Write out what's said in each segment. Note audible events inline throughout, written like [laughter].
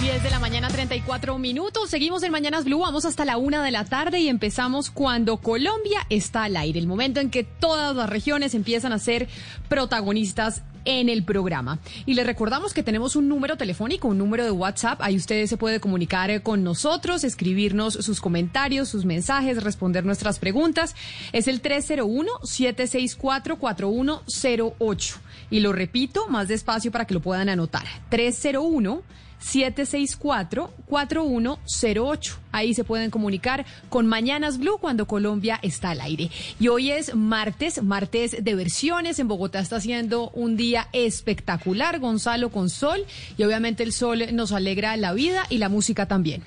10 de la mañana, 34 minutos. Seguimos en Mañanas Blue. Vamos hasta la una de la tarde y empezamos cuando Colombia está al aire. El momento en que todas las regiones empiezan a ser protagonistas en el programa. Y les recordamos que tenemos un número telefónico, un número de WhatsApp. Ahí ustedes se puede comunicar eh, con nosotros, escribirnos sus comentarios, sus mensajes, responder nuestras preguntas. Es el 301-764-4108. Y lo repito más despacio para que lo puedan anotar. 301 764-4108. Ahí se pueden comunicar con Mañanas Blue cuando Colombia está al aire. Y hoy es martes, martes de versiones. En Bogotá está haciendo un día espectacular, Gonzalo, con sol. Y obviamente el sol nos alegra la vida y la música también.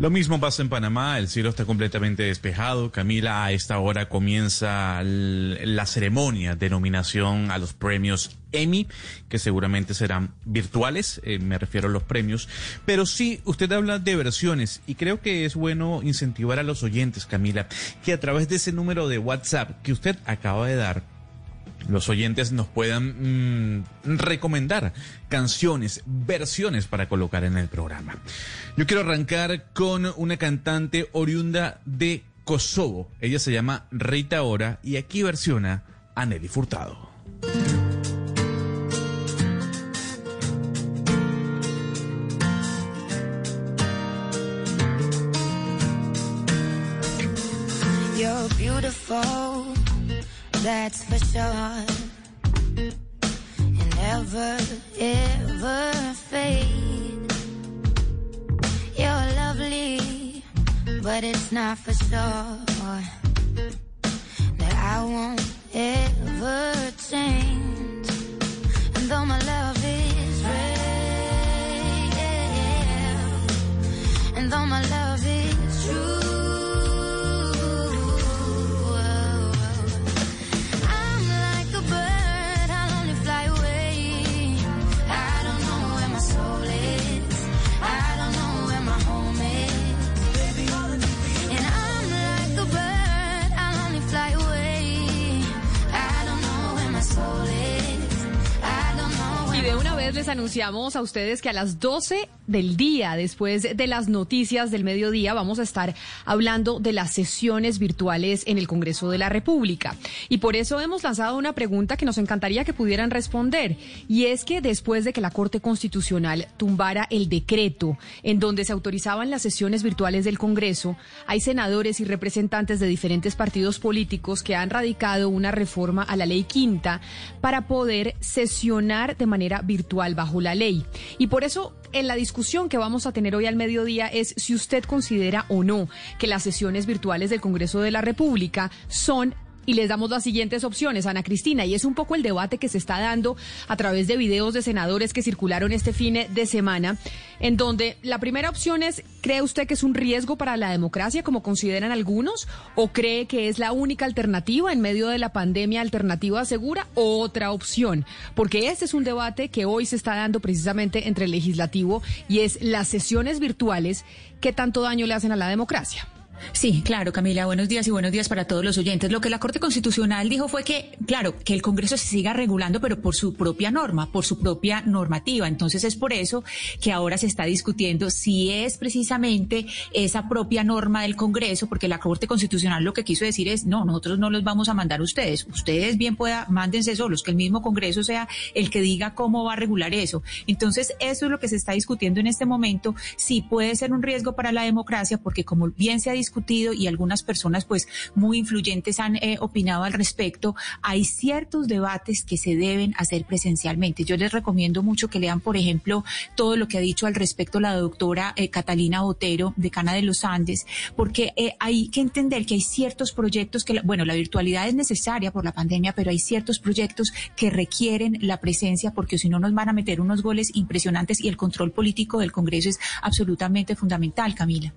Lo mismo pasa en Panamá, el cielo está completamente despejado. Camila, a esta hora comienza la ceremonia de nominación a los premios Emmy, que seguramente serán virtuales, eh, me refiero a los premios. Pero sí, usted habla de versiones y creo que es bueno incentivar a los oyentes, Camila, que a través de ese número de WhatsApp que usted acaba de dar, los oyentes nos puedan mm, recomendar canciones, versiones para colocar en el programa. Yo quiero arrancar con una cantante oriunda de Kosovo. Ella se llama Rita Ora y aquí versiona a Nelly Furtado. That's for sure. And never, ever fade. You're lovely, but it's not for sure that I won't ever change. And though my love is real, and though my love les anunciamos a ustedes que a las 12 del día, después de las noticias del mediodía, vamos a estar hablando de las sesiones virtuales en el Congreso de la República. Y por eso hemos lanzado una pregunta que nos encantaría que pudieran responder. Y es que después de que la Corte Constitucional tumbara el decreto en donde se autorizaban las sesiones virtuales del Congreso, hay senadores y representantes de diferentes partidos políticos que han radicado una reforma a la ley quinta para poder sesionar de manera virtual bajo la ley. Y por eso en la discusión que vamos a tener hoy al mediodía es si usted considera o no que las sesiones virtuales del Congreso de la República son y les damos las siguientes opciones, Ana Cristina, y es un poco el debate que se está dando a través de videos de senadores que circularon este fin de semana, en donde la primera opción es, ¿cree usted que es un riesgo para la democracia, como consideran algunos, o cree que es la única alternativa en medio de la pandemia, alternativa segura, o otra opción? Porque este es un debate que hoy se está dando precisamente entre el legislativo y es las sesiones virtuales que tanto daño le hacen a la democracia. Sí, claro, Camila, buenos días y buenos días para todos los oyentes. Lo que la Corte Constitucional dijo fue que, claro, que el Congreso se siga regulando, pero por su propia norma, por su propia normativa. Entonces es por eso que ahora se está discutiendo si es precisamente esa propia norma del Congreso, porque la Corte Constitucional lo que quiso decir es, no, nosotros no los vamos a mandar a ustedes. Ustedes bien pueda, mándense solos, que el mismo Congreso sea el que diga cómo va a regular eso. Entonces eso es lo que se está discutiendo en este momento. Si puede ser un riesgo para la democracia, porque como bien se ha discutido, discutido y algunas personas pues muy influyentes han eh, opinado al respecto, hay ciertos debates que se deben hacer presencialmente. Yo les recomiendo mucho que lean, por ejemplo, todo lo que ha dicho al respecto la doctora eh, Catalina Botero, decana de los Andes, porque eh, hay que entender que hay ciertos proyectos que, bueno, la virtualidad es necesaria por la pandemia, pero hay ciertos proyectos que requieren la presencia porque si no nos van a meter unos goles impresionantes y el control político del Congreso es absolutamente fundamental, Camila.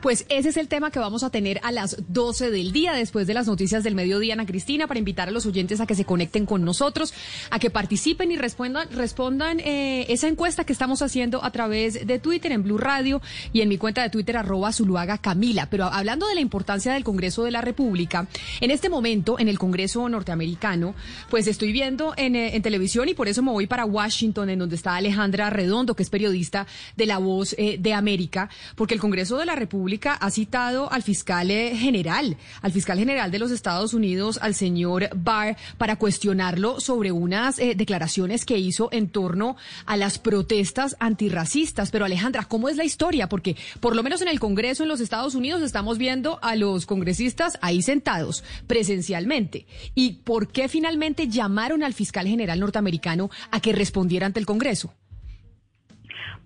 Pues ese es el tema que vamos a tener a las 12 del día, después de las noticias del mediodía, Ana Cristina, para invitar a los oyentes a que se conecten con nosotros, a que participen y respondan, respondan eh, esa encuesta que estamos haciendo a través de Twitter, en Blue Radio y en mi cuenta de Twitter, arroba Zuluaga Camila. Pero hablando de la importancia del Congreso de la República, en este momento, en el Congreso norteamericano, pues estoy viendo en, eh, televisión y por eso me voy para Washington, en donde está Alejandra Redondo, que es periodista de La Voz eh, de América, porque el Congreso de la República ha citado al fiscal eh, general, al fiscal general de los Estados Unidos, al señor Barr, para cuestionarlo sobre unas eh, declaraciones que hizo en torno a las protestas antirracistas. Pero Alejandra, ¿cómo es la historia? Porque por lo menos en el Congreso en los Estados Unidos estamos viendo a los congresistas ahí sentados presencialmente. ¿Y por qué finalmente llamaron al fiscal general norteamericano a que respondiera ante el Congreso?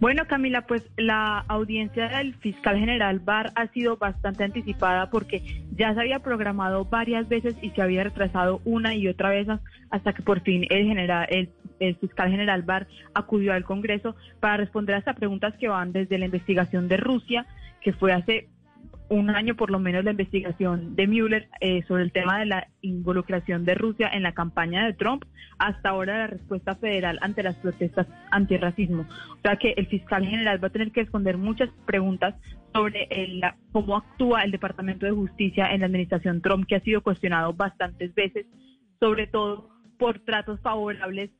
Bueno, Camila, pues la audiencia del fiscal general Barr ha sido bastante anticipada porque ya se había programado varias veces y se había retrasado una y otra vez hasta que por fin el, general, el, fiscal general Barr acudió al Congreso para responder a estas preguntas que van desde la investigación de Rusia, que fue hace un año por lo menos la investigación de Mueller eh, sobre el tema de la involucración de Rusia en la campaña de Trump, hasta ahora la respuesta federal ante las protestas antirracismo. O sea que el fiscal general va a tener que responder muchas preguntas sobre el, cómo actúa el Departamento de Justicia en la administración Trump, que ha sido cuestionado bastantes veces, sobre todo por tratos favorables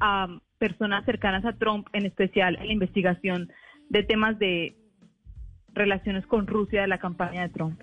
a personas cercanas a Trump, en especial en la investigación de temas de relaciones con Rusia de la campaña de Trump.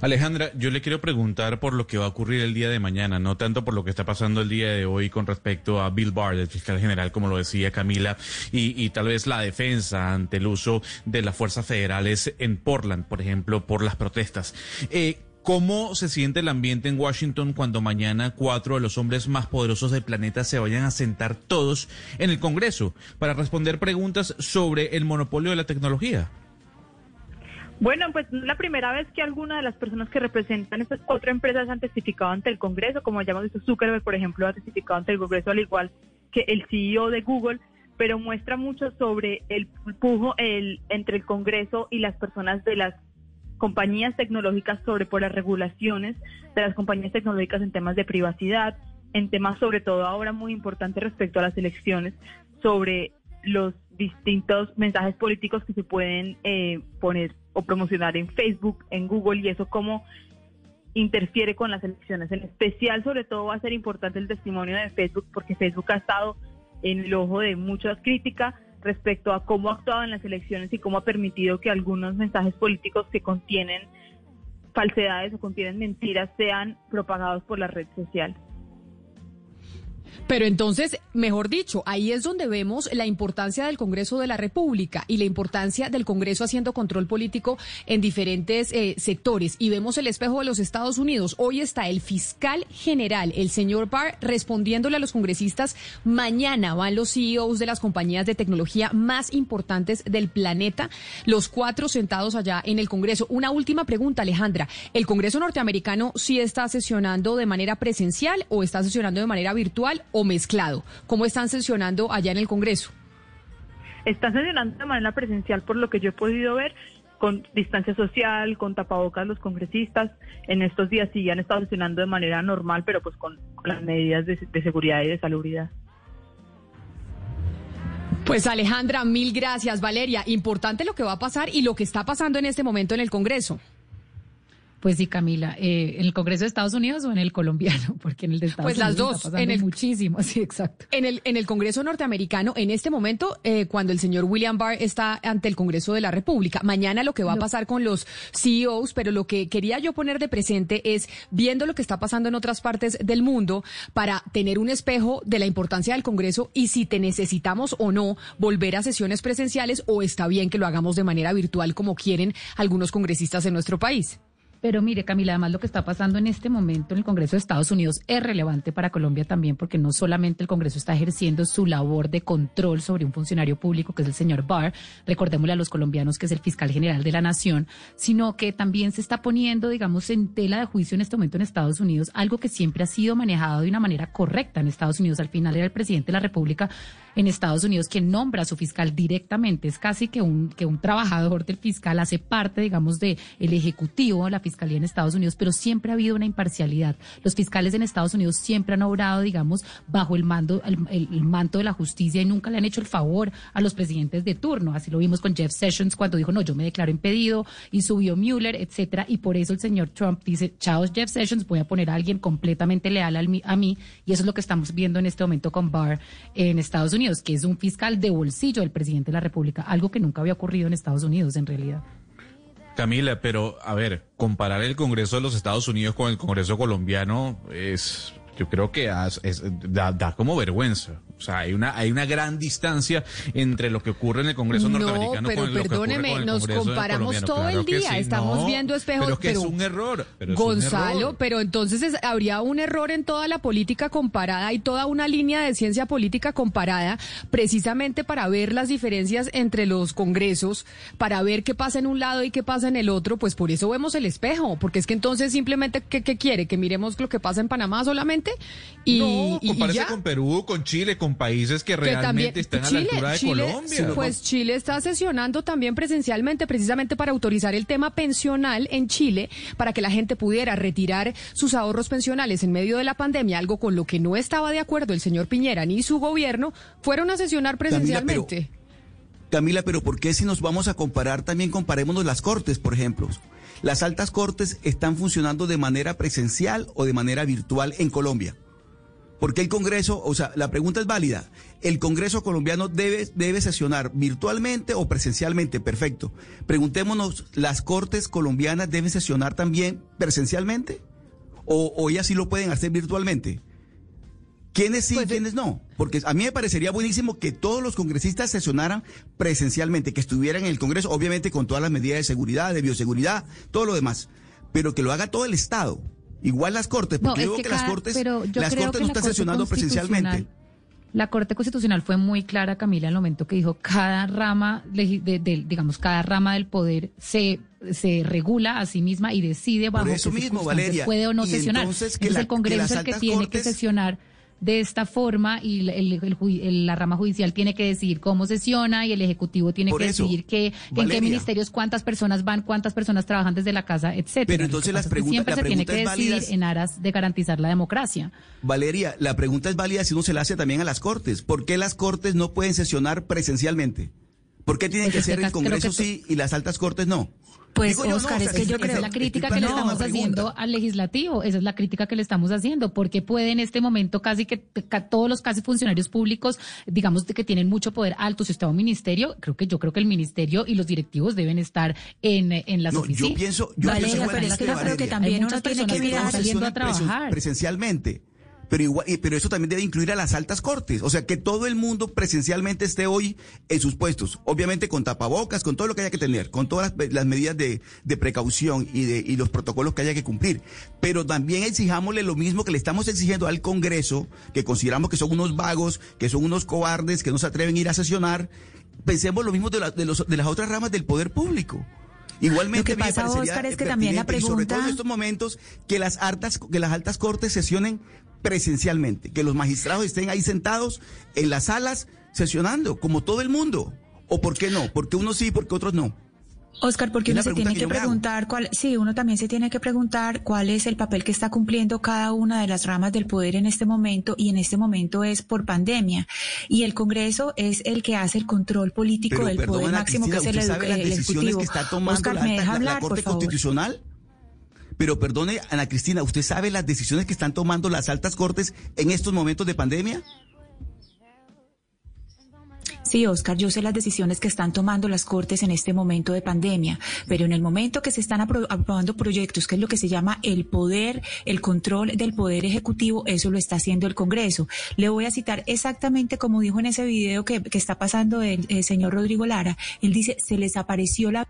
Alejandra, yo le quiero preguntar por lo que va a ocurrir el día de mañana, no tanto por lo que está pasando el día de hoy con respecto a Bill Barr, el fiscal general, como lo decía Camila, y, tal vez la defensa ante el uso de las fuerzas federales en Portland, por ejemplo, por las protestas. Eh, ¿Cómo se siente el ambiente en Washington cuando mañana cuatro de los hombres más poderosos del planeta se vayan a sentar todos en el Congreso para responder preguntas sobre el monopolio de la tecnología? Bueno, pues la primera vez que alguna de las personas que representan estas cuatro empresas han testificado ante el Congreso, como ya hemos visto Zuckerberg, por ejemplo, ha testificado ante el Congreso, al igual que el CEO de Google, pero muestra mucho sobre el pujo el, entre el Congreso y las personas de las compañías tecnológicas sobre por las regulaciones de las compañías tecnológicas en temas de privacidad, en temas sobre todo ahora muy importantes respecto a las elecciones, sobre los distintos mensajes políticos que se pueden eh, poner o promocionar en Facebook, en Google y eso cómo interfiere con las elecciones. En especial, sobre todo, va a ser importante el testimonio de Facebook porque Facebook ha estado en el ojo de muchas críticas respecto a cómo ha actuado en las elecciones y cómo ha permitido que algunos mensajes políticos que contienen falsedades o contienen mentiras sean propagados por la red social. Pero entonces, mejor dicho, ahí es donde vemos la importancia del Congreso de la República y la importancia del Congreso haciendo control político en diferentes eh, sectores. Y vemos el espejo de los Estados Unidos. Hoy está el fiscal general, el señor Barr, respondiéndole a los congresistas. Mañana van los CEOs de las compañías de tecnología más importantes del planeta, los cuatro sentados allá en el Congreso. Una última pregunta, Alejandra. ¿El Congreso norteamericano sí está sesionando de manera presencial o está sesionando de manera virtual? o mezclado? ¿Cómo están sesionando allá en el Congreso? Están sesionando de manera presencial, por lo que yo he podido ver, con distancia social, con tapabocas los congresistas. En estos días sí han estado sesionando de manera normal, pero pues con, las medidas de, de seguridad y de salubridad. Pues Alejandra, mil gracias. Valeria, importante lo que va a pasar y lo que está pasando en este momento en el Congreso. Pues sí, Camila, eh, ¿en el Congreso de Estados Unidos o en el colombiano? [laughs] Porque en el de Estados pues Unidos. Pues las dos, en el muchísimo, [laughs] sí, exacto. En el, en el Congreso norteamericano, en este momento, eh, cuando el señor William Barr está ante el Congreso de la República, mañana lo que va a pasar con los CEOs, pero lo que quería yo poner de presente es viendo lo que está pasando en otras partes del mundo para tener un espejo de la importancia del Congreso y si te necesitamos o no volver a sesiones presenciales o está bien que lo hagamos de manera virtual como quieren algunos congresistas en nuestro país. Pero mire, Camila, además lo que está pasando en este momento en el Congreso de Estados Unidos es relevante para Colombia también, porque no solamente el Congreso está ejerciendo su labor de control sobre un funcionario público, que es el señor Barr, recordémosle a los colombianos que es el fiscal general de la nación, sino que también se está poniendo, digamos, en tela de juicio en este momento en Estados Unidos, algo que siempre ha sido manejado de una manera correcta en Estados Unidos. Al final era el presidente de la República en Estados Unidos quien nombra a su fiscal directamente. Es casi que un, que un trabajador del fiscal hace parte, digamos, de el ejecutivo la fiscalía en Estados Unidos, pero siempre ha habido una imparcialidad. Los fiscales en Estados Unidos siempre han obrado, digamos, bajo el mando, el, manto de la justicia y nunca le han hecho el favor a los presidentes de turno. Así lo vimos con Jeff Sessions cuando dijo, no, yo me declaro impedido y subió Mueller, etcétera. Y por eso el señor Trump dice, chao Jeff Sessions, voy a poner a alguien completamente leal a mí. Y eso es lo que estamos viendo en este momento con Barr en Estados Unidos que es un fiscal de bolsillo del presidente de la República, algo que nunca había ocurrido en Estados Unidos en realidad. Camila, pero a ver, comparar el Congreso de los Estados Unidos con el Congreso colombiano es, yo creo que da como vergüenza. O sea, hay una, hay una gran distancia entre lo que ocurre en el Congreso norteamericano pero con lo que ocurre con el nos comparamos todo el día, estamos viendo espejos. Pero, que es un error. Gonzalo, pero entonces habría un error en toda la política comparada y toda una línea de ciencia política comparada, precisamente para ver las diferencias entre los congresos, para ver qué pasa en un lado y qué pasa en el otro, pues por eso vemos el espejo, porque es que entonces simplemente, ¿qué, quiere? ¿Que miremos lo que pasa en Panamá solamente? Y, no, compárese con Perú, con Chile, con países que, realmente están a la altura de Colombia. Pues Chile está sesionando también presencialmente, precisamente para autorizar el tema pensional en Chile, para que la gente pudiera retirar sus ahorros pensionales en medio de la pandemia, algo con lo que no estaba de acuerdo el señor Piñera ni su gobierno, fueron a sesionar presencialmente. Camila, pero ¿por qué si nos vamos a comparar también comparémonos las cortes, por ejemplo? Las altas cortes están funcionando de manera presencial o de manera virtual en Colombia. Porque el Congreso, o sea, la pregunta es válida. ¿El Congreso colombiano debe, debe sesionar virtualmente o presencialmente? Perfecto. Preguntémonos, ¿las Cortes colombianas deben sesionar también presencialmente? ¿O, o ellas sí lo pueden hacer virtualmente? ¿Quiénes sí y pues quiénes no? Porque a mí me parecería buenísimo que todos los congresistas sesionaran presencialmente, que estuvieran en el Congreso, obviamente con todas las medidas de seguridad, de bioseguridad, todo lo demás, pero que lo haga todo el Estado. Igual las cortes, porque yo creo que, las cortes, las cortes no están sesionando presencialmente. La Corte Constitucional fue muy clara, Camila, en el momento que dijo cada rama, de, digamos, cada rama del poder se se regula a sí misma y decide bajo Por eso mismo, Valeria. puede o no sesionar. Entonces, que el Congreso es el que tiene que sesionar de esta forma y la rama judicial tiene que decidir cómo sesiona y el Ejecutivo tiene que decidir qué, en qué ministerios cuántas personas van, cuántas personas trabajan desde la casa, etcétera. Pero entonces las preguntas, siempre se tiene que decidir en aras de garantizar la democracia. Valeria, la pregunta es válida si uno se la hace también a las Cortes. ¿Por qué las Cortes no pueden sesionar presencialmente? ¿Por qué tienen pues que ser el Congreso sí y las altas Cortes no? Pues, Oscar, es que yo creo... Esa es la crítica que le estamos haciendo al legislativo, esa es la crítica que le estamos haciendo, porque puede en este momento casi que todos los casi funcionarios públicos, digamos que tienen mucho poder alto, si está un ministerio, creo que yo creo que el ministerio y los directivos deben estar en, en las no, Yo pienso, yo pienso pero es que yo creo que también uno tiene que mirar saliendo a trabajar. Presencialmente pero igual, pero eso también debe incluir a las altas cortes, o sea, que todo el mundo presencialmente esté hoy en sus puestos, obviamente con tapabocas, con todo lo que haya que tener, con todas las, medidas de, precaución y de y los protocolos que haya que cumplir, pero también exijámosle lo mismo que le estamos exigiendo al Congreso, que consideramos que son unos vagos, que son unos cobardes, que no se atreven a ir a sesionar, pensemos lo mismo de, de, los, de las otras ramas del poder público. Igualmente, lo que pasa, Oscar, es que también la pregunta... sobre todo en estos momentos, que las, altas, que las altas cortes sesionen presencialmente, que los magistrados estén ahí sentados en las salas sesionando, como todo el mundo. ¿O por qué no? Porque uno sí, porque otros no. Oscar, porque uno se tiene que, preguntar cuál, sí, uno también se tiene que preguntar cuál es el papel que está cumpliendo cada una de las ramas del poder en este momento y en este momento es por pandemia y el Congreso es el que hace el control político del poder máximo que es el, ejecutivo. Que está tomando Oscar, ¿me deja hablar, Corte Constitucional? Pero perdone, Ana Cristina, ¿usted sabe las decisiones que están tomando las altas cortes en estos momentos de pandemia? Sí, Oscar, yo sé las decisiones que están tomando las Cortes en este momento de pandemia, pero en el momento que se están aprobando proyectos, que es lo que se llama el poder, el control del poder ejecutivo, eso lo está haciendo el Congreso. Le voy a citar exactamente como dijo en ese video que, está pasando el señor Rodrigo Lara. Él dice, se les apareció la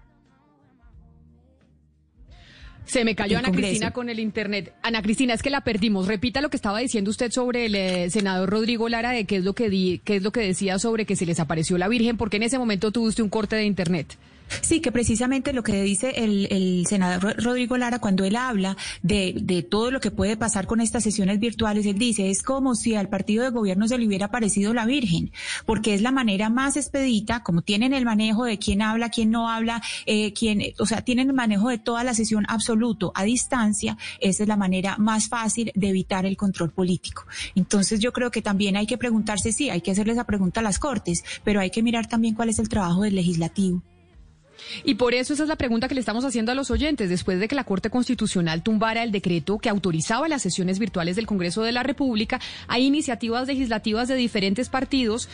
Se me cayó Ana Cristina con el internet. Ana Cristina, es que la perdimos. Repita lo que estaba diciendo usted sobre el eh, senador Rodrigo Lara de qué es lo que di, qué es lo que decía sobre que se les apareció la Virgen, porque en ese momento tuvo usted un corte de internet. Sí, que precisamente lo que dice el, senador Rodrigo Lara cuando él habla de, de, todo lo que puede pasar con estas sesiones virtuales, él dice, es como si al partido de gobierno se le hubiera aparecido la Virgen, porque es la manera más expedita, como tienen el manejo de quién habla, quién no habla, eh, quién, o sea, tienen el manejo de toda la sesión absoluto a distancia, esa es la manera más fácil de evitar el control político. Entonces yo creo que también hay que preguntarse, sí, hay que hacerle esa pregunta a las Cortes, pero hay que mirar también cuál es el trabajo del legislativo. Y por eso esa es la pregunta que le estamos haciendo a los oyentes. Después de que la Corte Constitucional tumbara el decreto que autorizaba las sesiones virtuales del Congreso de la República, hay iniciativas legislativas de diferentes partidos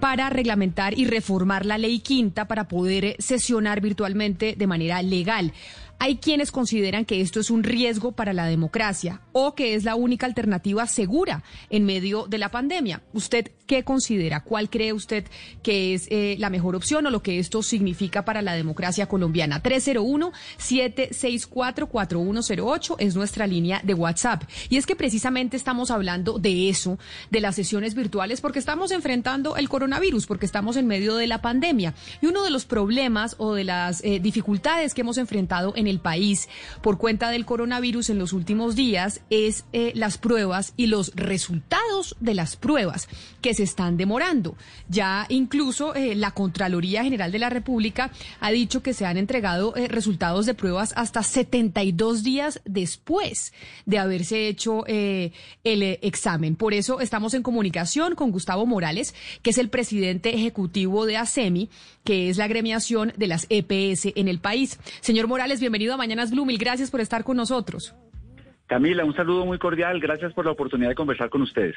para reglamentar y reformar la ley quinta para poder sesionar virtualmente de manera legal. Hay quienes consideran que esto es un riesgo para la democracia o que es la única alternativa segura en medio de la pandemia. ¿Usted qué considera? ¿Cuál cree usted que es eh, la mejor opción o lo que esto significa para la democracia colombiana? 301-764-4108 es nuestra línea de WhatsApp. Y es que precisamente estamos hablando de eso, de las sesiones virtuales, porque estamos enfrentando el coronavirus, porque estamos en medio de la pandemia. Y uno de los problemas o de las eh, dificultades que hemos enfrentado en el país por cuenta del coronavirus en los últimos días es eh, las pruebas y los resultados de las pruebas que se están demorando. Ya incluso eh, la Contraloría General de la República ha dicho que se han entregado eh, resultados de pruebas hasta 72 días después de haberse hecho el examen. Por eso estamos en comunicación con Gustavo Morales, que es el presidente ejecutivo de ASEMI, que es la gremiación de las EPS en el país. Señor Morales, bienvenido a Mañanas Blue. Mil gracias por estar con nosotros. Camila, un saludo muy cordial. Gracias por la oportunidad de conversar con ustedes.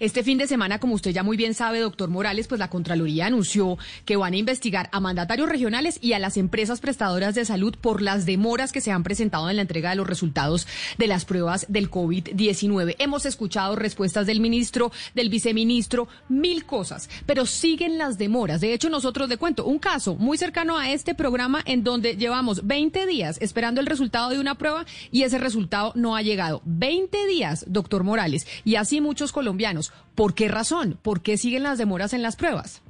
Este fin de semana, como usted ya muy bien sabe, doctor Morales, pues la Contraloría anunció que van a investigar a mandatarios regionales y a las empresas prestadoras de salud por las demoras que se han presentado en la entrega de los resultados de las pruebas del COVID-19. Hemos escuchado respuestas del ministro, del viceministro, mil cosas, pero siguen las demoras. De hecho, nosotros le cuento un caso muy cercano a este programa en donde llevamos 20 días esperando el resultado de una prueba y ese resultado no ha llegado. 20 días, doctor Morales, y así muchos colombianos ¿Por qué razón? ¿Por qué siguen las demoras en las pruebas?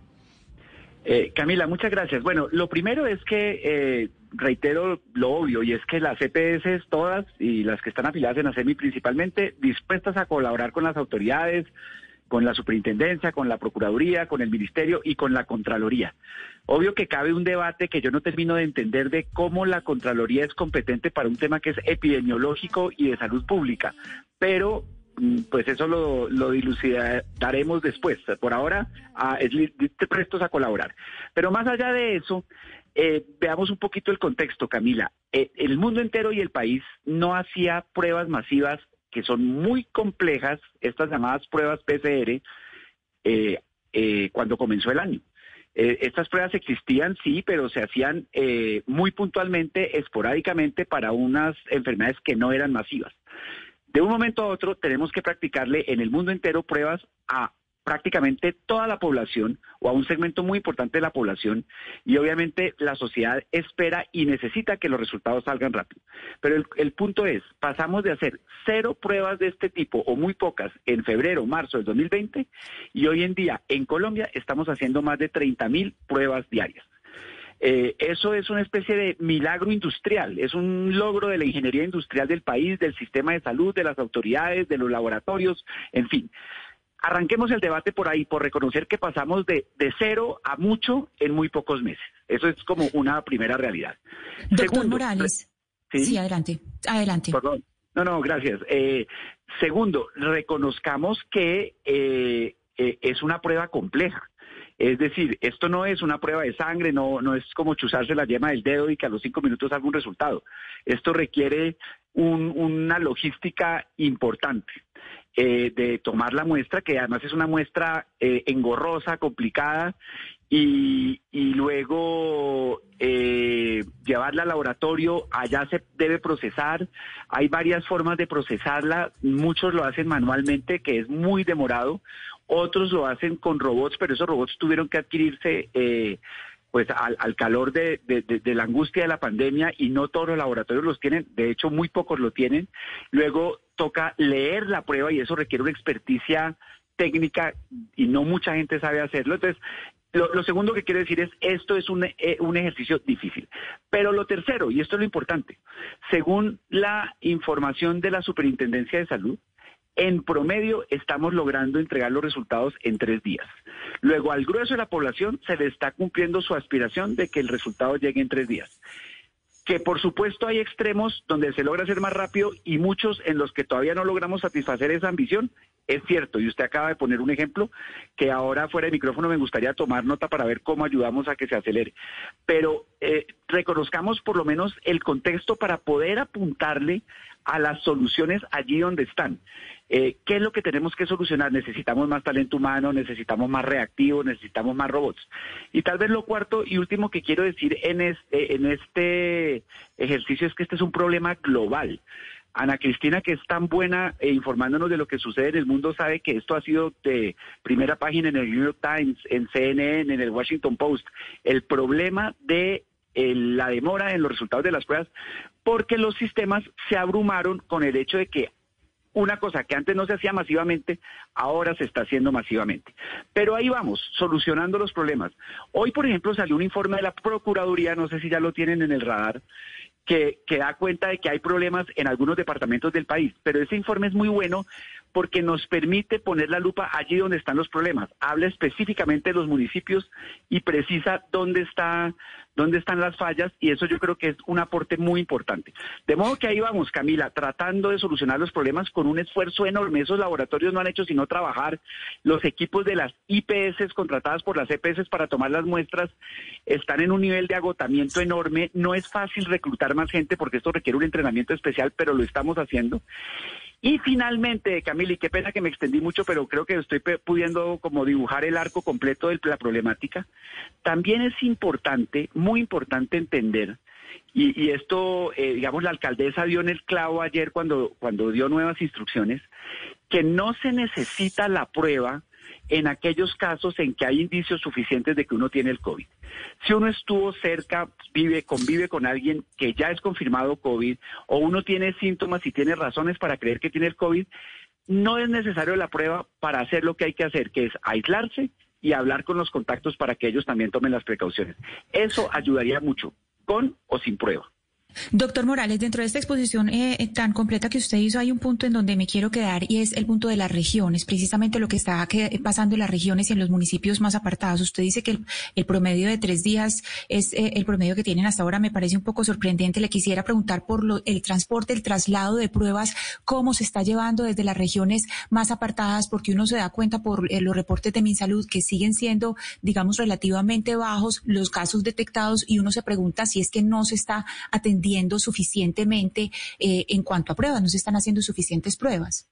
Eh, Camila, muchas gracias. Bueno, lo primero es que eh, reitero lo obvio y es que las EPS todas y las que están afiliadas en ASEMI principalmente dispuestas a colaborar con las autoridades, con la superintendencia, con la procuraduría, con el ministerio y con la contraloría. Obvio que cabe un debate que yo no termino de entender de cómo la contraloría es competente para un tema que es epidemiológico y de salud pública, pero pues eso lo, dilucidaremos después. Por ahora, ah, te prestos a colaborar. Pero más allá de eso, eh, veamos un poquito el contexto, Camila. Eh, el mundo entero y el país no hacía pruebas masivas que son muy complejas, estas llamadas pruebas PCR, eh, cuando comenzó el año. estas pruebas existían, sí, pero se hacían muy puntualmente, esporádicamente, para unas enfermedades que no eran masivas. De un momento a otro tenemos que practicarle en el mundo entero pruebas a prácticamente toda la población o a un segmento muy importante de la población y obviamente la sociedad espera y necesita que los resultados salgan rápido. Pero el, punto es, pasamos de hacer cero pruebas de este tipo o muy pocas en febrero, marzo del 2020 y hoy en día en Colombia estamos haciendo más de 30 mil pruebas diarias. Eh, eso es una especie de milagro industrial, es un logro de la ingeniería industrial del país, del sistema de salud, de las autoridades, de los laboratorios, en fin. Arranquemos el debate por ahí, por reconocer que pasamos de, cero a mucho en muy pocos meses. Eso es como una primera realidad. Doctor Morales. ¿sí? adelante. Adelante. Perdón. No, no, gracias. Eh, segundo, reconozcamos que eh, es una prueba compleja. Es decir, esto no es una prueba de sangre, no, no es como chuzarse la yema del dedo y que a los cinco minutos haga un resultado. Esto requiere una logística importante. Eh, de tomar la muestra, que además es una muestra eh, engorrosa, complicada, y, luego eh, llevarla al laboratorio, allá se debe procesar, hay varias formas de procesarla, muchos lo hacen manualmente, que es muy demorado, otros lo hacen con robots, pero esos robots tuvieron que adquirirse pues al, calor de, de, la angustia de la pandemia y no todos los laboratorios los tienen, de hecho muy pocos lo tienen. Luego toca leer la prueba y eso requiere una experticia técnica y no mucha gente sabe hacerlo. Entonces, lo, segundo que quiero decir es, esto es un, eh, un, ejercicio difícil. Pero lo tercero, y esto es lo importante, según la información de la Superintendencia de Salud, en promedio estamos logrando entregar los resultados en tres días. Luego, al grueso de la población se le está cumpliendo su aspiración de que el resultado llegue en tres días. Que por supuesto hay extremos donde se logra hacer más rápido y muchos en los que todavía no logramos satisfacer esa ambición. Es cierto, y usted acaba de poner un ejemplo que ahora fuera de micrófono me gustaría tomar nota para ver cómo ayudamos a que se acelere. Pero eh, reconozcamos por lo menos el contexto para poder apuntarle a las soluciones allí donde están. Eh, ¿Qué es lo que tenemos que solucionar? Necesitamos más talento humano, necesitamos más reactivos, necesitamos más robots. Y tal vez lo cuarto y último que quiero decir en este, en este ejercicio es que este es un problema global. Ana Cristina, que es tan buena eh, informándonos de lo que sucede en el mundo, sabe que esto ha sido de primera página en el New York Times, en CNN, en el Washington Post. El problema de eh, la demora en los resultados de las pruebas, porque los sistemas se abrumaron con el hecho de que una cosa que antes no se hacía masivamente, ahora se está haciendo masivamente. Pero ahí vamos, solucionando los problemas. Hoy, por ejemplo, salió un informe de la Procuraduría, no sé si ya lo tienen en el radar, que, que, da cuenta de que hay problemas en algunos departamentos del país. Pero ese informe es muy bueno porque nos permite poner la lupa allí donde están los problemas. Habla específicamente de los municipios y precisa dónde está dónde están las fallas y eso yo creo que es un aporte muy importante. De modo que ahí vamos, Camila, tratando de solucionar los problemas con un esfuerzo enorme. Esos laboratorios no han hecho sino trabajar. Los equipos de las IPS contratadas por las EPS para tomar las muestras están en un nivel de agotamiento enorme. No es fácil reclutar más gente porque esto requiere un entrenamiento especial, pero lo estamos haciendo. Y finalmente, Camila, y qué pena que me extendí mucho, pero creo que estoy pudiendo como dibujar el arco completo de la problemática. También es importante, muy importante entender, y, esto, eh, digamos, la alcaldesa dio en el clavo ayer cuando, cuando dio nuevas instrucciones, que no se necesita la prueba en aquellos casos en que hay indicios suficientes de que uno tiene el COVID. Si uno estuvo cerca, vive, convive con alguien que ya es confirmado COVID, o uno tiene síntomas y tiene razones para creer que tiene el COVID, no es necesario la prueba para hacer lo que hay que hacer, que es aislarse y hablar con los contactos para que ellos también tomen las precauciones. Eso ayudaría mucho, con o sin prueba. Doctor Morales, dentro de esta exposición eh, eh, tan completa que usted hizo, hay un punto en donde me quiero quedar y es el punto de las regiones, precisamente lo que está pasando en las regiones y en los municipios más apartados. Usted dice que el, promedio de tres días es eh, el promedio que tienen hasta ahora. Me parece un poco sorprendente. Le quisiera preguntar por el transporte, el traslado de pruebas, cómo se está llevando desde las regiones más apartadas, porque uno se da cuenta por los reportes de MinSalud que siguen siendo, digamos, relativamente bajos los casos detectados y uno se pregunta si es que no se está atendiendo suficientemente eh, en cuanto a pruebas, no se están haciendo suficientes pruebas.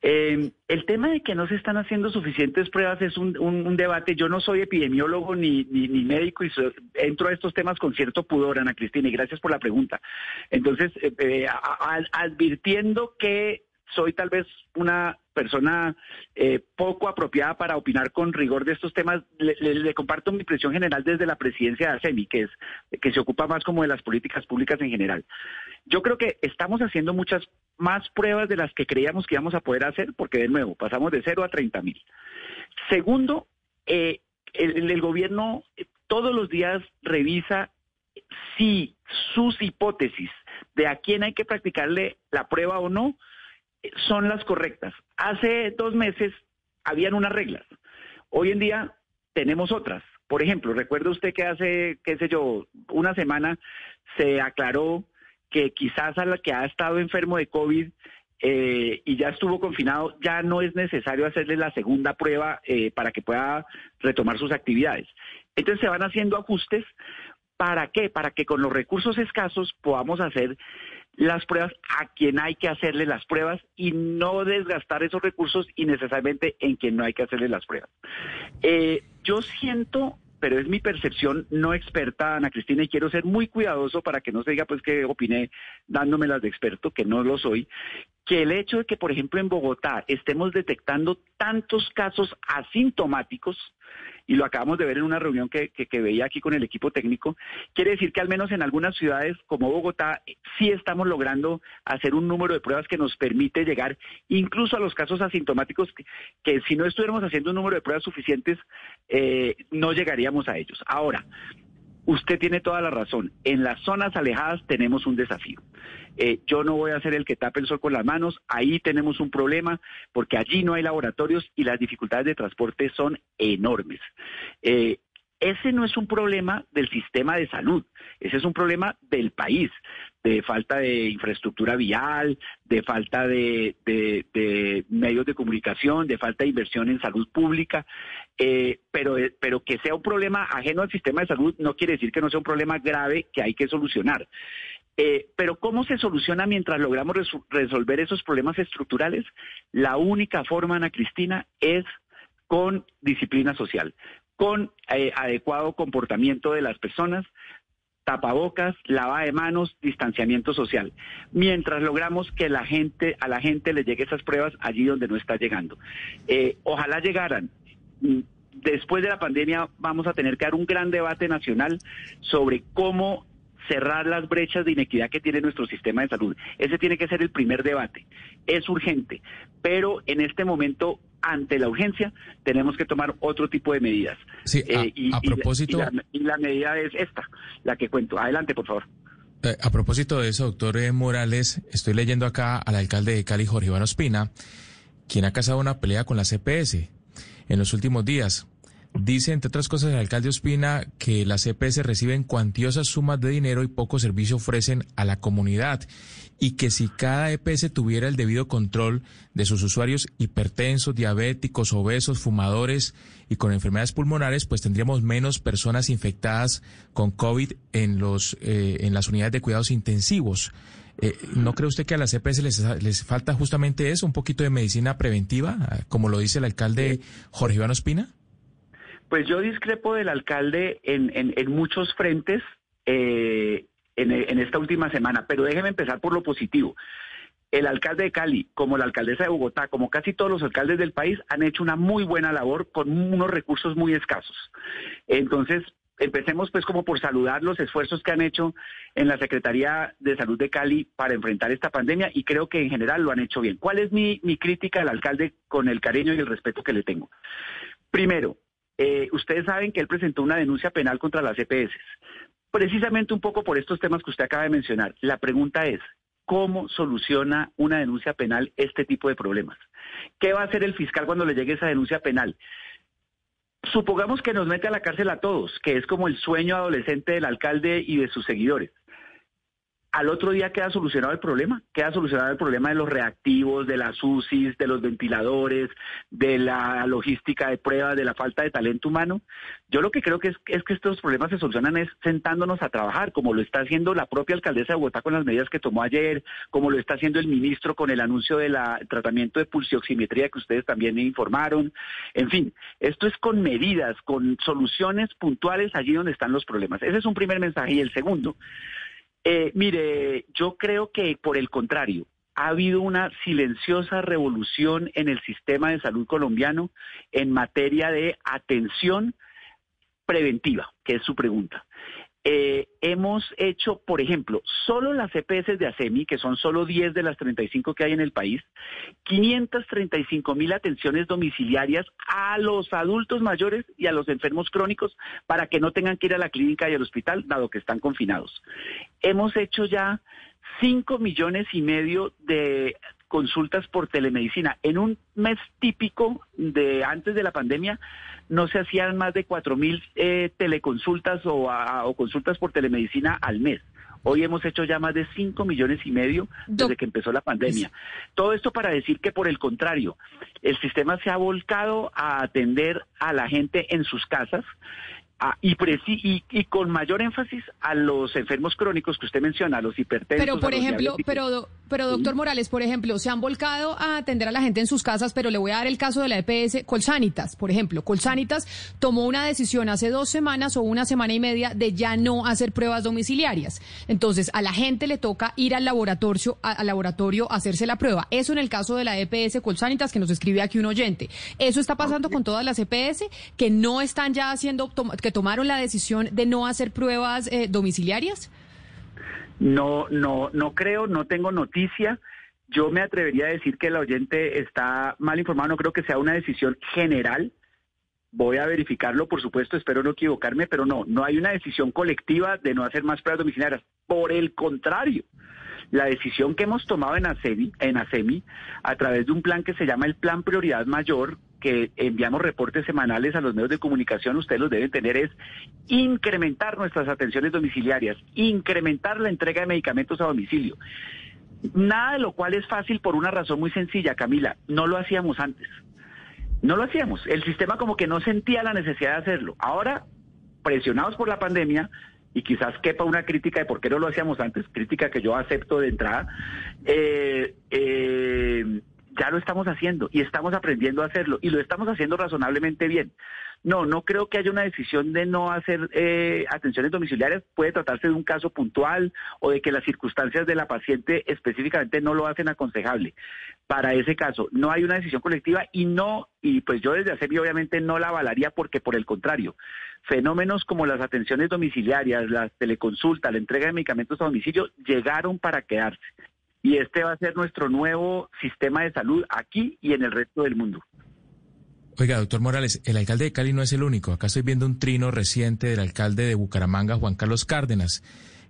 Eh, el tema de que no se están haciendo suficientes pruebas es un, debate. Yo no soy epidemiólogo ni, ni, médico y entro a estos temas con cierto pudor, Ana Cristina, y gracias por la pregunta. Entonces, eh, advirtiendo que soy tal vez una persona eh, poco apropiada para opinar con rigor de estos temas. Le, comparto mi impresión general desde la presidencia de ASEMI, que es que se ocupa más como de las políticas públicas en general. Yo creo que estamos haciendo muchas más pruebas de las que creíamos que íbamos a poder hacer, porque de nuevo pasamos de cero a 30 mil. Segundo, eh, el gobierno todos los días revisa si sus hipótesis de a quién hay que practicarle la prueba o no son las correctas. Hace dos meses habían unas reglas. Hoy en día tenemos otras. Por ejemplo, recuerda usted que hace, qué sé yo, una semana se aclaró que quizás a la que ha estado enfermo de COVID eh, y ya estuvo confinado, ya no es necesario hacerle la segunda prueba eh, para que pueda retomar sus actividades. Entonces se van haciendo ajustes. ¿Para qué? Para que con los recursos escasos podamos hacer las pruebas a quien hay que hacerle las pruebas y no desgastar esos recursos innecesariamente en quien no hay que hacerle las pruebas. Eh, yo siento, pero es mi percepción no experta, Ana Cristina, y quiero ser muy cuidadoso para que no se diga pues que opiné dándomelas de experto, que no lo soy, que el hecho de que, por ejemplo, en Bogotá estemos detectando tantos casos asintomáticos, y lo acabamos de ver en una reunión que, veía aquí con el equipo técnico, quiere decir que al menos en algunas ciudades como Bogotá sí estamos logrando hacer un número de pruebas que nos permite llegar incluso a los casos asintomáticos que, si no estuviéramos haciendo un número de pruebas suficientes, eh, no llegaríamos a ellos. Ahora, Usted tiene toda la razón. En las zonas alejadas tenemos un desafío. Eh, yo no voy a ser el que tape el sol con las manos. Ahí tenemos un problema porque allí no hay laboratorios y las dificultades de transporte son enormes. Eh, ese no es un problema del sistema de salud, ese es un problema del país, de falta de infraestructura vial, de falta de, medios de comunicación, de falta de inversión en salud pública, eh, pero, pero que sea un problema ajeno al sistema de salud no quiere decir que no sea un problema grave que hay que solucionar. Eh, pero ¿cómo se soluciona mientras logramos resolver esos problemas estructurales? La única forma, Ana Cristina, es con disciplina social, con eh, adecuado comportamiento de las personas, tapabocas, lava de manos, distanciamiento social, mientras logramos que la gente, a la gente le llegue esas pruebas allí donde no está llegando. Eh, ojalá llegaran. Mm, después de la pandemia vamos a tener que dar un gran debate nacional sobre cómo cerrar las brechas de inequidad que tiene nuestro sistema de salud. Ese tiene que ser el primer debate. Es urgente, pero en este momento ante la urgencia, tenemos que tomar otro tipo de medidas. Sí, a, eh, y, propósito... Y la, medida es esta, la que cuento. Adelante, por favor. Eh, a propósito de eso, doctor eh, Morales, estoy leyendo acá al alcalde de Cali, Jorge Iván Ospina, quien ha casado una pelea con la CPS en los últimos días. Dice, entre otras cosas, el alcalde Ospina que las CPS reciben cuantiosas sumas de dinero y poco servicio ofrecen a la comunidad y que si cada EPS tuviera el debido control de sus usuarios hipertensos, diabéticos, obesos, fumadores y con enfermedades pulmonares, pues tendríamos menos personas infectadas con COVID en, los, eh, en las unidades de cuidados intensivos. Eh, ¿No cree usted que a las EPS les, les falta justamente eso, un poquito de medicina preventiva, como lo dice el alcalde Jorge Iván Ospina? Pues yo discrepo del alcalde en, en, muchos frentes. Eh, en, esta última semana, pero déjeme empezar por lo positivo. El alcalde de Cali, como la alcaldesa de Bogotá, como casi todos los alcaldes del país, han hecho una muy buena labor con unos recursos muy escasos. Entonces, empecemos pues como por saludar los esfuerzos que han hecho en la Secretaría de Salud de Cali para enfrentar esta pandemia y creo que en general lo han hecho bien. ¿Cuál es mi, crítica al alcalde con el cariño y el respeto que le tengo? Primero, eh, ustedes saben que él presentó una denuncia penal contra las EPS precisamente un poco por estos temas que usted acaba de mencionar. La pregunta es, ¿cómo soluciona una denuncia penal este tipo de problemas? ¿Qué va a hacer el fiscal cuando le llegue esa denuncia penal? Supongamos que nos mete a la cárcel a todos, que es como el sueño adolescente del alcalde y de sus seguidores al otro día queda solucionado el problema, queda solucionado el problema de los reactivos, de las UCIs, de los ventiladores, de la logística de pruebas, de la falta de talento humano. Yo lo que creo que es, es, que estos problemas se solucionan es sentándonos a trabajar, como lo está haciendo la propia alcaldesa de Bogotá con las medidas que tomó ayer, como lo está haciendo el ministro con el anuncio del tratamiento de pulsioximetría que ustedes también informaron. En fin, esto es con medidas, con soluciones puntuales allí donde están los problemas. Ese es un primer mensaje. Y el segundo, eh, mire, yo creo que por el contrario, ha habido una silenciosa revolución en el sistema de salud colombiano en materia de atención preventiva, que es su pregunta. Eh, hemos hecho, por ejemplo, solo las EPS de ASEMI, que son solo 10 de las 35 que hay en el país, 535 mil atenciones domiciliarias a los adultos mayores y a los enfermos crónicos para que no tengan que ir a la clínica y al hospital, dado que están confinados. Hemos hecho ya 5 millones y medio de consultas por telemedicina. En un mes típico de antes de la pandemia no se hacían más de cuatro mil eh, teleconsultas o, consultas por telemedicina al mes. Hoy hemos hecho ya más de 5 millones y medio desde que empezó la pandemia. Todo esto para decir que, por el contrario, el sistema se ha volcado a atender a la gente en sus casas y, y, con mayor énfasis a los enfermos crónicos que usted menciona, a los hipertensos. Pero, por ejemplo, pero pero doctor Morales, por ejemplo, se han volcado a atender a la gente en sus casas, pero le voy a dar el caso de la EPS Colsanitas, por ejemplo. Colsanitas tomó una decisión hace dos semanas o una semana y media de ya no hacer pruebas domiciliarias. Entonces, a la gente le toca ir al laboratorio, al laboratorio a hacerse la prueba. Eso en el caso de la EPS Colsanitas, que nos escribe aquí un oyente. ¿Eso está pasando con todas las EPS que no están ya haciendo, que tomaron la decisión de no hacer pruebas eh, domiciliarias? No, no, no creo, no tengo noticia. Yo me atrevería a decir que el oyente está mal informado. No creo que sea una decisión general. Voy a verificarlo, por supuesto, espero no equivocarme, pero no, no hay una decisión colectiva de no hacer más pruebas domiciliarias. Por el contrario, la decisión que hemos tomado en ASEMI, en ASEMI a través de un plan que se llama el Plan Prioridad Mayor, que enviamos reportes semanales a los medios de comunicación, ustedes los deben tener, es incrementar nuestras atenciones domiciliarias, incrementar la entrega de medicamentos a domicilio. Nada de lo cual es fácil por una razón muy sencilla, Camila, no lo hacíamos antes. No lo hacíamos. El sistema como que no sentía la necesidad de hacerlo. Ahora, presionados por la pandemia, y quizás quepa una crítica de por qué no lo hacíamos antes, crítica que yo acepto de entrada, eh, eh, ya lo estamos haciendo y estamos aprendiendo a hacerlo y lo estamos haciendo razonablemente bien. No, no creo que haya una decisión de no hacer eh, atenciones domiciliarias. Puede tratarse de un caso puntual o de que las circunstancias de la paciente específicamente no lo hacen aconsejable. Para ese caso, no hay una decisión colectiva y no, y pues yo desde hace obviamente no la avalaría porque por el contrario, fenómenos como las atenciones domiciliarias, la teleconsulta, la entrega de medicamentos a domicilio llegaron para quedarse y este va a ser nuestro nuevo sistema de salud aquí y en el resto del mundo. Oiga, doctor Morales, el alcalde de Cali no es el único. Acá estoy viendo un trino reciente del alcalde de Bucaramanga, Juan Carlos Cárdenas,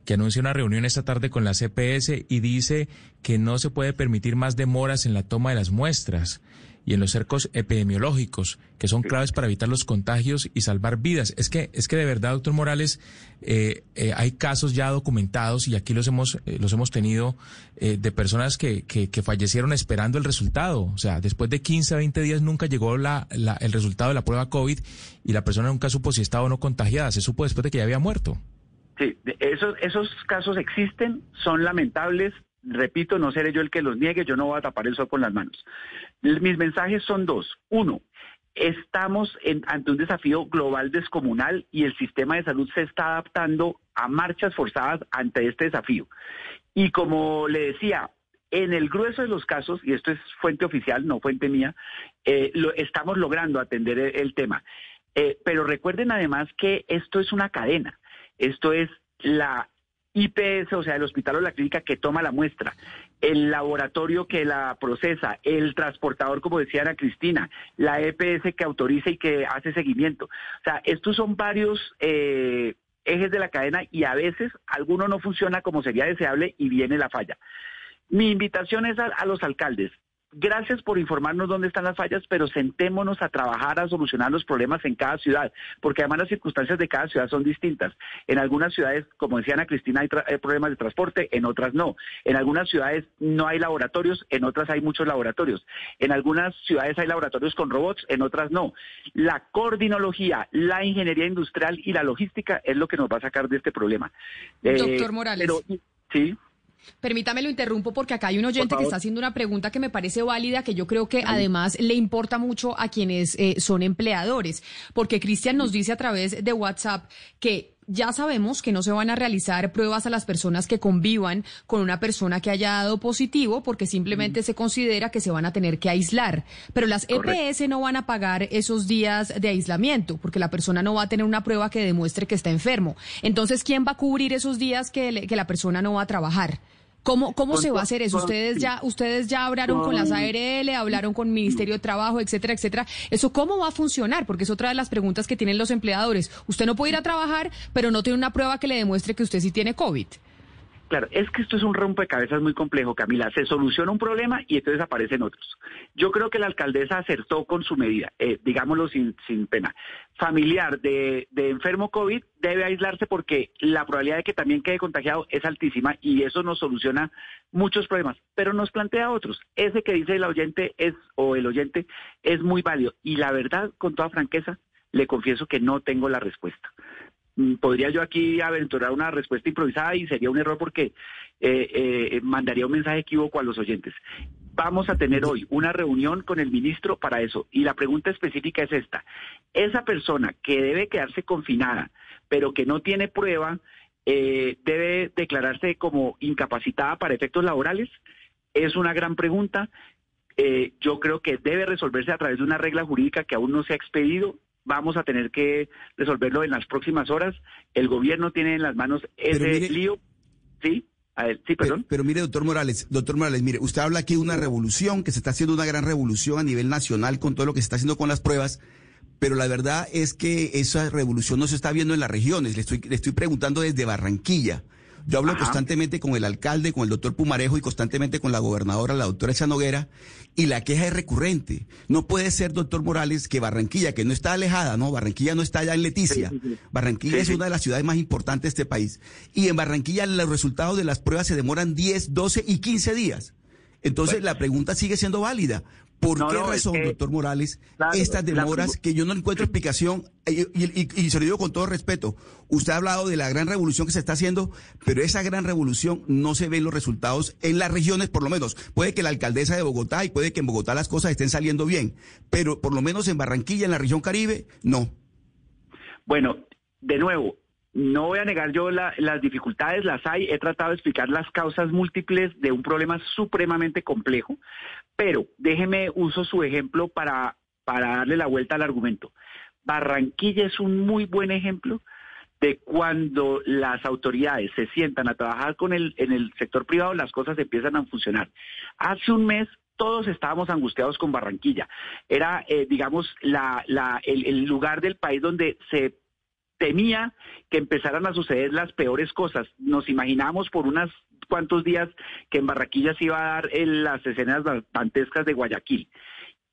que anuncia una reunión esta tarde con la CPS y dice que no se puede permitir más demoras en la toma de las muestras y en los cercos epidemiológicos, que son claves para evitar los contagios y salvar vidas. Es que, es que de verdad, doctor Morales, eh, eh, hay casos ya documentados y aquí los hemos, eh, los hemos tenido de personas que, que, que, fallecieron esperando el resultado. O sea, después de 15 a 20 días nunca llegó la, la, el resultado de la prueba COVID y la persona nunca supo si estaba o no contagiada. Se supo después de que ya había muerto. Sí, esos, esos casos existen, son lamentables, repito, no seré yo el que los niegue, yo no voy a tapar el sol con las manos. Mis mensajes son dos. Uno, estamos ante un desafío global descomunal y el sistema de salud se está adaptando a marchas forzadas ante este desafío. Y como le decía, en el grueso de los casos, y esto es fuente oficial, no fuente mía, eh, lo, estamos logrando atender el, tema. Eh, pero recuerden además que esto es una cadena. Esto es la IPS, o sea, el hospital o la clínica que toma la muestra, el laboratorio que la procesa, el transportador, como decía Ana Cristina, la EPS que autoriza y que hace seguimiento. O sea, estos son varios eh, ejes de la cadena y a veces alguno no funciona como sería deseable y viene la falla. Mi invitación es a los alcaldes, Gracias por informarnos dónde están las fallas, pero sentémonos a trabajar a solucionar los problemas en cada ciudad, porque además las circunstancias de cada ciudad son distintas. En algunas ciudades, como decía Ana Cristina, hay, problemas de transporte, en otras no. En algunas ciudades no hay laboratorios, en otras hay muchos laboratorios. En algunas ciudades hay laboratorios con robots, en otras no. La coordinología, la ingeniería industrial y la logística es lo que nos va a sacar de este problema. Doctor eh, Morales. sí. Permítame lo interrumpo porque acá hay un oyente que está haciendo una pregunta que me parece válida, que yo creo que además le importa mucho a quienes eh, son empleadores, porque Cristian nos dice a través de WhatsApp que ya sabemos que no se van a realizar pruebas a las personas que convivan con una persona que haya dado positivo porque simplemente se considera que se van a tener que aislar. Pero las EPS no van a pagar esos días de aislamiento porque la persona no va a tener una prueba que demuestre que está enfermo. Entonces, ¿quién va a cubrir esos días que, que la persona no va a trabajar? ¿Cómo, cómo se va a hacer eso? Ustedes ya, ustedes ya hablaron con las ARL, hablaron con Ministerio de Trabajo, etcétera, etcétera. ¿Eso cómo va a funcionar? Porque es otra de las preguntas que tienen los empleadores. Usted no puede ir a trabajar, pero no tiene una prueba que le demuestre que usted sí tiene COVID. Claro, es que esto es un rompecabezas muy complejo, Camila. Se soluciona un problema y entonces aparecen otros. Yo creo que la alcaldesa acertó con su medida, eh, digámoslo sin, sin pena. Familiar de, de, enfermo COVID debe aislarse porque la probabilidad de que también quede contagiado es altísima y eso nos soluciona muchos problemas, pero nos plantea otros. Ese que dice el oyente es, o el oyente, es muy válido. Y la verdad, con toda franqueza, le confieso que no tengo la respuesta. Mm, podría yo aquí aventurar una respuesta improvisada y sería un error porque eh, eh, mandaría un mensaje equívoco a los oyentes. Vamos a tener hoy una reunión con el ministro para eso. Y la pregunta específica es esta. Esa persona que debe quedarse confinada, pero que no tiene prueba, eh, debe declararse como incapacitada para efectos laborales. Es una gran pregunta. Yo creo que debe resolverse a través de una regla jurídica que aún no se ha expedido. Vamos a tener que resolverlo en las próximas horas. El gobierno tiene en las manos ese lío. Sí. Sí, perdón. Pero, mire, doctor Morales, doctor Morales, mire, usted habla aquí de una revolución, que se está haciendo una gran revolución a nivel nacional con todo lo que se está haciendo con las pruebas, pero la verdad es que esa revolución no se está viendo en las regiones. Le estoy, le estoy preguntando desde Barranquilla. Yo hablo constantemente con el alcalde, con el doctor Pumarejo y constantemente con la gobernadora, la doctora Chanoguera, y la queja es recurrente. No puede ser, doctor Morales, que Barranquilla, que no está alejada, ¿no? Barranquilla no está allá en Leticia. Barranquilla es una de las ciudades más importantes de este país. Y en Barranquilla los resultados de las pruebas se demoran 10, 12 y 15 días. Entonces la pregunta sigue siendo válida. ¿Por qué razón, doctor Morales, estas demoras que yo no encuentro explicación? Y, y, se lo digo con todo respeto. Usted ha hablado de la gran revolución que se está haciendo, pero esa gran revolución no se ven los resultados en las regiones, por lo menos. Puede que la alcaldesa de Bogotá y puede que en Bogotá las cosas estén saliendo bien, pero por lo menos en Barranquilla, en la región Caribe, no. Bueno, de nuevo, no voy a negar yo las dificultades, las hay, he tratado de explicar las causas múltiples de un problema supremamente complejo, pero déjeme uso su ejemplo para, para darle la vuelta al argumento. Barranquilla es un muy buen ejemplo de cuando las autoridades se sientan a trabajar con el, en el sector privado, las cosas empiezan a funcionar. Hace un mes todos estábamos angustiados con Barranquilla. Era, eh, digamos, la, el lugar del país donde se temía que empezaran a suceder las peores cosas. Nos imaginábamos por unos cuantos días que en Barranquilla se iba a dar las escenas dantescas de Guayaquil.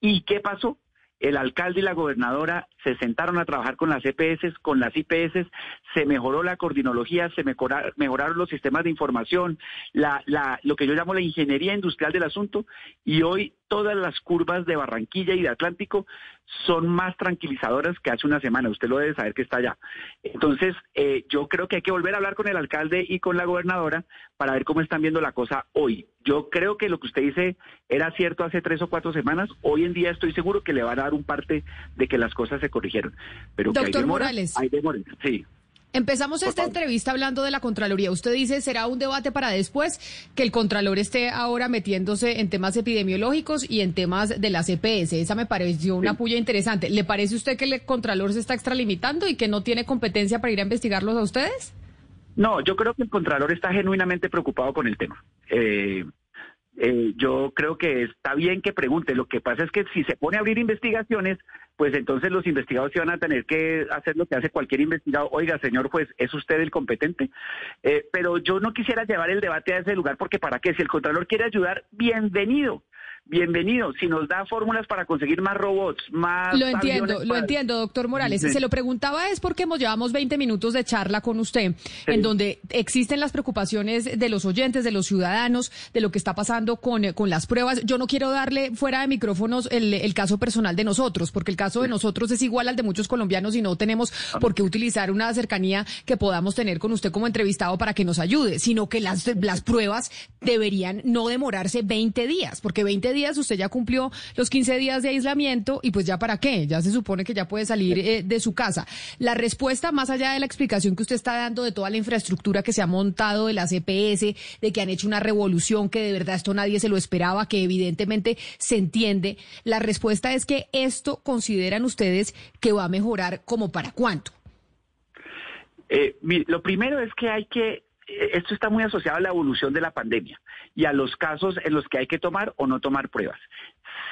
¿Y qué pasó? el alcalde y la gobernadora se sentaron a trabajar con las EPS, con las IPS, se mejoró la coordinología, se mejoraron los sistemas de información, la, la, lo que yo llamo la ingeniería industrial del asunto, y hoy todas las curvas de Barranquilla y de Atlántico son más tranquilizadoras que hace una semana. Usted lo debe saber que está allá. Entonces, eh, yo creo que hay que volver a hablar con el alcalde y con la gobernadora para ver cómo están viendo la cosa hoy. Yo creo que lo que usted dice era cierto hace tres o cuatro semanas. Hoy en día estoy seguro que le va a dar un parte de que las cosas se corrigieron. Pero Doctor que hay Morales. Hay demoras, sí. Empezamos esta entrevista hablando de la Contraloría. Usted dice, será un debate para después que el Contralor esté ahora metiéndose en temas epidemiológicos y en temas de las EPS. Esa me pareció una puya interesante. ¿Le parece usted que el Contralor se está extralimitando y que no tiene competencia para ir a investigarlos a ustedes? No, yo creo que el Contralor está genuinamente preocupado con el tema. Eh, eh, yo creo que está bien que pregunte. Lo que pasa es que si se pone a abrir investigaciones, pues entonces los investigados se van a tener que hacer lo que hace cualquier investigado. Oiga, señor juez, ¿es usted el competente? Eh, pero yo no quisiera llevar el debate a ese lugar porque ¿para qué? Si el Contralor quiere ayudar, bienvenido bienvenido. Si nos da fórmulas para conseguir más robots, más... Lo entiendo, lo entiendo, doctor Morales. Se lo preguntaba es porque hemos llevamos 20 minutos de charla con usted, en donde existen las preocupaciones de los oyentes, de los ciudadanos, de lo que está pasando con, con las pruebas. Yo no quiero darle fuera de micrófonos el, el caso personal de nosotros, porque el caso de nosotros es igual al de muchos colombianos y no tenemos ah. por qué utilizar una cercanía que podamos tener con usted como entrevistado para que nos ayude, sino que las, las pruebas deberían no demorarse 20 días, porque 20 días, usted ya cumplió los 15 días de aislamiento y pues ya para qué, ya se supone que ya puede salir eh, de su casa. La respuesta, más allá de la explicación que usted está dando de toda la infraestructura que se ha montado de la CPS, de que han hecho una revolución, que de verdad esto nadie se lo esperaba, que evidentemente se entiende, la respuesta es que esto consideran ustedes que va a mejorar como para cuánto. Eh, lo primero es que hay que esto está muy asociado a la evolución de la pandemia y a los casos en los que hay que tomar o no tomar pruebas.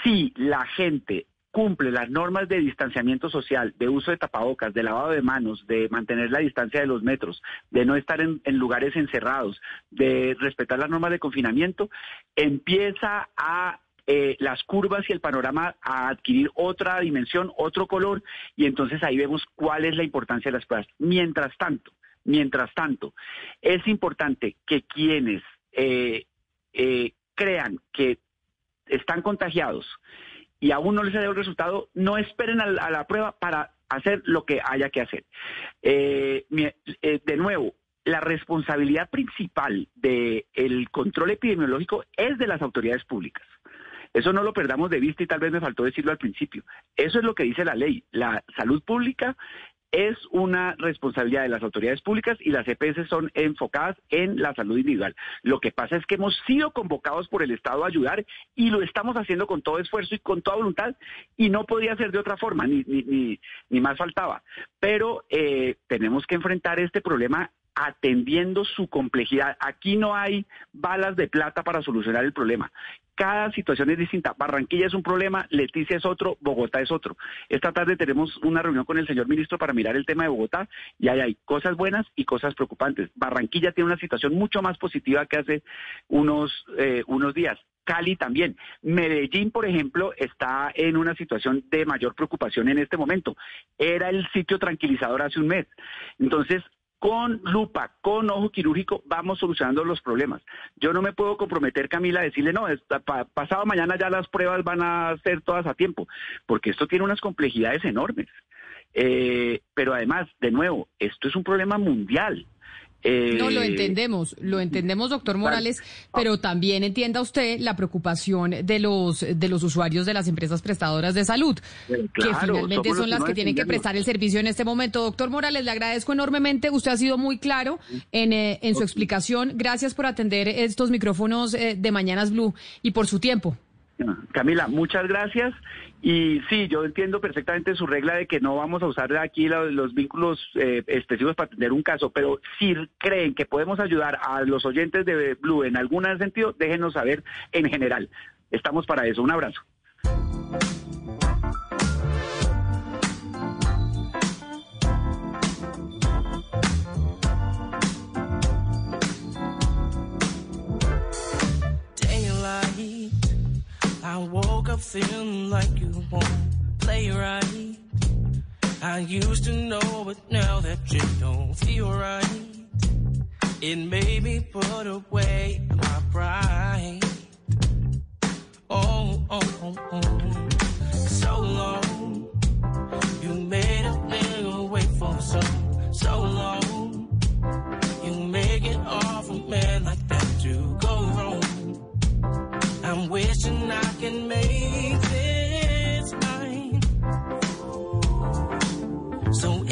Si la gente cumple las normas de distanciamiento social, de uso de tapabocas, de lavado de manos, de mantener la distancia de los metros, de no estar en, lugares encerrados, de respetar las normas de confinamiento, empieza a eh, las curvas y el panorama a adquirir otra dimensión, otro color, y entonces ahí vemos cuál es la importancia de las pruebas. Mientras tanto, Mientras tanto, es importante que quienes eh, eh, crean que están contagiados y aún no les ha dado el resultado, no esperen a la, prueba para hacer lo que haya que hacer. Eh, eh, de nuevo, la responsabilidad principal del el control epidemiológico es de las autoridades públicas. Eso no lo perdamos de vista y tal vez me faltó decirlo al principio. Eso es lo que dice la ley. La salud pública es una responsabilidad de las autoridades públicas y las EPS son enfocadas en la salud individual. Lo que pasa es que hemos sido convocados por el Estado a ayudar y lo estamos haciendo con todo esfuerzo y con toda voluntad y no podía ser de otra forma, ni, ni, ni, más faltaba. Pero eh, tenemos que enfrentar este problema atendiendo su complejidad. Aquí no hay balas de plata para solucionar el problema. Cada situación es distinta. Barranquilla es un problema, Leticia es otro, Bogotá es otro. Esta tarde tenemos una reunión con el señor ministro para mirar el tema de Bogotá y ahí hay cosas buenas y cosas preocupantes. Barranquilla tiene una situación mucho más positiva que hace unos, eh, unos días. Cali también. Medellín, por ejemplo, está en una situación de mayor preocupación en este momento. Era el sitio tranquilizador hace un mes. Entonces, con lupa, con ojo quirúrgico, vamos solucionando los problemas. Yo no me puedo comprometer, Camila, a decirle, no, pasado mañana ya las pruebas van a ser todas a tiempo, porque esto tiene unas complejidades enormes. Eh, pero además, de nuevo, esto es un problema mundial no, lo eh, entendemos, lo entendemos, doctor Morales, pero también entienda usted la preocupación de los de los usuarios de las empresas prestadoras de salud, que finalmente son las que tienen que prestar el servicio en este momento. Doctor Morales, le agradezco enormemente, usted ha sido muy claro en, eh, en su explicación. Gracias por atender estos micrófonos eh, de Mañanas Blue y por su tiempo. Camila, muchas gracias. Y sí, yo entiendo perfectamente su regla de que no vamos a usar aquí los, vínculos eh, específicos para tener un caso, pero si creen que podemos ayudar a los oyentes de Blue en algún sentido, déjenos saber en general. Estamos para eso. Un abrazo. I woke up feeling like you won't play right. I used to know, but now that you don't feel right, it made me put away my pride. Oh, oh, oh, oh. So long, you made a nigga wait for so, so long. You make it for men like that wishing I can make this mine. So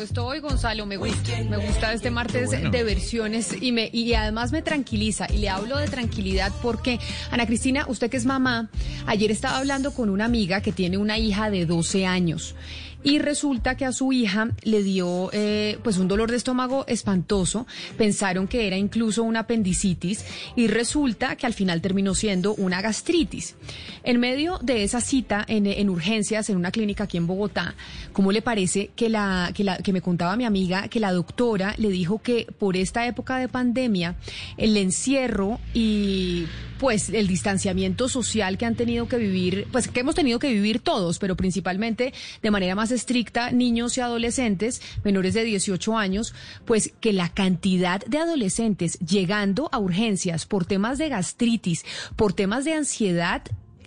puesto hoy, Gonzalo. Me gusta, me gusta este martes de versiones y me y además me tranquiliza. Y le hablo de tranquilidad porque Ana Cristina, usted que es mamá, ayer estaba hablando con una amiga que tiene una hija de 12 años y resulta que a su hija le dio eh, pues un dolor de estómago espantoso, pensaron que era incluso una apendicitis y resulta que al final terminó siendo una gastritis. En medio de esa cita en, en urgencias en una clínica aquí en Bogotá, ¿cómo le parece que la, que la que me contaba mi amiga que la doctora le dijo que por esta época de pandemia el encierro y pues el distanciamiento social que han tenido que vivir, pues que hemos tenido que vivir todos, pero principalmente de manera más estricta niños y adolescentes menores de 18 años, pues que la cantidad de adolescentes llegando a urgencias por temas de gastritis, por temas de ansiedad,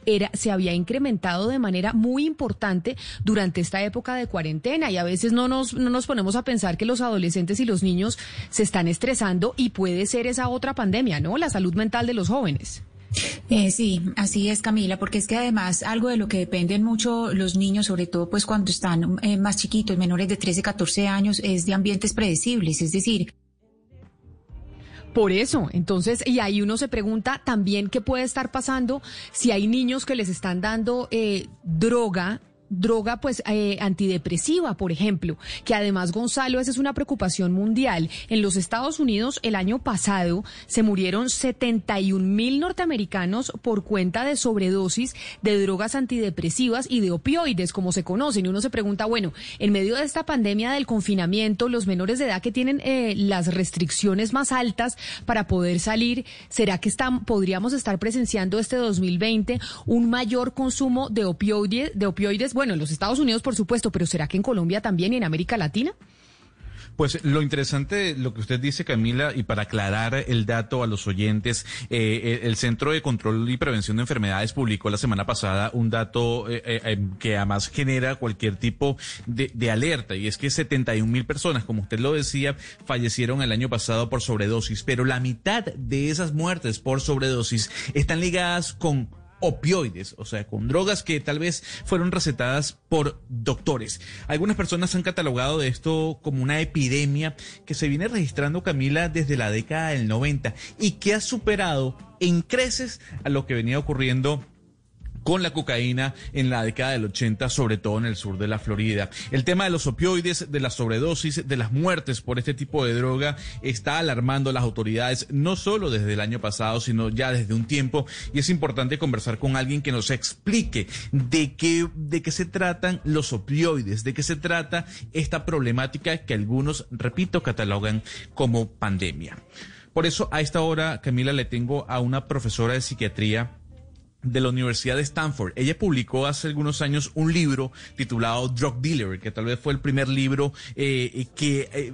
era, se había incrementado de manera muy importante durante esta época de cuarentena y a veces no nos, no nos ponemos a pensar que los adolescentes y los niños se están estresando y puede ser esa otra pandemia, ¿no? La salud mental de los jóvenes. Eh, sí, así es Camila, porque es que además algo de lo que dependen mucho los niños, sobre todo pues cuando están eh, más chiquitos, menores de 13, 14 años, es de ambientes predecibles, es decir, por eso, entonces, y ahí uno se pregunta también qué puede estar pasando si hay niños que les están dando eh, droga droga pues eh, antidepresiva, por ejemplo, que además Gonzalo, esa es una preocupación mundial. En los Estados Unidos el año pasado se murieron 71 mil norteamericanos por cuenta de sobredosis de drogas antidepresivas y de opioides, como se conocen. Y uno se pregunta, bueno, en medio de esta pandemia del confinamiento, los menores de edad que tienen eh, las restricciones más altas para poder salir, ¿será que están, podríamos estar presenciando este 2020 un mayor consumo de opioides? De opioides en los Estados Unidos, por supuesto, pero ¿será que en Colombia también y en América Latina? Pues lo interesante, lo que usted dice, Camila, y para aclarar el dato a los oyentes, eh, el Centro de Control y Prevención de Enfermedades publicó la semana pasada un dato eh, eh, que además genera cualquier tipo de, de, alerta, y es que 71 mil personas, como usted lo decía, fallecieron el año pasado por sobredosis, pero la mitad de esas muertes por sobredosis están ligadas con opioides, o sea, con drogas que tal vez fueron recetadas por doctores. Algunas personas han catalogado de esto como una epidemia que se viene registrando, Camila, desde la década del 90 y que ha superado en creces a lo que venía ocurriendo con la cocaína en la década del 80, sobre todo en el sur de la Florida. El tema de los opioides, de la sobredosis, de las muertes por este tipo de droga está alarmando a las autoridades, no solo desde el año pasado, sino ya desde un tiempo. Y es importante conversar con alguien que nos explique de qué, de qué se tratan los opioides, de qué se trata esta problemática que algunos, repito, catalogan como pandemia. Por eso, a esta hora, Camila, le tengo a una profesora de psiquiatría de la Universidad de Stanford. Ella publicó hace algunos años un libro titulado Drug Dealer, que tal vez fue el primer libro eh, que eh,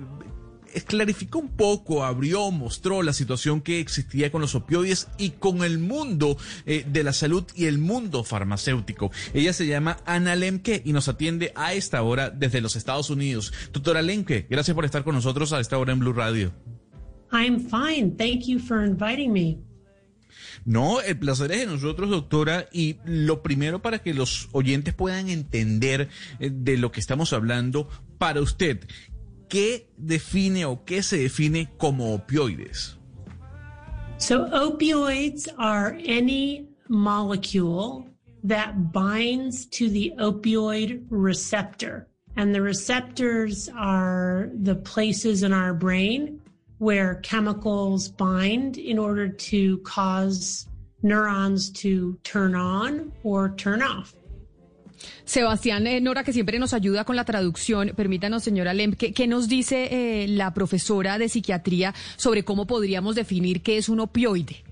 clarificó un poco, abrió, mostró la situación que existía con los opioides y con el mundo eh, de la salud y el mundo farmacéutico. Ella se llama Ana Lemke y nos atiende a esta hora desde los Estados Unidos. Doctora Lemke, gracias por estar con nosotros a esta hora en Blue Radio. I'm fine. Thank you for inviting me. No, el placer es de nosotros, doctora, y lo primero para que los oyentes puedan entender eh, de lo que estamos hablando, para usted, ¿qué define o qué se define como opioides? So opioids are any molecule that binds to the opioid receptor. And the receptors are the places in our brain where chemicals bind in order to cause neurons to turn on or turn off. Sebastián eh, Nora, que siempre nos ayuda con la traducción, permítanos, señora Lem, ¿qué, nos dice eh, la profesora de psiquiatría sobre cómo podríamos definir qué es un opioide?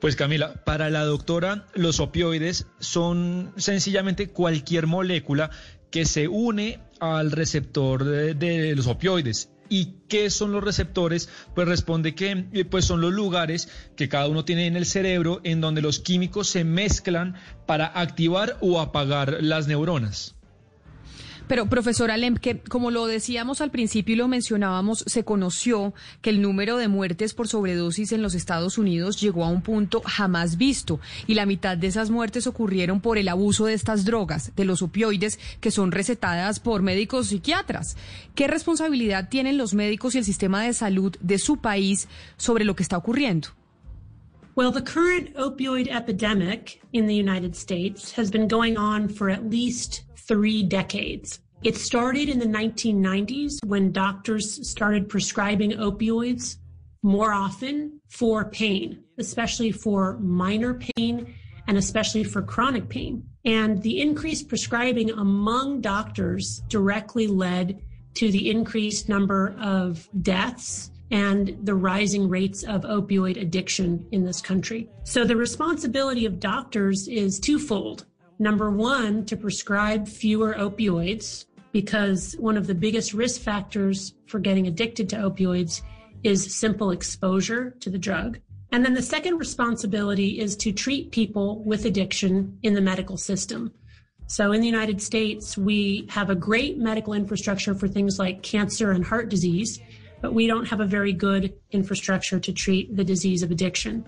Pues Camila, para la doctora, los opioides son sencillamente cualquier molécula que se une al receptor de los opioides ¿Y qué son los receptores? Pues responde que eh, pues son los lugares que cada uno tiene en el cerebro en donde los químicos se mezclan para activar o apagar las neuronas. Pero, profesora Lemke, como lo decíamos al principio y lo mencionábamos, se conoció que el número de muertes por sobredosis en los Estados Unidos llegó a un punto jamás visto y la mitad de esas muertes ocurrieron por el abuso de estas drogas, de los opioides, que son recetadas por médicos psiquiatras. ¿Qué responsabilidad tienen los médicos y el sistema de salud de su país sobre lo que está ocurriendo? Well, the current opioid epidemic in the United States has been going on for at least three decades. It started in the 1990s when doctors started prescribing opioids more often for pain, especially for minor pain and especially for chronic pain. And the increased prescribing among doctors directly led to the increased number of deaths and the rising rates of opioid addiction in this country. So the responsibility of doctors is twofold. Number one, to prescribe fewer opioids, because one of the biggest risk factors for getting addicted to opioids is simple exposure to the drug. And then the second responsibility is to treat people with addiction in the medical system. So in the United States, we have a great medical infrastructure for things like cancer and heart disease, but we don't have a very good infrastructure to treat the disease of addiction.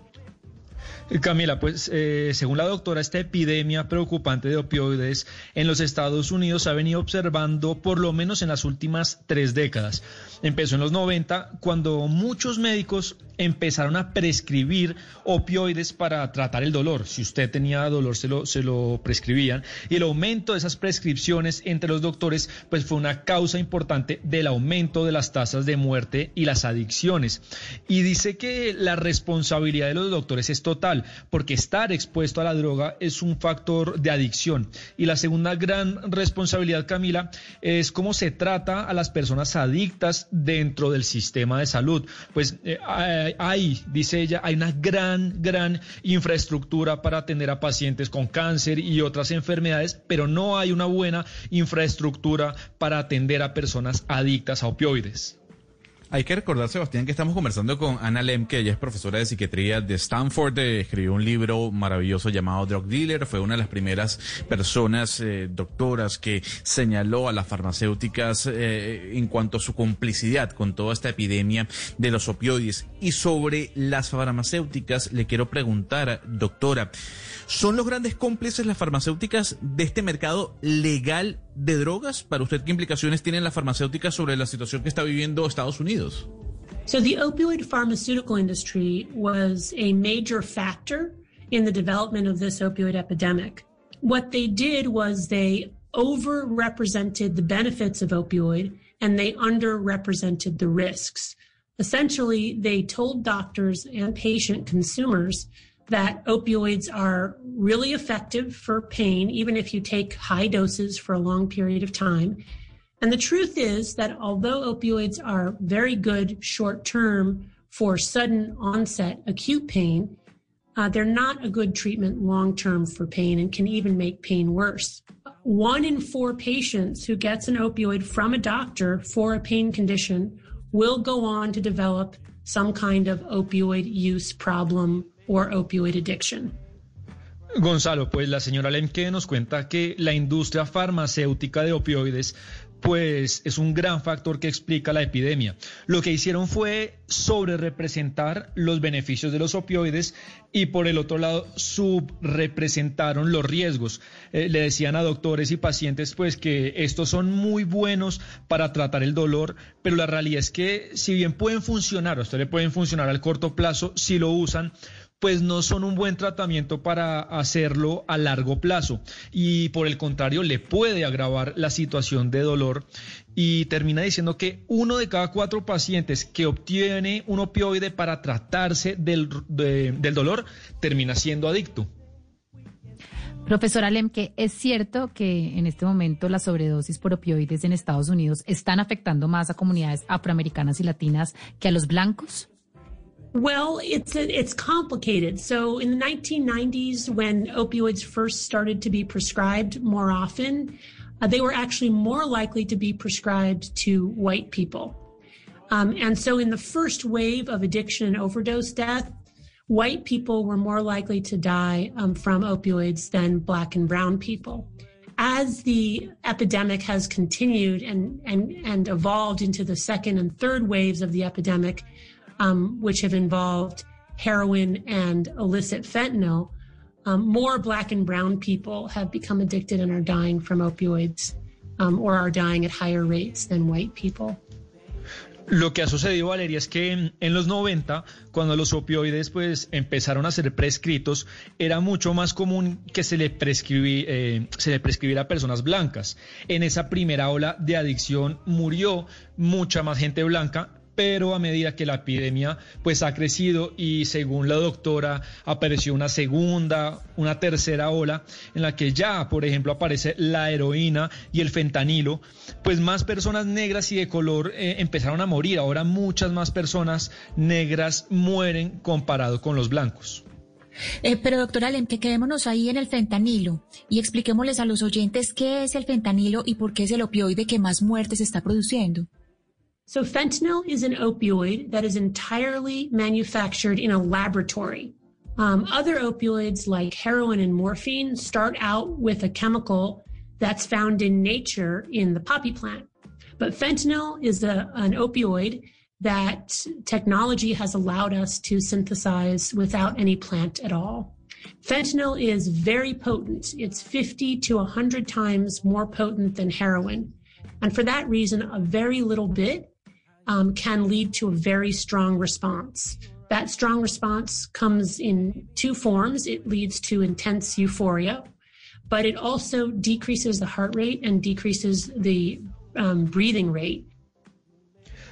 Camila, pues eh, según la doctora, esta epidemia preocupante de opioides en los Estados Unidos ha venido observando por lo menos en las últimas tres décadas. Empezó en los 90, cuando muchos médicos empezaron a prescribir opioides para tratar el dolor. Si usted tenía dolor, se lo, se lo prescribían. Y el aumento de esas prescripciones entre los doctores, pues fue una causa importante del aumento de las tasas de muerte y las adicciones. Y dice que la responsabilidad de los doctores es total porque estar expuesto a la droga es un factor de adicción. Y la segunda gran responsabilidad, Camila, es cómo se trata a las personas adictas dentro del sistema de salud. Pues eh, hay, dice ella, hay una gran, gran infraestructura para atender a pacientes con cáncer y otras enfermedades, pero no hay una buena infraestructura para atender a personas adictas a opioides. Hay que recordar, Sebastián, que estamos conversando con Ana Lem, que ella es profesora de psiquiatría de Stanford, eh, escribió un libro maravilloso llamado Drug Dealer, fue una de las primeras personas, eh, doctoras, que señaló a las farmacéuticas eh, en cuanto a su complicidad con toda esta epidemia de los opioides. Y sobre las farmacéuticas, le quiero preguntar, doctora, ¿Son los grandes cómplices las farmacéuticas de este mercado legal de drogas? Para usted, ¿qué implicaciones tienen las farmacéuticas sobre la situación que está viviendo Estados Unidos? So the opioid pharmaceutical industry was a major factor in the development of this opioid epidemic. What they did was they overrepresented the benefits of opioid and they underrepresented the risks. Essentially, they told doctors and patient consumers that opioids are really effective for pain, even if you take high doses for a long period of time. And the truth is that although opioids are very good short term for sudden onset acute pain, uh, they're not a good treatment long term for pain and can even make pain worse. One in four patients who gets an opioid from a doctor for a pain condition will go on to develop some kind of opioid use problem or opioid addiction. Gonzalo, pues la señora Lemke nos cuenta que la industria farmacéutica de opioides pues es un gran factor que explica la epidemia. Lo que hicieron fue sobrerepresentar los beneficios de los opioides y por el otro lado subrepresentaron los riesgos. Eh, le decían a doctores y pacientes pues que estos son muy buenos para tratar el dolor, pero la realidad es que si bien pueden funcionar, a usted le pueden funcionar al corto plazo si lo usan, pues no son un buen tratamiento para hacerlo a largo plazo y por el contrario le puede agravar la situación de dolor y termina diciendo que uno de cada cuatro pacientes que obtiene un opioide para tratarse del, del dolor termina siendo adicto. Profesora Lemke, ¿es cierto que en este momento las sobredosis por opioides en Estados Unidos están afectando más a comunidades afroamericanas y latinas que a los blancos? Well, it's it's complicated. So in the 1990s, when opioids first started to be prescribed more often, uh, they were actually more likely to be prescribed to white people. Um, and so in the first wave of addiction and overdose death, white people were more likely to die um, from opioids than black and brown people. As the epidemic has continued and, and, and evolved into the second and third waves of the epidemic, um, which have involved heroin and illicit fentanyl, um, more black and brown people have become addicted and are dying from opioids um, or are dying at higher rates than white people. Lo que ha sucedido, Valeria, es que en, los 90, cuando los opioides pues empezaron a ser prescritos, era mucho más común que se le, prescribí, eh, se le prescribiera a personas blancas. En esa primera ola de adicción murió mucha más gente blanca pero a medida que la epidemia pues ha crecido y según la doctora apareció una segunda, una tercera ola en la que ya, por ejemplo, aparece la heroína y el fentanilo, pues más personas negras y de color eh, empezaron a morir. Ahora muchas más personas negras mueren comparado con los blancos. Eh, pero doctora Alem, que quedémonos ahí en el fentanilo y expliquémosles a los oyentes qué es el fentanilo y por qué es el opioide que más muertes está produciendo. So fentanyl is an opioid that is entirely manufactured in a laboratory. Um, other opioids like heroin and morphine start out with a chemical that's found in nature in the poppy plant. But fentanyl is a, an opioid that technology has allowed us to synthesize without any plant at all. Fentanyl is very potent. It's 50 to 100 times more potent than heroin. And for that reason, a very little bit um, can lead to a very strong response. That strong response comes in two forms. It leads to intense euphoria, but it also decreases the heart rate and decreases the um, breathing rate.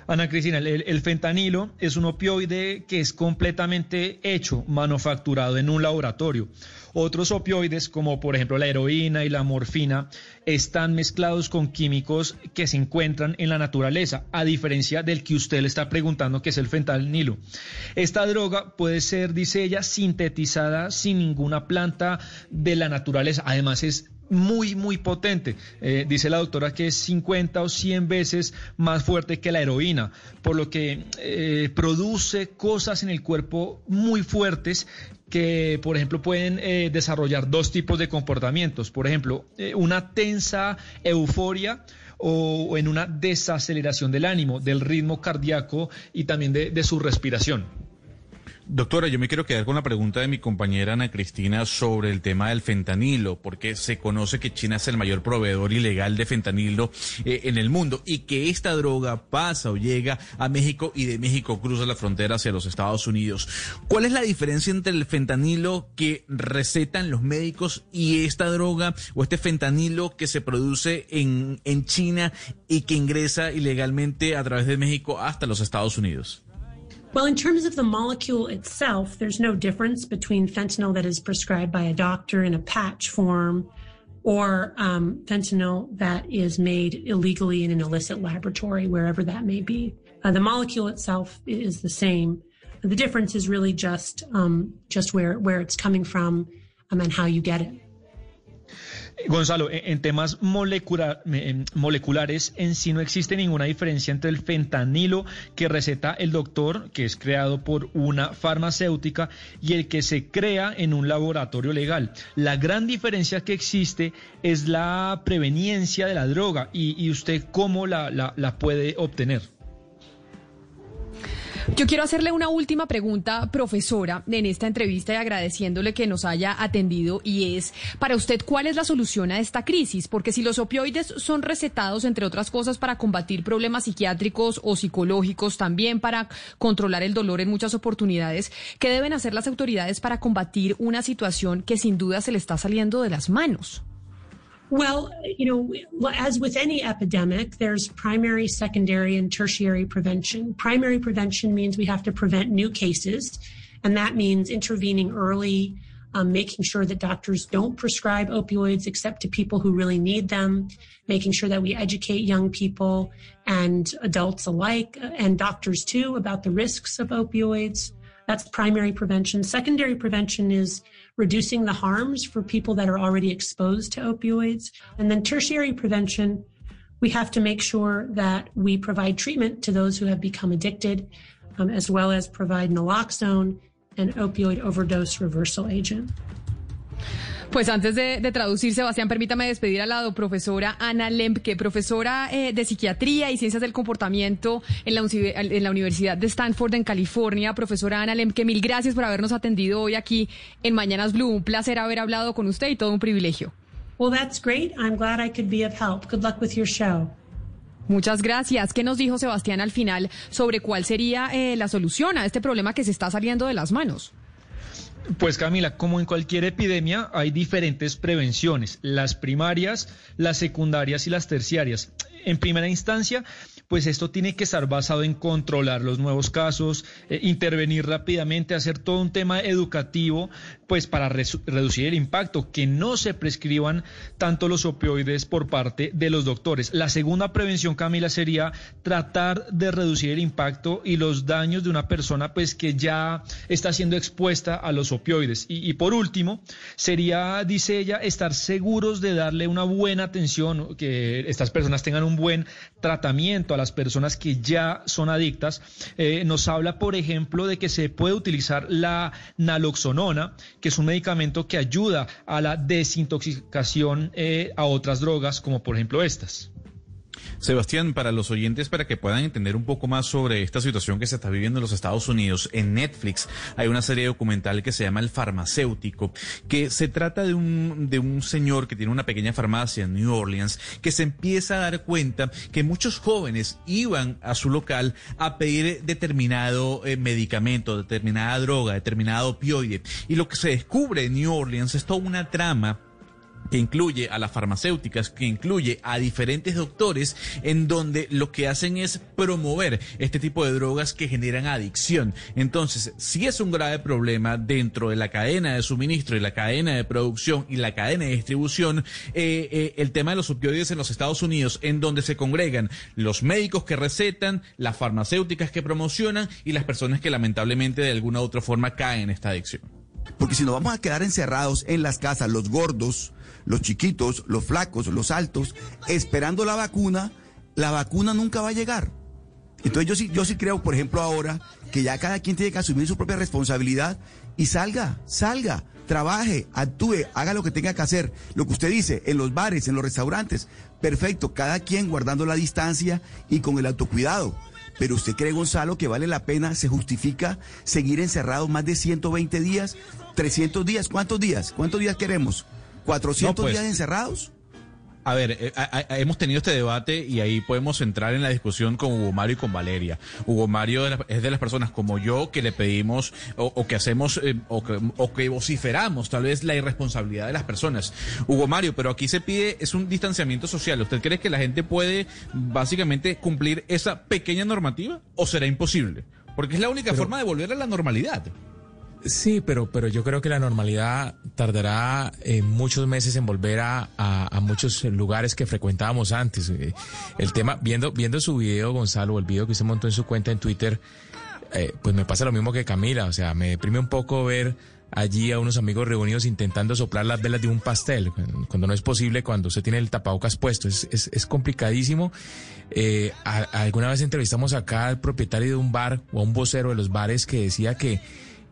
Ana Cristina, el, fentanilo es un opioide que es completamente hecho, manufacturado en un laboratorio. Otros opioides, como por ejemplo la heroína y la morfina, están mezclados con químicos que se encuentran en la naturaleza, a diferencia del que usted le está preguntando, que es el fentanilo. Esta droga puede ser, dice ella, sintetizada sin ninguna planta de la naturaleza. Además es muy, muy potente. Eh, dice la doctora que es 50 o 100 veces más fuerte que la heroína, por lo que eh, produce cosas en el cuerpo muy fuertes que, por ejemplo, pueden eh, desarrollar dos tipos de comportamientos. Por ejemplo, una tensa euforia o en una desaceleración del ánimo, del ritmo cardíaco y también de su respiración. Doctora, yo me quiero quedar con la pregunta de mi compañera Ana Cristina sobre el tema del fentanilo, porque se conoce que China es el mayor proveedor ilegal de fentanilo eh, en el mundo y que esta droga pasa o llega a México y de México cruza la frontera hacia los Estados Unidos. ¿Cuál es la diferencia entre el fentanilo que recetan los médicos y esta droga o este fentanilo que se produce en, en China y que ingresa ilegalmente a través de México hasta los Estados Unidos? Well, in terms of the molecule itself, there's no difference between fentanyl that is prescribed by a doctor in a patch form or um, fentanyl that is made illegally in an illicit laboratory, wherever that may be. Uh, the molecule itself is the same. The difference is really just um, just where where it's coming from um, and how you get it. Gonzalo, en temas moleculares en sí no existe ninguna diferencia entre el fentanilo que receta el doctor, que es creado por una farmacéutica, y el que se crea en un laboratorio legal. La gran diferencia que existe es la preveniencia de la droga y, usted cómo la puede obtener. Yo quiero hacerle una última pregunta, profesora, en esta entrevista y agradeciéndole que nos haya atendido y es, para usted, ¿cuál es la solución a esta crisis? Porque si los opioides son recetados, entre otras cosas, para combatir problemas psiquiátricos o psicológicos, también para controlar el dolor en muchas oportunidades, ¿qué deben hacer las autoridades para combatir una situación que sin duda se le está saliendo de las manos? Well, you know, as with any epidemic, there's primary, secondary, and tertiary prevention. Primary prevention means we have to prevent new cases, and that means intervening early, um, making sure that doctors don't prescribe opioids except to people who really need them, making sure that we educate young people and adults alike, uh, and doctors too, about the risks of opioids. That's primary prevention. Secondary prevention is reducing the harms for people that are already exposed to opioids. And then tertiary prevention, we have to make sure that we provide treatment to those who have become addicted, um, as well as provide naloxone, an opioid overdose reversal agent. Pues antes de, traducir, Sebastián, permítame despedir a la profesora Ana Lempke, profesora eh, de Psiquiatría y Ciencias del Comportamiento en la, en la Universidad de Stanford, en California. Profesora Ana Lempke, mil gracias por habernos atendido hoy aquí en Mañanas Blue. Un placer haber hablado con usted y todo un privilegio. Well, that's great. I'm glad I could be of help. Good luck with your show. Muchas gracias. ¿Qué nos dijo Sebastián al final sobre cuál sería eh, la solución a este problema que se está saliendo de las manos? Pues Camila, como en cualquier epidemia, hay diferentes prevenciones, las primarias, las secundarias y las terciarias. En primera instancia, pues esto tiene que estar basado en controlar los nuevos casos, eh, intervenir rápidamente, hacer todo un tema educativo, pues para reducir el impacto, que no se prescriban tanto los opioides por parte de los doctores. La segunda prevención, Camila, sería tratar de reducir el impacto y los daños de una persona, pues que ya está siendo expuesta a los opioides. Y, y por último, sería, dice ella, estar seguros de darle una buena atención, que estas personas tengan un buen tratamiento las personas que ya son adictas. Eh, nos habla, por ejemplo, de que se puede utilizar la naloxonona, que es un medicamento que ayuda a la desintoxicación eh, a otras drogas, como por ejemplo estas. Sebastián, para los oyentes, para que puedan entender un poco más sobre esta situación que se está viviendo en los Estados Unidos, en Netflix hay una serie documental que se llama El Farmacéutico, que se trata de un, de un señor que tiene una pequeña farmacia en New Orleans, que se empieza a dar cuenta que muchos jóvenes iban a su local a pedir determinado eh, medicamento, determinada droga, determinado opioide. Y lo que se descubre en New Orleans es toda una trama que incluye a las farmacéuticas, que incluye a diferentes doctores, en donde lo que hacen es promover este tipo de drogas que generan adicción. Entonces, si es un grave problema dentro de la cadena de suministro y la cadena de producción y la cadena de distribución, eh, eh, el tema de los opioides en los Estados Unidos, en donde se congregan los médicos que recetan, las farmacéuticas que promocionan y las personas que lamentablemente de alguna u otra forma caen en esta adicción. Porque si nos vamos a quedar encerrados en las casas, los gordos, los chiquitos, los flacos, los altos, esperando la vacuna, la vacuna nunca va a llegar. Entonces yo sí, yo sí creo, por ejemplo, ahora que ya cada quien tiene que asumir su propia responsabilidad y salga, salga, trabaje, actúe, haga lo que tenga que hacer. Lo que usted dice, en los bares, en los restaurantes, perfecto, cada quien guardando la distancia y con el autocuidado. Pero usted cree, Gonzalo, que vale la pena, se justifica seguir encerrados más de 120 días, 300 días, ¿cuántos días? ¿Cuántos días queremos? ¿400 pues, días encerrados? A ver, eh, hemos tenido este debate y ahí podemos entrar en la discusión con Hugo Mario y con Valeria. Hugo Mario es de las personas como yo que le pedimos o, que hacemos eh, o, que, o, que, vociferamos tal vez la irresponsabilidad de las personas. Hugo Mario, pero aquí se pide es un distanciamiento social. ¿Usted cree que la gente puede básicamente cumplir esa pequeña normativa o será imposible? Porque es la única forma de volver a la normalidad. Sí, pero, pero yo creo que la normalidad tardará eh, muchos meses en volver a, a, muchos lugares que frecuentábamos antes. Eh, el tema, viendo, viendo su video, Gonzalo, el video que usted montó en su cuenta en Twitter, eh, pues me pasa lo mismo que Camila. O sea, me deprime un poco ver allí a unos amigos reunidos intentando soplar las velas de un pastel, cuando no es posible, cuando se tiene el tapabocas puesto. Es, es, es complicadísimo. alguna vez entrevistamos acá al propietario de un bar o a un vocero de los bares que decía que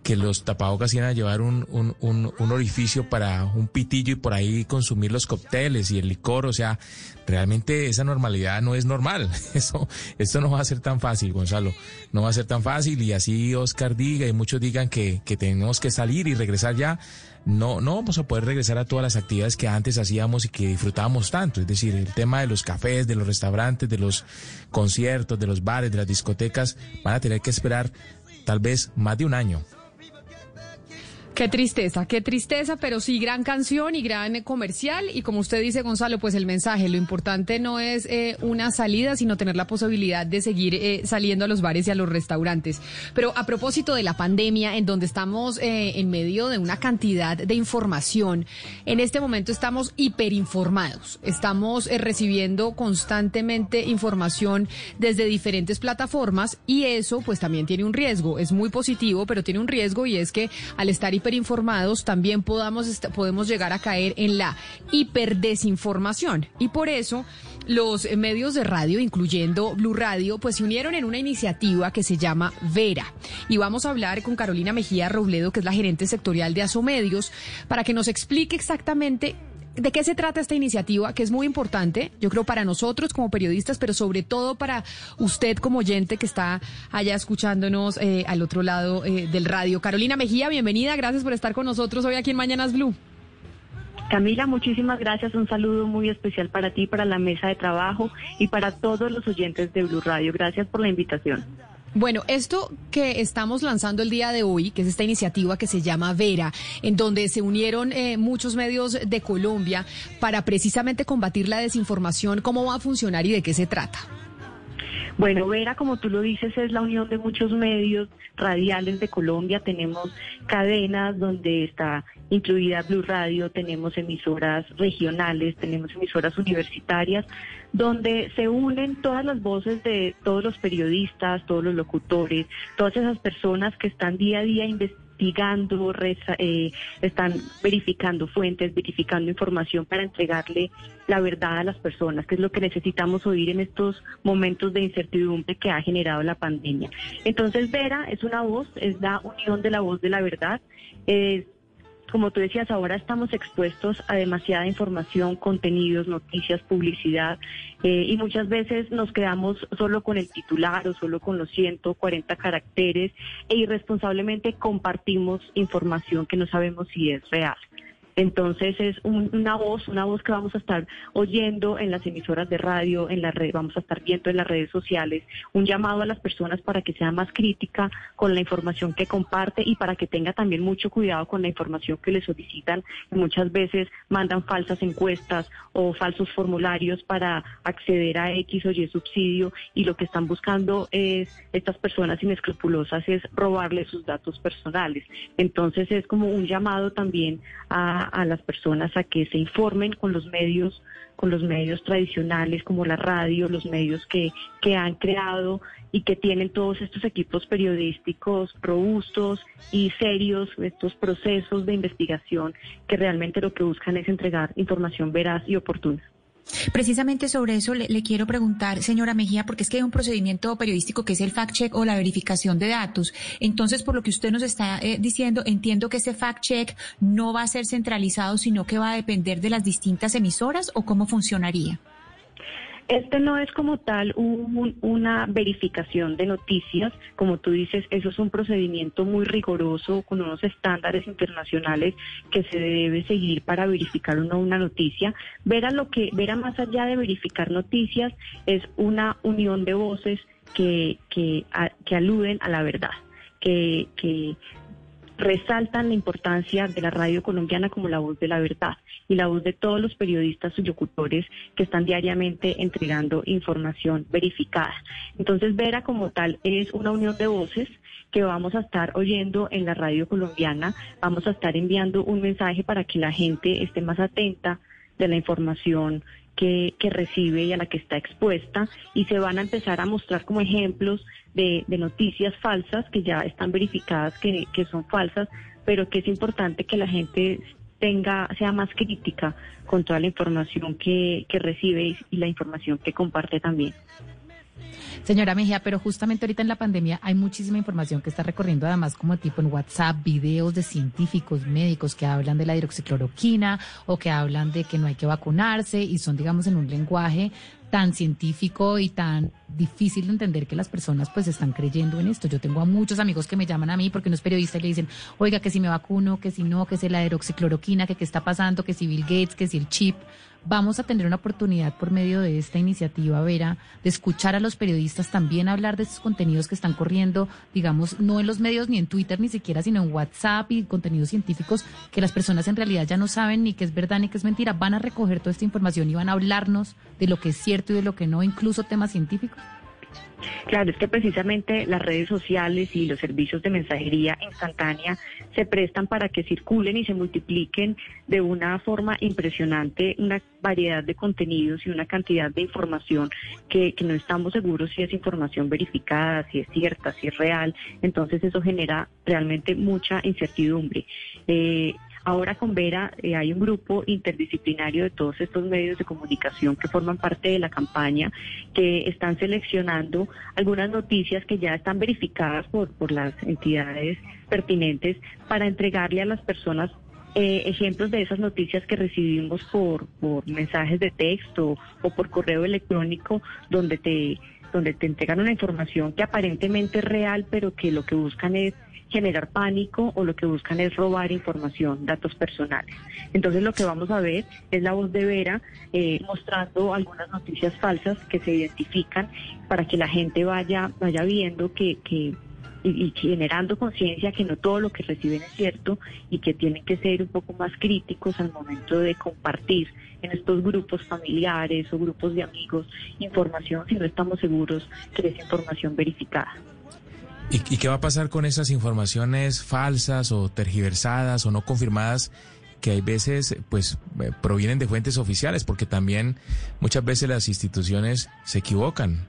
que los tapabocas iban a llevar un, un, un, orificio para un pitillo y por ahí consumir los cócteles y el licor. O sea, realmente esa normalidad no es normal. [laughs] Eso, esto no va a ser tan fácil, Gonzalo. No va a ser tan fácil. Y así Oscar diga y muchos digan que, que tenemos que salir y regresar ya. No, no vamos a poder regresar a todas las actividades que antes hacíamos y que disfrutábamos tanto. Es decir, el tema de los cafés, de los restaurantes, de los conciertos, de los bares, de las discotecas, van a tener que esperar tal vez más de un año. Qué tristeza, qué tristeza, pero sí gran canción y gran comercial. Y como usted dice, Gonzalo, pues el mensaje, lo importante no es eh, una salida, sino tener la posibilidad de seguir eh, saliendo a los bares y a los restaurantes. Pero a propósito de la pandemia, en donde estamos eh, en medio de una cantidad de información, en este momento estamos hiperinformados. Estamos recibiendo constantemente información desde diferentes plataformas y eso pues también tiene un riesgo. Es muy positivo, pero tiene un riesgo y es que al estar hiperinformados, también podamos podemos llegar a caer en la hiperdesinformación. Y por eso los medios de radio, incluyendo Blue Radio, pues se unieron en una iniciativa que se llama Vera. Y vamos a hablar con Carolina Mejía Robledo, que es la gerente sectorial de Asomedios, para que nos explique exactamente ¿De qué se trata esta iniciativa? Que es muy importante, yo creo, para nosotros como periodistas, pero sobre todo para usted como oyente que está allá escuchándonos eh, al otro lado eh, del radio. Carolina Mejía, bienvenida, gracias por estar con nosotros hoy aquí en Mañanas Blue. Camila, muchísimas gracias. Un saludo muy especial para ti, para la mesa de trabajo y para todos los oyentes de Blue Radio. Gracias por la invitación. Bueno, esto que estamos lanzando el día de hoy, que es esta iniciativa que se llama Vera, en donde se unieron eh, muchos medios de Colombia para precisamente combatir la desinformación, ¿cómo va a funcionar y de qué se trata? Bueno, Vera, como tú lo dices, es la unión de muchos medios radiales de Colombia. Tenemos cadenas donde está incluida Blue Radio, tenemos emisoras regionales, tenemos emisoras universitarias, donde se unen todas las voces de todos los periodistas, todos los locutores, todas esas personas que están día a día investigando investigando, eh, están verificando fuentes, verificando información para entregarle la verdad a las personas, que es lo que necesitamos oír en estos momentos de incertidumbre que ha generado la pandemia. Entonces, Vera es una voz, es la unión de la voz de la verdad. Como tú decías, ahora estamos expuestos a demasiada información, contenidos, noticias, publicidad, eh, y muchas veces nos quedamos solo con el titular o solo con los 140 caracteres e irresponsablemente compartimos información que no sabemos si es real. Entonces es una voz, una voz que vamos a estar oyendo en las emisoras de radio, en la red, vamos a estar viendo en las redes sociales, un llamado a las personas para que sea más crítica con la información que comparte y para que tenga también mucho cuidado con la información que le solicitan. Muchas veces mandan falsas encuestas o falsos formularios para acceder a X o Y subsidio y lo que están buscando es estas personas inescrupulosas es robarle sus datos personales. Entonces es como un llamado también a, a las personas a que se informen con los medios con los medios tradicionales como la radio, los medios que, que han creado y que tienen todos estos equipos periodísticos robustos y serios, estos procesos de investigación que realmente lo que buscan es entregar información veraz y oportuna. Precisamente sobre eso le, quiero preguntar, señora Mejía, porque es que hay un procedimiento periodístico que es el fact-check o la verificación de datos. Entonces, por lo que usted nos está eh, diciendo, entiendo que ese fact-check no va a ser centralizado, sino que va a depender de las distintas emisoras o cómo funcionaría. Este no es como tal una verificación de noticias, como tú dices, eso es un procedimiento muy riguroso con unos estándares internacionales que se debe seguir para verificar una, noticia. Ver a lo que, ver a más allá de verificar noticias es una unión de voces que, que, que aluden a la verdad. Que, que, resaltan la importancia de la radio colombiana como la voz de la verdad y la voz de todos los periodistas y locutores que están diariamente entregando información verificada. Entonces, Vera como tal es una unión de voces que vamos a estar oyendo en la radio colombiana, vamos a estar enviando un mensaje para que la gente esté más atenta de la información que, recibe y a la que está expuesta y se van a empezar a mostrar como ejemplos de, noticias falsas que ya están verificadas que, son falsas, pero que es importante que la gente tenga, sea más crítica con toda la información que, que recibe y la información que comparte también. Señora Mejía, pero justamente ahorita en la pandemia hay muchísima información que está recorriendo además como tipo en WhatsApp, videos de científicos, médicos que hablan de la hidroxicloroquina o que hablan de que no hay que vacunarse y son, digamos, en un lenguaje tan científico y tan difícil de entender que las personas pues están creyendo en esto. Yo tengo a muchos amigos que me llaman a mí porque no es periodista y le dicen, oiga, que si me vacuno, que si no, que si la hidroxicloroquina, que qué está pasando, que si Bill Gates, que si el chip vamos a tener una oportunidad por medio de esta iniciativa, Vera, de escuchar a los periodistas también hablar de estos contenidos que están corriendo, digamos, no en los medios ni en Twitter ni siquiera, sino en WhatsApp y contenidos científicos que las personas en realidad ya no saben ni qué es verdad ni qué es mentira. Van a recoger toda esta información y van a hablarnos de lo que es cierto y de lo que no, incluso temas científicos. Claro, es que precisamente las redes sociales y los servicios de mensajería instantánea se prestan para que circulen y se multipliquen de una forma impresionante una variedad de contenidos y una cantidad de información que, no estamos seguros si es información verificada, si es cierta, si es real. Entonces eso genera realmente mucha incertidumbre. Eh, Ahora con Vera eh, hay un grupo interdisciplinario de todos estos medios de comunicación que forman parte de la campaña, que están seleccionando algunas noticias que ya están verificadas por, por las entidades pertinentes para entregarle a las personas eh, ejemplos de esas noticias que recibimos por, por mensajes de texto o por correo electrónico donde te donde te entregan una información que aparentemente es real, pero que lo que buscan es generar pánico o lo que buscan es robar información, datos personales. Entonces lo que vamos a ver es la voz de Vera eh, mostrando algunas noticias falsas que se identifican para que la gente vaya, vaya viendo que, que y, generando conciencia que no todo lo que reciben es cierto y que tienen que ser un poco más críticos al momento de compartir en estos grupos familiares o grupos de amigos información si no estamos seguros que es información verificada. ¿Y, qué va a pasar con esas informaciones falsas o tergiversadas o no confirmadas que hay veces pues eh, provienen de fuentes oficiales? Porque también muchas veces las instituciones se equivocan.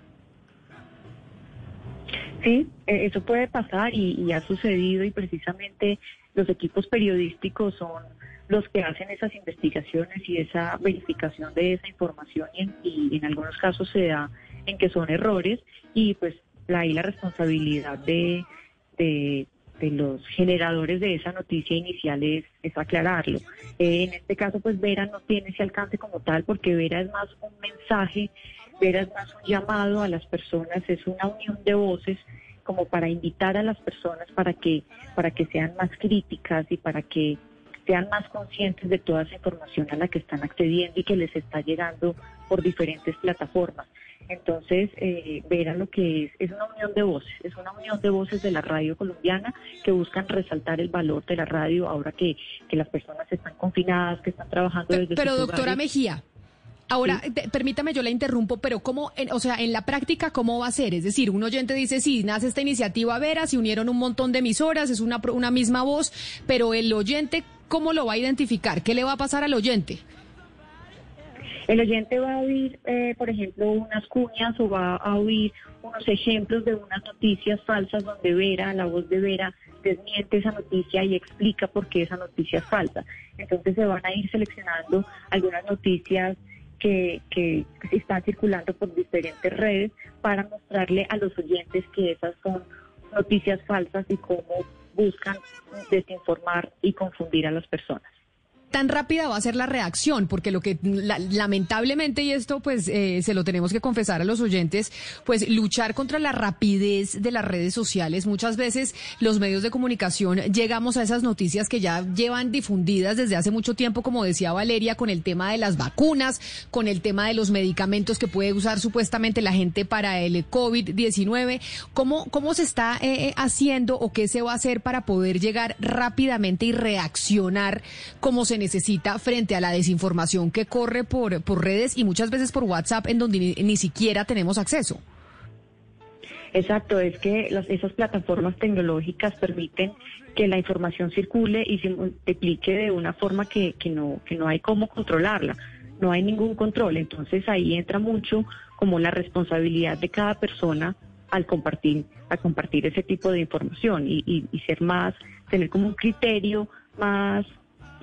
Sí, e, eso puede pasar y, ha sucedido y precisamente los equipos periodísticos son los que hacen esas investigaciones y esa verificación de esa información y y en algunos casos se da en que son errores y pues ahí la responsabilidad de, los generadores de esa noticia inicial es, aclararlo. Eh, en este caso, pues Vera no tiene ese alcance como tal, porque Vera es más un mensaje, Vera es más un llamado a las personas, es una unión de voces como para invitar a las personas para que, para que sean más críticas y para que sean más conscientes de toda esa información a la que están accediendo y que les está llegando por diferentes plataformas. Entonces, eh, verán lo que es, es una unión de voces, es una unión de voces de la radio colombiana que buscan resaltar el valor de la radio ahora que, que las personas están confinadas, que están trabajando desde Pero, doctora Mejía, Ahora, permítame, yo la interrumpo, pero ¿cómo, o sea, en la práctica, cómo va a ser? Es decir, un oyente dice, sí, nace esta iniciativa Vera, se unieron un montón de emisoras, es una, una misma voz, pero el oyente, ¿cómo lo va a identificar? ¿Qué le va a pasar al oyente? El oyente va a oír, eh, por ejemplo, unas cuñas o va a oír unos ejemplos de unas noticias falsas donde Vera, la voz de Vera, desmiente esa noticia y explica por qué esa noticia es falsa. Entonces se van a ir seleccionando algunas noticias que, que están circulando por diferentes redes para mostrarle a los oyentes que esas son noticias falsas y cómo buscan desinformar y confundir a las personas tan rápida va a ser la reacción, porque lo que lamentablemente, y esto pues eh, se lo tenemos que confesar a los oyentes, pues luchar contra la rapidez de las redes sociales, muchas veces los medios de comunicación llegamos a esas noticias que ya llevan difundidas desde hace mucho tiempo, como decía Valeria, con el tema de las vacunas, con el tema de los medicamentos que puede usar supuestamente la gente para el COVID-19. ¿Cómo, ¿Cómo se está eh, eh, haciendo o qué se va a hacer para poder llegar rápidamente y reaccionar como se necesita frente a la desinformación que corre por, por redes y muchas veces por WhatsApp en donde ni, siquiera tenemos acceso. Exacto, es que esas plataformas tecnológicas permiten que la información circule y se multiplique de una forma que, que, no, que no hay cómo controlarla, no hay ningún control. Entonces ahí entra mucho como la responsabilidad de cada persona al compartir, a compartir ese tipo de información y, y ser más, tener como un criterio más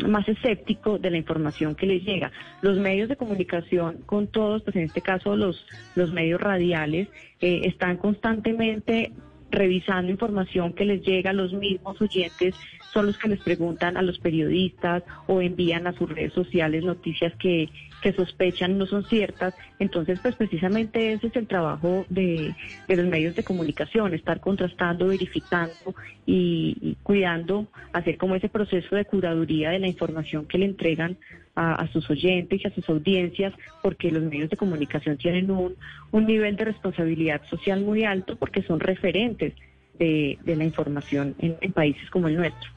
más escéptico de la información que les llega. Los medios de comunicación con todos, pues en este caso los, los medios radiales, eh, están constantemente revisando información que les llega a los mismos oyentes, son los que les preguntan a los periodistas o envían a sus redes sociales noticias que, que sospechan no son ciertas. Entonces, pues precisamente ese es el trabajo de, de los medios de comunicación, estar contrastando, verificando y, cuidando, hacer como ese proceso de curaduría de la información que le entregan a, sus oyentes y a sus audiencias, porque los medios de comunicación tienen un, un nivel de responsabilidad social muy alto porque son referentes de, de la información en, en países como el nuestro.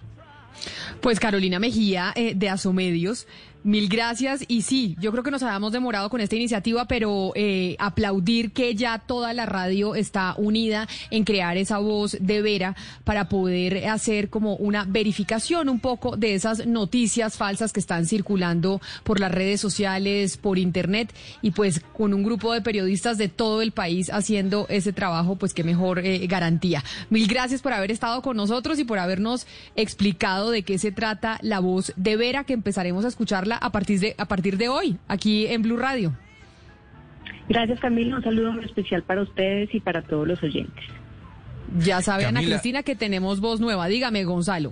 Pues Carolina Mejía eh, de Asomedios Mil gracias. Y sí, yo creo que nos habíamos demorado con esta iniciativa, pero eh, aplaudir que ya toda la radio está unida en crear esa voz de Vera para poder hacer como una verificación un poco de esas noticias falsas que están circulando por las redes sociales, por internet y pues con un grupo de periodistas de todo el país haciendo ese trabajo, pues qué mejor eh, garantía. Mil gracias por haber estado con nosotros y por habernos explicado de qué se trata la voz de Vera que empezaremos a escucharla a partir de, a partir de hoy, aquí en Blue Radio. Gracias, Camila. Un saludo muy especial para ustedes y para todos los oyentes. Ya sabe, Ana Cristina, que tenemos voz nueva. Dígame, Gonzalo.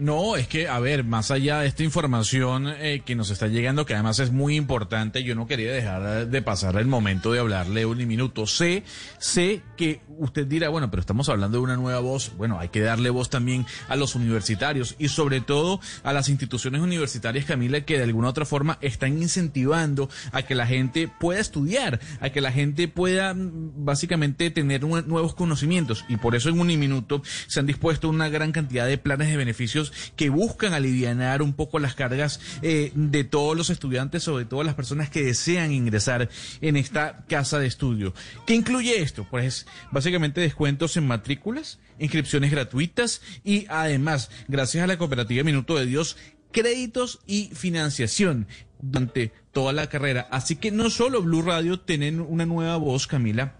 No, es que, a ver, más allá de esta información eh, que nos está llegando, que además es muy importante, yo no quería dejar de pasar el momento de hablarle un minuto. Sé, sé que usted dirá, bueno, pero estamos hablando de una nueva voz. Bueno, hay que darle voz también a los universitarios y sobre todo a las instituciones universitarias, Camila, que de alguna otra forma están incentivando a que la gente pueda estudiar, a que la gente pueda mm, básicamente tener nuevos conocimientos. Y por eso en un minuto se han dispuesto una gran cantidad de planes de beneficios que buscan aliviar un poco las cargas eh, de todos los estudiantes, sobre todo las personas que desean ingresar en esta casa de estudio. ¿Qué incluye esto? Pues básicamente descuentos en matrículas, inscripciones gratuitas y además, gracias a la cooperativa Minuto de Dios, créditos y financiación durante toda la carrera. Así que no solo Blue Radio tienen una nueva voz, Camila,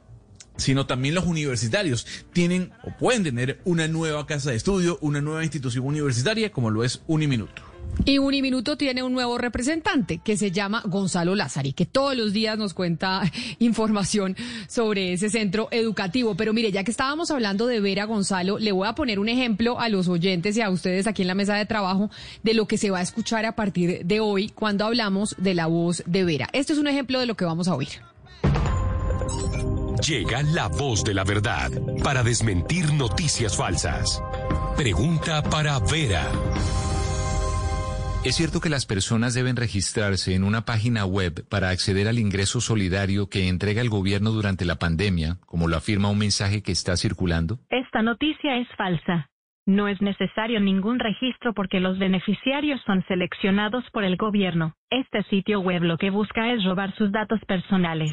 sino también los universitarios tienen o pueden tener una nueva casa de estudio, una nueva institución universitaria como lo es Uniminuto. Y Uniminuto tiene un nuevo representante que se llama Gonzalo Lázari, que todos los días nos cuenta [laughs] información sobre ese centro educativo. Pero mire, ya que estábamos hablando de Vera Gonzalo, le voy a poner un ejemplo a los oyentes y a ustedes aquí en la mesa de trabajo de lo que se va a escuchar a partir de hoy cuando hablamos de la voz de Vera. Este es un ejemplo de lo que vamos a oír. Llega la voz de la verdad para desmentir noticias falsas. Pregunta para Vera. ¿Es cierto que las personas deben registrarse en una página web para acceder al ingreso solidario que entrega el gobierno durante la pandemia, como lo afirma un mensaje que está circulando? Esta noticia es falsa. No es necesario ningún registro porque los beneficiarios son seleccionados por el gobierno. Este sitio web lo que busca es robar sus datos personales.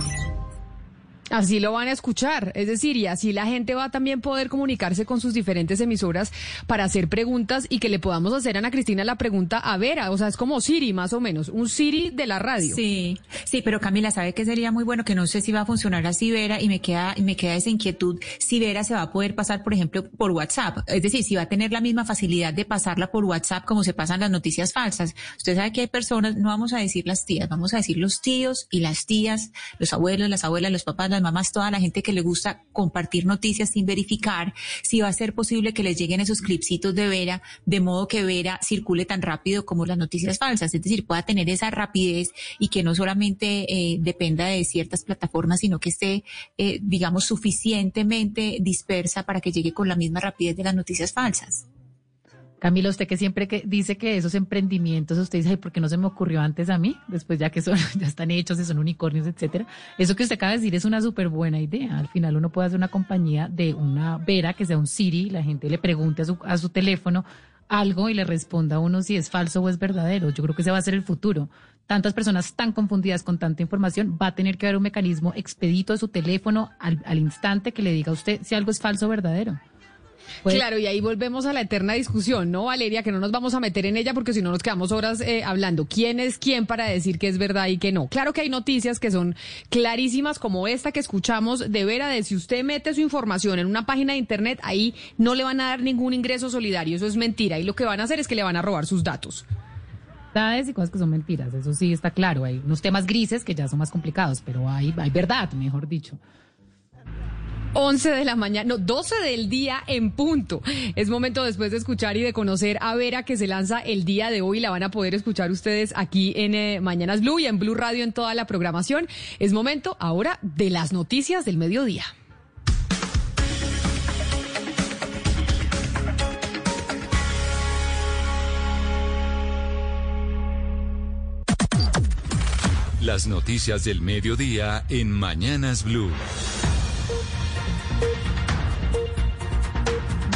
Así lo van a escuchar, es decir, y así la gente va a también poder comunicarse con sus diferentes emisoras para hacer preguntas y que le podamos hacer a Ana Cristina la pregunta a Vera, o sea, es como Siri más o menos, un Siri de la radio. Sí, sí, pero Camila, ¿sabe que sería muy bueno? Que no sé si va a funcionar así Vera y me queda, me queda esa inquietud si Vera se va a poder pasar, por ejemplo, por WhatsApp, es decir, si va a tener la misma facilidad de pasarla por WhatsApp como se pasan las noticias falsas. Usted sabe que hay personas, no vamos a decir las tías, vamos a decir los tíos y las tías, los abuelos, las abuelas, los papás, las mamás, toda la gente que le gusta compartir noticias sin verificar, si va a ser posible que les lleguen esos clipsitos de Vera, de modo que Vera circule tan rápido como las noticias falsas, es decir, pueda tener esa rapidez y que no solamente eh, dependa de ciertas plataformas, sino que esté, eh, digamos, suficientemente dispersa para que llegue con la misma rapidez de las noticias falsas. Camila, usted que siempre que dice que esos emprendimientos, usted dice, ¿por qué no se me ocurrió antes a mí? Después ya que son, [laughs] ya están hechos y son unicornios, etcétera. Eso que usted acaba de decir es una súper buena idea. Al final uno puede hacer una compañía de una Vera que sea un Siri, la gente le pregunte a su, a su teléfono algo y le responda a uno si es falso o es verdadero. Yo creo que ese va a ser el futuro. Tantas personas tan confundidas con tanta información, va a tener que haber un mecanismo expedito de su teléfono al, al instante que le diga a usted si algo es falso o verdadero. Pues, claro, y ahí volvemos a la eterna discusión, ¿no, Valeria? Que no nos vamos a meter en ella porque si no nos quedamos horas eh, hablando. ¿Quién es quién para decir que es verdad y que no? Claro que hay noticias que son clarísimas como esta que escuchamos de vera de si usted mete su información en una página de internet, ahí no le van a dar ningún ingreso solidario. Eso es mentira. Y lo que van a hacer es que le van a robar sus datos y cosas que son mentiras, eso sí está claro. Hay unos temas grises que ya son más complicados, pero hay, hay verdad, mejor dicho. 11 de la mañana, no, 12 del día en punto. Es momento después de escuchar y de conocer a Vera que se lanza el día de hoy. La van a poder escuchar ustedes aquí en eh, Mañanas Blue y en Blue Radio en toda la programación. Es momento ahora de las noticias del mediodía. Las noticias del mediodía en Mañanas Blue.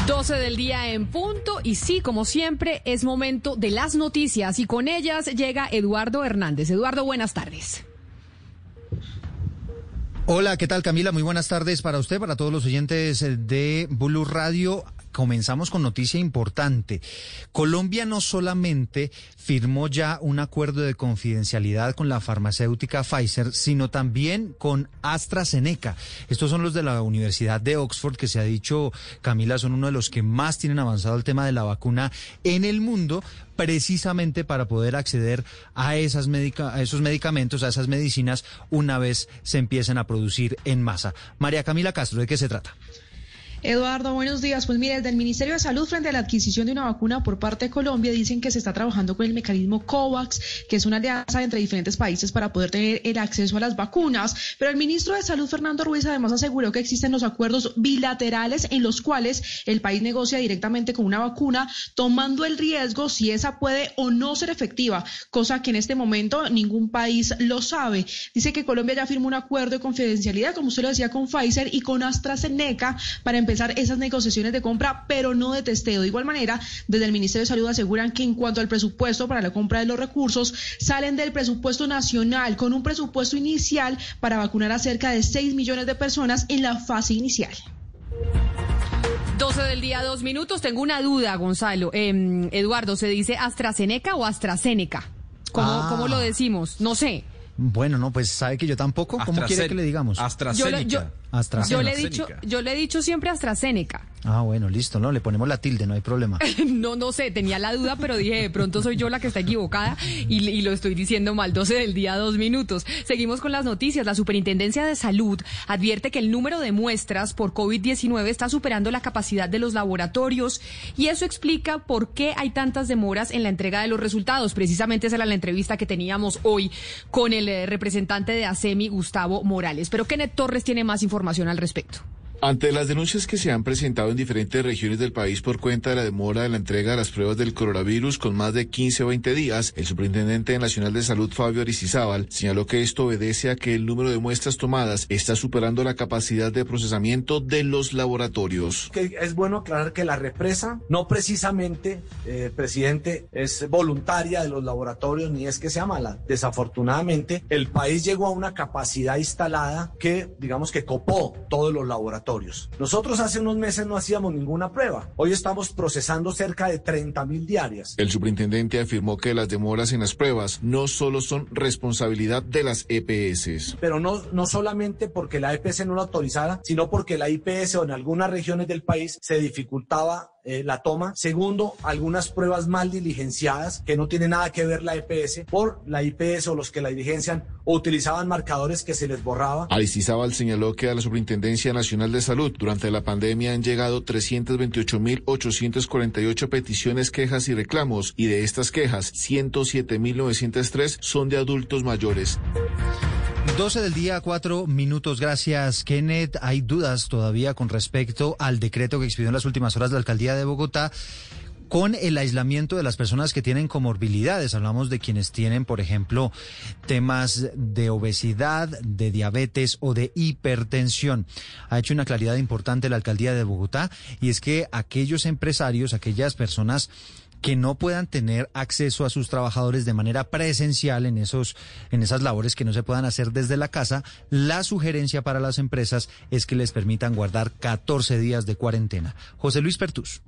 12 del día en punto y sí, como siempre, es momento de las noticias y con ellas llega Eduardo Hernández. Eduardo, buenas tardes. Hola, ¿qué tal Camila? Muy buenas tardes para usted, para todos los oyentes de Blue Radio comenzamos con noticia importante. Colombia no solamente firmó ya un acuerdo de confidencialidad con la farmacéutica Pfizer, sino también con AstraZeneca. Estos son los de la Universidad de Oxford, que se ha dicho, Camila, son uno de los que más tienen avanzado el tema de la vacuna en el mundo, precisamente para poder acceder a, esas esos medicamentos, a esas medicinas, una vez se empiecen a producir en masa. María Camila Castro, ¿de qué se trata? Eduardo, buenos días. Pues mire, desde el Ministerio de Salud frente a la adquisición de una vacuna por parte de Colombia dicen que se está trabajando con el mecanismo COVAX, que es una alianza entre diferentes países para poder tener el acceso a las vacunas. Pero el ministro de Salud, Fernando Ruiz, además aseguró que existen los acuerdos bilaterales en los cuales el país negocia directamente con una vacuna, tomando el riesgo si esa puede o no ser efectiva, cosa que en este momento ningún país lo sabe. Dice que Colombia ya firmó un acuerdo de confidencialidad, como usted lo decía, con Pfizer y con AstraZeneca para empezar esas negociaciones de compra, pero no de testeo. De igual manera, desde el Ministerio de Salud aseguran que en cuanto al presupuesto para la compra de los recursos, salen del presupuesto nacional con un presupuesto inicial para vacunar a cerca de 6 millones de personas en la fase inicial. 12 del día, dos minutos. Tengo una duda, Gonzalo. Em, Eduardo, ¿se dice AstraZeneca o AstraZeneca? ¿Cómo, ¿Cómo lo ah. decimos? No sé. Bueno, no, pues sabe que yo tampoco. ¿Cómo quiere que le digamos? AstraZeneca. AstraZeneca. Yo le he dicho, yo le he dicho siempre AstraZeneca. Ah, bueno, listo, no, le ponemos la tilde, no hay problema. [laughs] no, no sé, tenía la duda, pero dije, de pronto soy yo la que está equivocada y, y, lo estoy diciendo mal, 12 del día, dos minutos. Seguimos con las noticias. La Superintendencia de Salud advierte que el número de muestras por COVID-19 está superando la capacidad de los laboratorios y eso explica por qué hay tantas demoras en la entrega de los resultados. Precisamente esa era la entrevista que teníamos hoy con el eh, representante de ASEMI, Gustavo Morales. Pero Kenneth Torres tiene más información al respecto. Ante las denuncias que se han presentado en diferentes regiones del país por cuenta de la demora de la entrega de las pruebas del coronavirus con más de 15 o 20 días, el superintendente nacional de salud Fabio Aricizábal señaló que esto obedece a que el número de muestras tomadas está superando la capacidad de procesamiento de los laboratorios. es bueno aclarar que la represa no precisamente, eh, presidente, es voluntaria de los laboratorios ni es que sea mala. Desafortunadamente, el país llegó a una capacidad instalada que, digamos que copó todos los laboratorios. Nosotros hace unos meses no hacíamos ninguna prueba. Hoy estamos procesando cerca de 30 mil diarias. El superintendente afirmó que las demoras en las pruebas no solo son responsabilidad de las EPS. Pero no, no solamente porque la EPS no lo autorizara, sino porque la IPS o en algunas regiones del país se dificultaba eh, la toma. Segundo, algunas pruebas mal diligenciadas que no tiene nada que ver la EPS por la IPS o los que la diligencian o utilizaban marcadores que se les borraba. Aristizábal señaló que a la Superintendencia Nacional de Salud durante la pandemia han llegado 328.848 peticiones, quejas y reclamos y de estas quejas 107.903 son de adultos mayores. 12 del día, cuatro minutos. Gracias, Kenneth. Hay dudas todavía con respecto al decreto que expidió en las últimas horas la alcaldía de Bogotá con el aislamiento de las personas que tienen comorbilidades. Hablamos de quienes tienen, por ejemplo, temas de obesidad, de diabetes o de hipertensión. Ha hecho una claridad importante la alcaldía de Bogotá y es que aquellos empresarios, aquellas personas que no puedan tener acceso a sus trabajadores de manera presencial en esos en esas labores que no se puedan hacer desde la casa, la sugerencia para las empresas es que les permitan guardar 14 días de cuarentena. José Luis Pertus.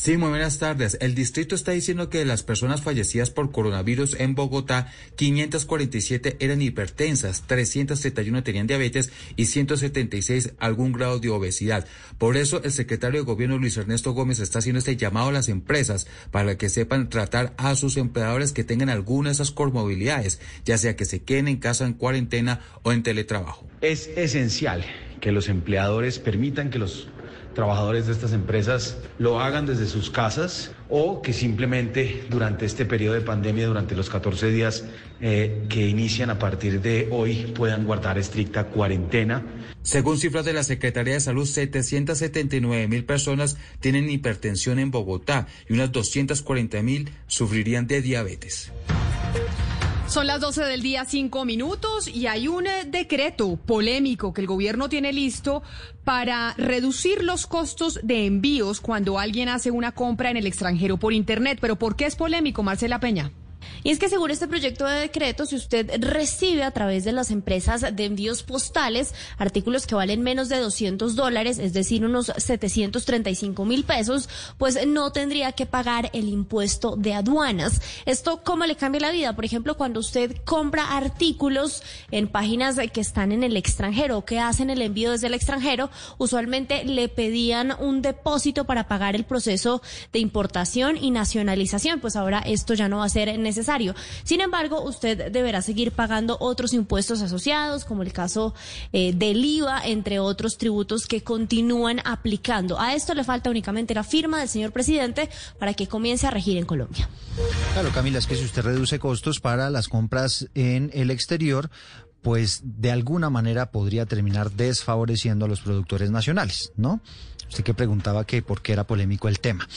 Sí, muy buenas tardes. El distrito está diciendo que de las personas fallecidas por coronavirus en Bogotá, 547 eran hipertensas, 331 tenían diabetes y 176 algún grado de obesidad. Por eso el secretario de gobierno Luis Ernesto Gómez está haciendo este llamado a las empresas para que sepan tratar a sus empleadores que tengan alguna de esas comorbilidades, ya sea que se queden en casa en cuarentena o en teletrabajo. Es esencial que los empleadores permitan que los trabajadores de estas empresas lo hagan desde sus casas o que simplemente durante este periodo de pandemia, durante los 14 días eh, que inician a partir de hoy, puedan guardar estricta cuarentena. Según cifras de la Secretaría de Salud, 779 mil personas tienen hipertensión en Bogotá y unas 240 mil sufrirían de diabetes. Son las 12 del día, cinco minutos, y hay un eh, decreto polémico que el gobierno tiene listo para reducir los costos de envíos cuando alguien hace una compra en el extranjero por Internet. Pero ¿por qué es polémico, Marcela Peña? Y es que según este proyecto de decreto, si usted recibe a través de las empresas de envíos postales artículos que valen menos de 200 dólares, es decir, unos 735 mil pesos, pues no tendría que pagar el impuesto de aduanas. ¿Esto cómo le cambia la vida? Por ejemplo, cuando usted compra artículos en páginas que están en el extranjero o que hacen el envío desde el extranjero, usualmente le pedían un depósito para pagar el proceso de importación y nacionalización. Pues ahora esto ya no va a ser necesario. Sin embargo, usted deberá seguir pagando otros impuestos asociados, como el caso eh, del IVA, entre otros tributos que continúan aplicando. A esto le falta únicamente la firma del señor presidente para que comience a regir en Colombia. Claro, Camila, es que si usted reduce costos para las compras en el exterior, pues de alguna manera podría terminar desfavoreciendo a los productores nacionales, ¿no? Usted que preguntaba que por qué era polémico el tema.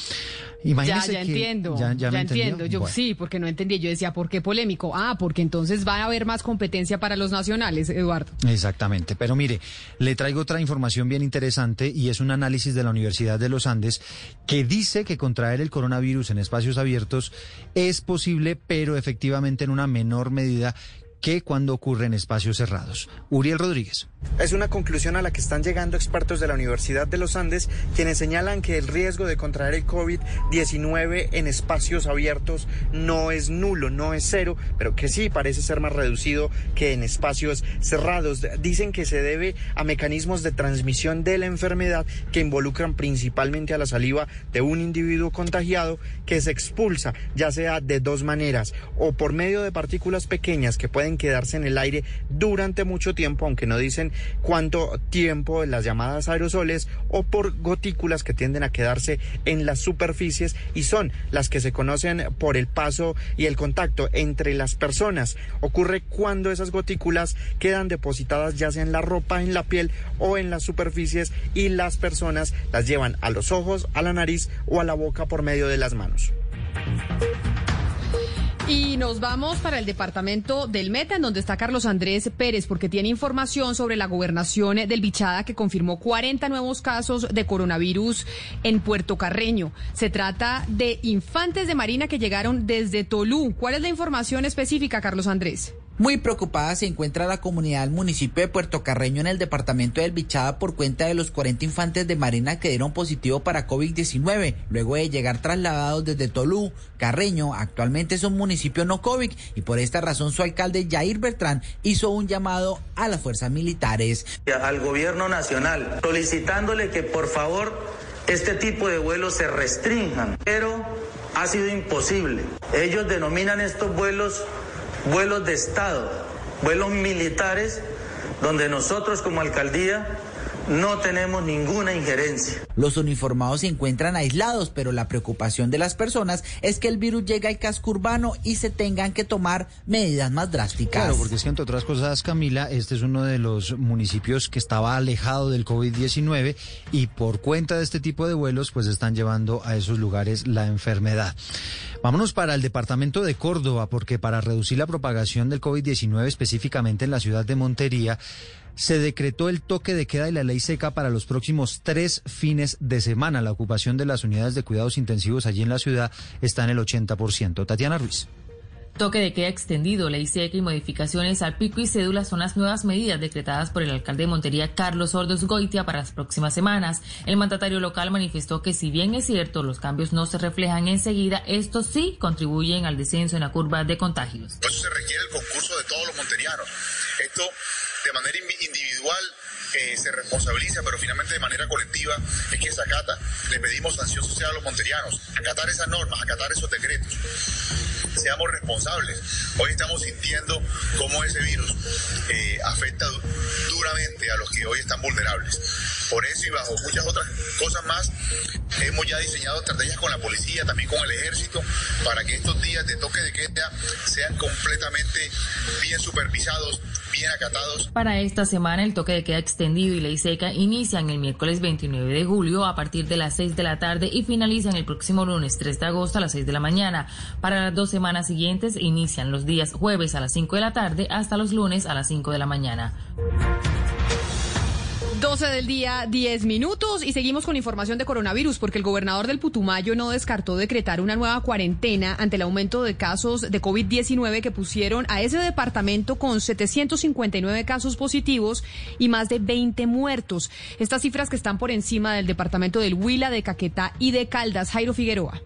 Imagínese ya, ya entiendo. Ya, ya, entiendo. Yo sí, porque no entendí. Yo decía, ¿por qué polémico? Ah, porque entonces va a haber más competencia para los nacionales, Eduardo. Exactamente. Pero mire, le traigo otra información bien interesante y es un análisis de la Universidad de los Andes que dice que contraer el coronavirus en espacios abiertos es posible, pero efectivamente en una menor medida que cuando ocurre en espacios cerrados. Uriel Rodríguez. Es una conclusión a la que están llegando expertos de la Universidad de los Andes, quienes señalan que el riesgo de contraer el COVID-19 en espacios abiertos no es nulo, no es cero, pero que sí parece ser más reducido que en espacios cerrados. Dicen que se debe a mecanismos de transmisión de la enfermedad que involucran principalmente a la saliva de un individuo contagiado que se expulsa, ya sea de dos maneras, o por medio de partículas pequeñas que pueden quedarse en el aire durante mucho tiempo, aunque no dicen cuánto tiempo las llamadas aerosoles, o por gotículas que tienden a quedarse en las superficies y son las que se conocen por el paso y el contacto entre las personas. Ocurre cuando esas gotículas quedan depositadas ya sea en la ropa, en la piel o en las superficies y las personas las llevan a los ojos, a la nariz o a la boca por medio de las manos. Y nos vamos para el departamento del Meta, en donde está Carlos Andrés Pérez, porque tiene información sobre la gobernación del Bichada que confirmó 40 nuevos casos de coronavirus en Puerto Carreño. Se trata de infantes de Marina que llegaron desde Tolú. ¿Cuál es la información específica, Carlos Andrés? Muy preocupada se encuentra la comunidad del municipio de Puerto Carreño en el departamento del Bichada por cuenta de los 40 infantes de Marina que dieron positivo para COVID-19 luego de llegar trasladados desde Tolú. Carreño actualmente es un municipio no COVID y por esta razón su alcalde Jair Bertrán hizo un llamado a las fuerzas militares. Al gobierno nacional solicitándole que por favor este tipo de vuelos se restrinjan, pero ha sido imposible. Ellos denominan estos vuelos vuelos de Estado, vuelos militares, donde nosotros como alcaldía no tenemos ninguna injerencia. Los uniformados se encuentran aislados, pero la preocupación de las personas es que el virus llegue al casco urbano y se tengan que tomar medidas más drásticas. Claro, porque es que entre otras cosas, Camila, este es uno de los municipios que estaba alejado del COVID-19 y por cuenta de este tipo de vuelos, pues están llevando a esos lugares la enfermedad. Vámonos para el departamento de Córdoba, porque para reducir la propagación del COVID-19 específicamente en la ciudad de Montería, se decretó el toque de queda y la ley seca para los próximos tres fines de semana. La ocupación de las unidades de cuidados intensivos allí en la ciudad está en el 80%. Tatiana Ruiz. Toque de queda extendido, ley seca y modificaciones al pico y cédula son las nuevas medidas decretadas por el alcalde de Montería, Carlos Ordos Goitia, para las próximas semanas. El mandatario local manifestó que si bien es cierto los cambios no se reflejan enseguida, estos sí contribuyen al descenso en la curva de contagios. Por eso se requiere el concurso de todos los monterianos. Esto de manera individual eh, se responsabiliza, pero finalmente de manera colectiva es que se acata. Le pedimos sanción social a los monterianos, acatar esas normas, acatar esos decretos seamos responsables. Hoy estamos sintiendo cómo ese virus eh, afecta duramente a los que hoy están vulnerables. Por eso y bajo muchas otras cosas más, hemos ya diseñado estrategias con la policía, también con el ejército, para que estos días de toque de queda sean completamente bien supervisados, bien acatados. Para esta semana, el toque de queda extendido y ley seca inician el miércoles 29 de julio a partir de las 6 de la tarde y finalizan el próximo lunes 3 de agosto a las 6 de la mañana. Para las dos semanas siguientes inician los días jueves a las 5 de la tarde hasta los lunes a las 5 de la mañana. 12 del día, 10 minutos y seguimos con información de coronavirus porque el gobernador del Putumayo no descartó decretar una nueva cuarentena ante el aumento de casos de COVID-19 que pusieron a ese departamento con 759 casos positivos y más de 20 muertos. Estas cifras que están por encima del departamento del Huila, de Caquetá y de Caldas. Jairo Figueroa.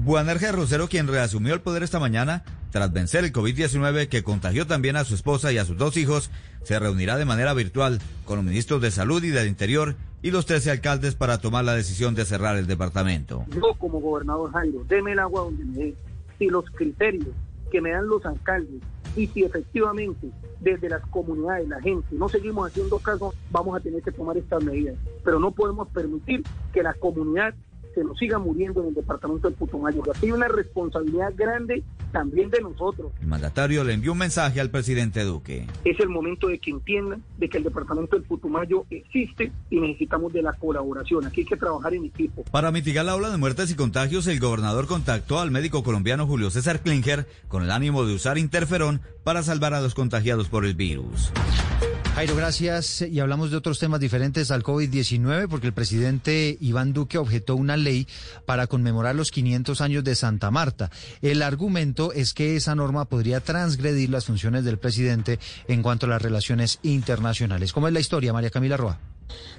Buanerge Rosero, quien reasumió el poder esta mañana, tras vencer el COVID-19 que contagió también a su esposa y a sus dos hijos, se reunirá de manera virtual con los ministros de Salud y del Interior y los 13 alcaldes para tomar la decisión de cerrar el departamento. Yo como gobernador Jairo, deme el agua donde me dé. Si los criterios que me dan los alcaldes y si efectivamente desde las comunidades, la gente, no seguimos haciendo caso, vamos a tener que tomar estas medidas. Pero no podemos permitir que la comunidad se nos siga muriendo en el departamento del Putumayo. Hay una responsabilidad grande también de nosotros. El mandatario le envió un mensaje al presidente Duque. Es el momento de que entiendan de que el departamento del Putumayo existe y necesitamos de la colaboración. Aquí hay que trabajar en equipo. Para mitigar la ola de muertes y contagios, el gobernador contactó al médico colombiano Julio César Klinger con el ánimo de usar interferón para salvar a los contagiados por el virus. Jairo, gracias. Y hablamos de otros temas diferentes al COVID-19 porque el presidente Iván Duque objetó una ley para conmemorar los 500 años de Santa Marta. El argumento es que esa norma podría transgredir las funciones del presidente en cuanto a las relaciones internacionales. ¿Cómo es la historia, María Camila Roa?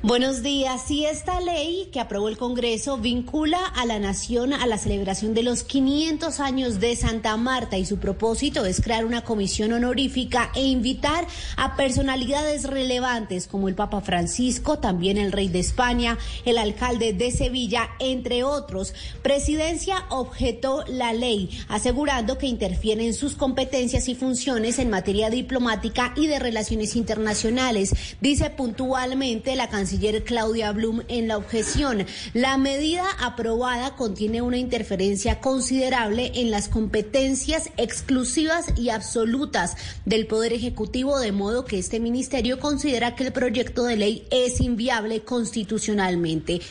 Buenos días. Si esta ley que aprobó el Congreso vincula a la nación a la celebración de los 500 años de Santa Marta y su propósito es crear una comisión honorífica e invitar a personalidades relevantes como el Papa Francisco, también el rey de España, el alcalde de Sevilla, entre otros. Presidencia objetó la ley, asegurando que interfiere en sus competencias y funciones en materia diplomática y de relaciones internacionales. Dice puntualmente la canciller Claudia Blum en la objeción. La medida aprobada contiene una interferencia considerable en las competencias exclusivas y absolutas del Poder Ejecutivo, de modo que este ministerio considera que el proyecto de ley es inviable constitucionalmente.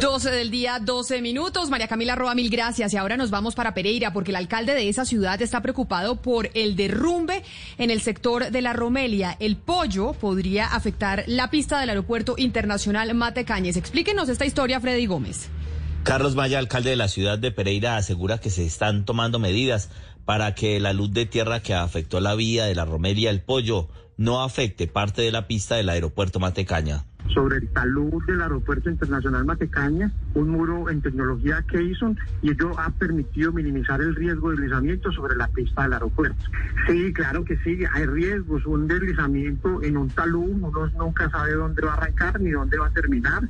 12 del día, 12 minutos. María Camila Roa, mil gracias. Y ahora nos vamos para Pereira porque el alcalde de esa ciudad está preocupado por el derrumbe en el sector de la Romelia. El pollo podría afectar la pista del aeropuerto internacional Matecañes. Explíquenos esta historia, Freddy Gómez. Carlos Maya, alcalde de la ciudad de Pereira, asegura que se están tomando medidas para que la luz de tierra que afectó la vía de la Romelia El Pollo no afecte parte de la pista del aeropuerto Matecaña sobre el talud del Aeropuerto Internacional Matecaña, un muro en tecnología Keyson, y ello ha permitido minimizar el riesgo de deslizamiento sobre la pista del aeropuerto. Sí, claro que sí, hay riesgos, un deslizamiento en un talud, uno nunca sabe dónde va a arrancar ni dónde va a terminar,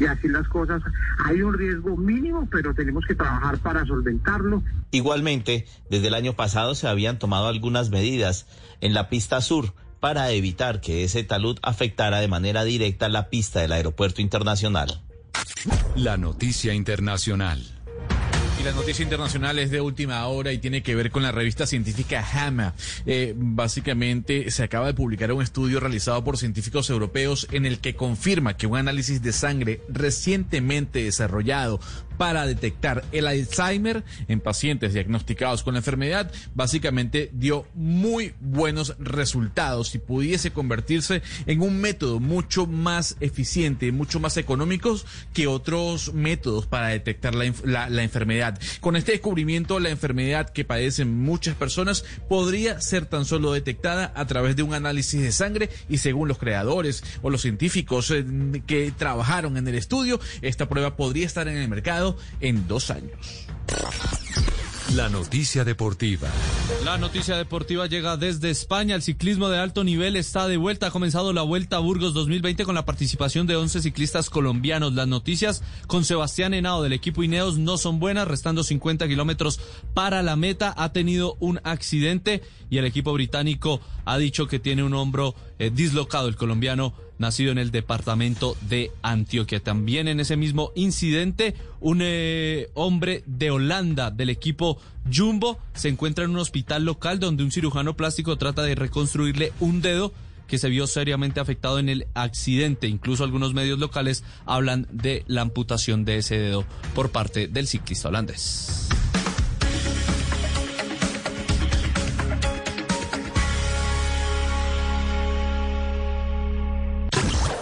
y así las cosas. Hay un riesgo mínimo, pero tenemos que trabajar para solventarlo. Igualmente, desde el año pasado se habían tomado algunas medidas en la pista sur para evitar que ese talud afectara de manera directa la pista del aeropuerto internacional. La noticia internacional. Y la noticia internacional es de última hora y tiene que ver con la revista científica JAMA. Eh, básicamente se acaba de publicar un estudio realizado por científicos europeos en el que confirma que un análisis de sangre recientemente desarrollado para detectar el Alzheimer en pacientes diagnosticados con la enfermedad, básicamente dio muy buenos resultados y pudiese convertirse en un método mucho más eficiente, mucho más económico que otros métodos para detectar la, la enfermedad. Con este descubrimiento, la enfermedad que padecen muchas personas podría ser tan solo detectada a través de un análisis de sangre y según los creadores o los científicos eh, que trabajaron en el estudio, esta prueba podría estar en el mercado en dos años. La noticia deportiva. La noticia deportiva llega desde España. El ciclismo de alto nivel está de vuelta. Ha comenzado la Vuelta a Burgos 2020 con la participación de 11 ciclistas colombianos. Las noticias con Sebastián Henao del equipo Ineos no son buenas, restando 50 kilómetros para la meta. Ha tenido un accidente y el equipo británico ha dicho que tiene un hombro eh, dislocado. El colombiano nacido en el departamento de Antioquia. También en ese mismo incidente, un eh, hombre de Holanda del equipo Jumbo se encuentra en un hospital local donde un cirujano plástico trata de reconstruirle un dedo que se vio seriamente afectado en el accidente. Incluso algunos medios locales hablan de la amputación de ese dedo por parte del ciclista holandés.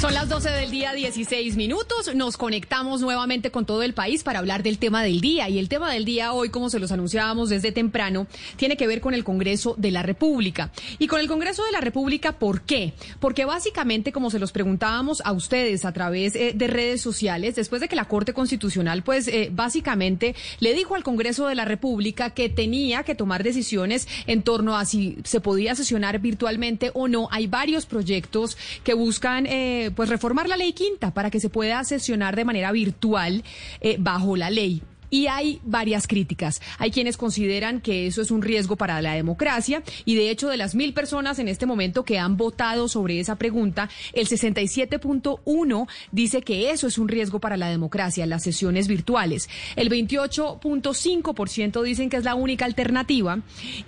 Son las 12 del día, 16 minutos. Nos conectamos nuevamente con todo el país para hablar del tema del día. Y el tema del día hoy, como se los anunciábamos desde temprano, tiene que ver con el Congreso de la República. Y con el Congreso de la República, ¿por qué? Porque básicamente, como se los preguntábamos a ustedes a través eh, de redes sociales, después de que la Corte Constitucional, pues eh, básicamente le dijo al Congreso de la República que tenía que tomar decisiones en torno a si se podía sesionar virtualmente o no. Hay varios proyectos que buscan... Eh, pues reformar la ley quinta para que se pueda sesionar de manera virtual eh, bajo la ley. y hay varias críticas. Hay quienes consideran que eso es un riesgo para la democracia y de hecho de las mil personas en este momento que han votado sobre esa pregunta, el 67.1 dice que eso es un riesgo para la democracia, las sesiones virtuales. El 28.5% dicen que es la única alternativa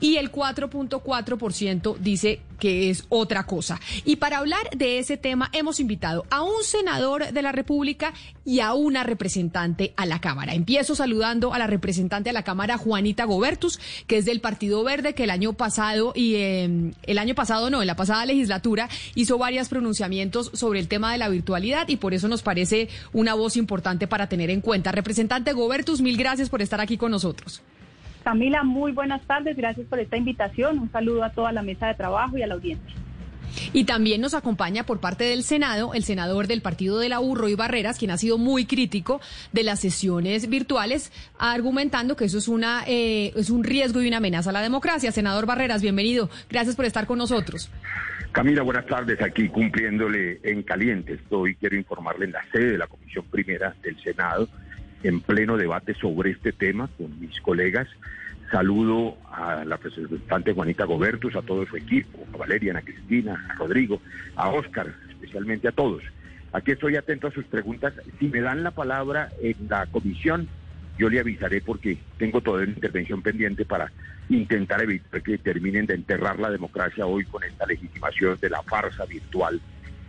y el 4.4% dice que es otra cosa. Y para hablar de ese tema hemos invitado a un senador de la República y a una representante a la Cámara. Empiezo saludando a la representante a la Cámara, Juanita Gobertus, que es del Partido Verde, que el año pasado y em, el año pasado no, en la pasada legislatura hizo varios pronunciamientos sobre el tema de la virtualidad y por eso nos parece una voz importante para tener en cuenta. Representante Gobertus, mil gracias por estar aquí con nosotros. Camila, muy buenas tardes, gracias por esta invitación. Un saludo a toda la mesa de trabajo y a la audiencia. Y también nos acompaña por parte del Senado el senador del partido de la U, y Barreras, quien ha sido muy crítico de las sesiones virtuales, argumentando que eso es, una, eh, es un riesgo y una amenaza a la democracia. Senador Barreras, bienvenido. Gracias por estar con nosotros. Camila, buenas tardes. Aquí cumpliéndole en caliente. Estoy, quiero informarle en la sede de la Comisión Primera del Senado, en pleno debate sobre este tema con mis colegas Saludo a la representante Juanita Gobertus, a todo su equipo, a Valeria, a Cristina, a Rodrigo, a Oscar, especialmente a todos. Aquí estoy atento a sus preguntas. Si me dan la palabra en la comisión, yo le avisaré porque tengo toda una intervención pendiente para intentar evitar que terminen de enterrar la democracia hoy con esta legitimación de la farsa virtual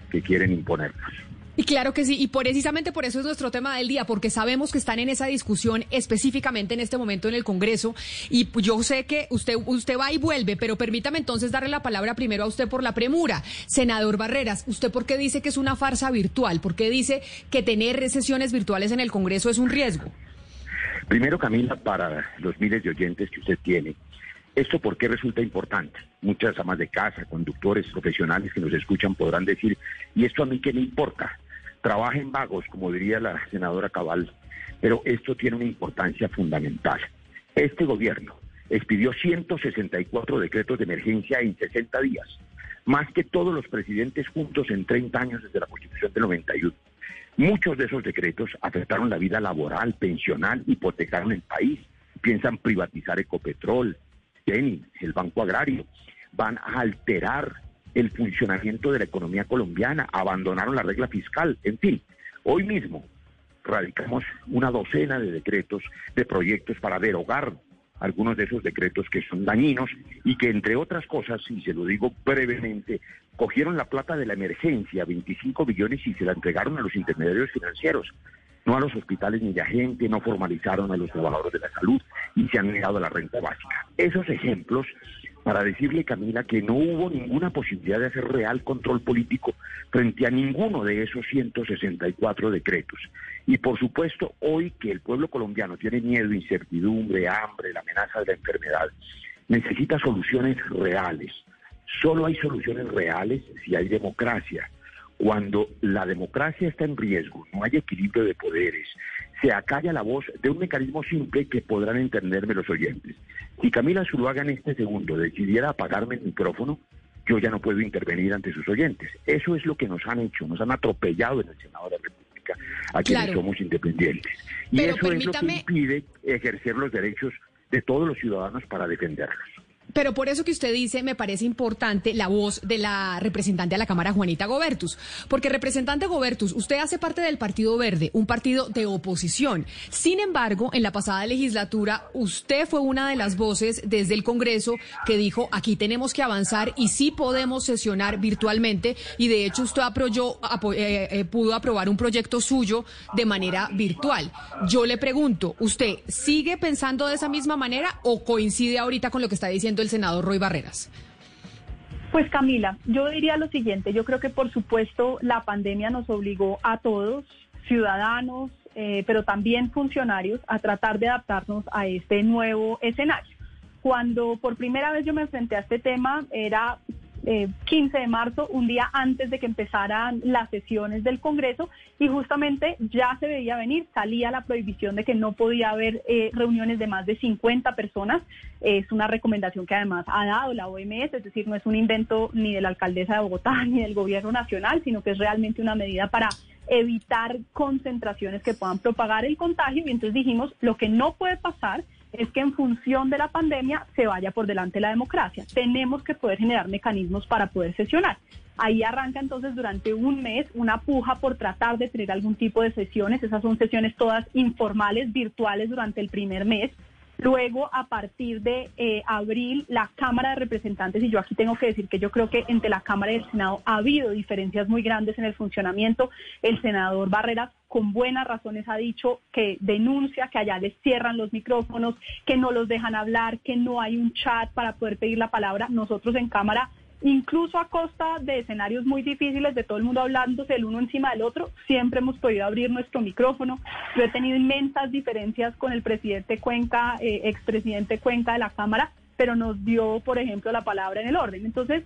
que quieren imponernos. Y claro que sí, y precisamente por eso es nuestro tema del día, porque sabemos que están en esa discusión específicamente en este momento en el Congreso, y yo sé que usted, usted va y vuelve, pero permítame entonces darle la palabra primero a usted por la premura. Senador Barreras, ¿usted por qué dice que es una farsa virtual? ¿Por qué dice que tener sesiones virtuales en el Congreso es un riesgo? Primero, Camila, para los miles de oyentes que usted tiene, ¿Esto por qué resulta importante? Muchas amas de casa, conductores, profesionales que nos escuchan podrán decir, ¿y esto a mí qué me importa? Trabajen vagos, como diría la senadora Cabal, pero esto tiene una importancia fundamental. Este gobierno expidió 164 decretos de emergencia en 60 días, más que todos los presidentes juntos en 30 años desde la Constitución del 91. Muchos de esos decretos afectaron la vida laboral, pensional, hipotecaron el país. Piensan privatizar Ecopetrol, TENI, el Banco Agrario. Van a alterar el funcionamiento de la economía colombiana, abandonaron la regla fiscal, en fin. Hoy mismo radicamos una docena de decretos, de proyectos para derogar algunos de esos decretos que son dañinos y que, entre otras cosas, y se lo digo brevemente, cogieron la plata de la emergencia, 25 billones, y se la entregaron a los intermediarios financieros, no a los hospitales ni a gente, no formalizaron a los trabajadores de la salud y se han negado la renta básica. Esos ejemplos para decirle, Camila, que no hubo ninguna posibilidad de hacer real control político frente a ninguno de esos 164 decretos. Y por supuesto, hoy que el pueblo colombiano tiene miedo, incertidumbre, hambre, la amenaza de la enfermedad, necesita soluciones reales. Solo hay soluciones reales si hay democracia. Cuando la democracia está en riesgo, no hay equilibrio de poderes, se acalla la voz de un mecanismo simple que podrán entenderme los oyentes. Si Camila Zuluaga en este segundo decidiera apagarme el micrófono, yo ya no puedo intervenir ante sus oyentes. Eso es lo que nos han hecho, nos han atropellado en el Senado de la República, a quienes somos independientes. Y eso es lo que impide ejercer los derechos de todos los ciudadanos para defenderlos. Pero por eso que usted dice, me parece importante la voz de la representante de la Cámara, Juanita Gobertus. Porque, representante Gobertus, usted hace parte del Partido Verde, un partido de oposición. Sin embargo, en la pasada legislatura, usted fue una de las voces desde el Congreso que dijo, aquí tenemos que avanzar y sí podemos sesionar virtualmente. Y de hecho, usted eh, eh, pudo aprobar un proyecto suyo de manera virtual. Yo le pregunto, ¿usted sigue pensando de esa misma manera o coincide ahorita con lo que está diciendo? El senador Roy Barreras? Pues Camila, yo diría lo siguiente, yo creo que por supuesto la pandemia nos obligó a todos, ciudadanos, eh, pero también funcionarios, a tratar de adaptarnos a este nuevo escenario. Cuando por primera vez yo me enfrenté a este tema, era 15 eh, de marzo, un día antes de que empezaran las sesiones del Congreso, y justamente ya se veía venir, salía la prohibición de que no podía haber eh, reuniones de más de 50 personas. Es una recomendación que además ha dado la OMS, es decir, no es un invento ni de la alcaldesa de Bogotá [laughs] ni del gobierno nacional, sino que es realmente una medida para evitar concentraciones que puedan propagar el contagio y entonces dijimos, lo que no puede pasar es que en función de la pandemia se vaya por delante la democracia. Tenemos que poder generar mecanismos para poder sesionar. Ahí arranca entonces durante un mes una puja por tratar de tener algún tipo de sesiones. Esas son sesiones todas informales, virtuales durante el primer mes. Luego, a partir de eh, abril, la Cámara de Representantes, y yo aquí tengo que decir que yo creo que entre la Cámara y el Senado ha habido diferencias muy grandes en el funcionamiento. El senador Barreras, con buenas razones, ha dicho que denuncia que allá les cierran los micrófonos, que no los dejan hablar, que no hay un chat para poder pedir la palabra. Nosotros en Cámara incluso a costa de escenarios muy difíciles, de todo el mundo hablándose el uno encima del otro, siempre hemos podido abrir nuestro micrófono. Yo he tenido inmensas diferencias con el presidente Cuenca, eh, expresidente Cuenca de la Cámara, pero nos dio, por ejemplo, la palabra en el orden. Entonces,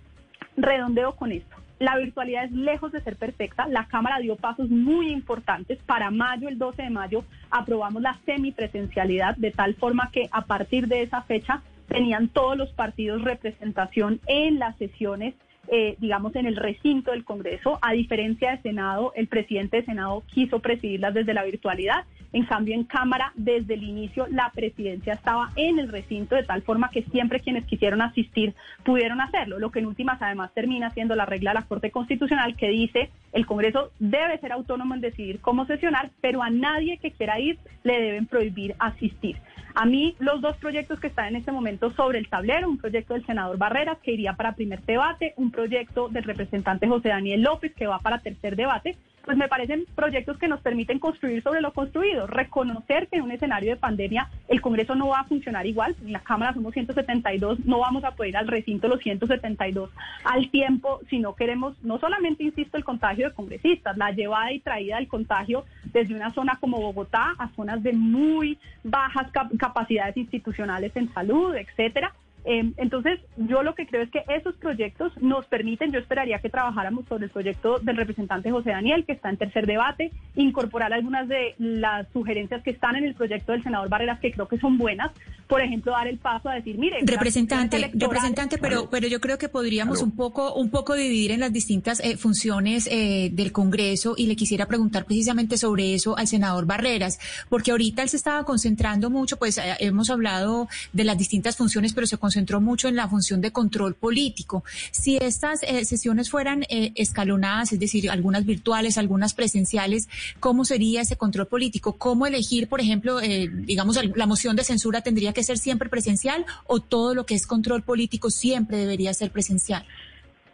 redondeo con esto. La virtualidad es lejos de ser perfecta. La Cámara dio pasos muy importantes. Para mayo, el 12 de mayo, aprobamos la semipresencialidad, de tal forma que a partir de esa fecha tenían todos los partidos representación en las sesiones, eh, digamos, en el recinto del Congreso. A diferencia de Senado, el presidente de Senado quiso presidirlas desde la virtualidad. En cambio, en Cámara, desde el inicio, la presidencia estaba en el recinto, de tal forma que siempre quienes quisieron asistir pudieron hacerlo. Lo que en últimas, además, termina siendo la regla de la Corte Constitucional que dice el Congreso debe ser autónomo en decidir cómo sesionar, pero a nadie que quiera ir le deben prohibir asistir. A mí los dos proyectos que están en este momento sobre el tablero, un proyecto del senador Barreras que iría para primer debate, un proyecto del representante José Daniel López que va para tercer debate, pues me parecen proyectos que nos permiten construir sobre lo construido, reconocer que en un escenario de pandemia el Congreso no va a funcionar igual, en la Cámara somos 172, no vamos a poder ir al recinto los 172 al tiempo si no queremos, no solamente, insisto, el contagio de congresistas, la llevada y traída del contagio desde una zona como Bogotá a zonas de muy bajas capacidades institucionales en salud, etcétera, Em, entonces, yo lo que creo es que esos proyectos nos permiten, yo esperaría que trabajáramos sobre el proyecto del representante José Daniel, que está en tercer debate, incorporar algunas de las sugerencias que están en el proyecto del senador Barreras, que creo que son buenas, por ejemplo, dar el paso a decir, mire, representante, representante, pero, pero yo creo que podríamos un poco, un poco dividir en las distintas eh, funciones eh, del Congreso y le quisiera preguntar precisamente sobre eso al senador Barreras, porque ahorita él se estaba concentrando mucho, pues eh, hemos hablado de las distintas funciones, pero se concentró mucho en la función de control político. Si estas eh, sesiones fueran eh, escalonadas, es decir, algunas virtuales, algunas presenciales, ¿cómo sería ese control político? ¿Cómo elegir, por ejemplo, eh, digamos, la moción de censura tendría que ser siempre presencial o todo lo que es control político siempre debería ser presencial?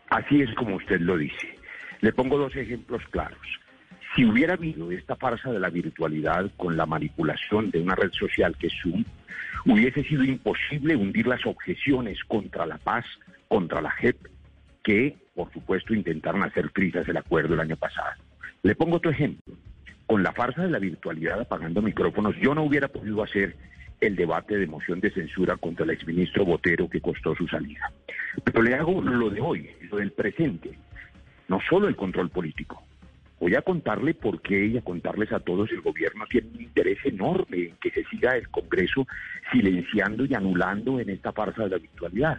Así es como usted lo dice. Le pongo dos ejemplos claros. Si hubiera habido esta farsa de la virtualidad con la manipulación de una red social que es Zoom, hubiese sido imposible hundir las objeciones contra la paz, contra la JEP, que, por supuesto, intentaron hacer trizas el acuerdo el año pasado. Le pongo otro ejemplo. Con la farsa de la virtualidad apagando micrófonos, yo no hubiera podido hacer el debate de moción de censura contra el exministro Botero que costó su salida. Pero le hago lo de hoy, lo del presente, no solo el control político, Voy a contarle por qué y a contarles a todos el gobierno tiene un interés enorme en que se siga el Congreso silenciando y anulando en esta farsa de la virtualidad.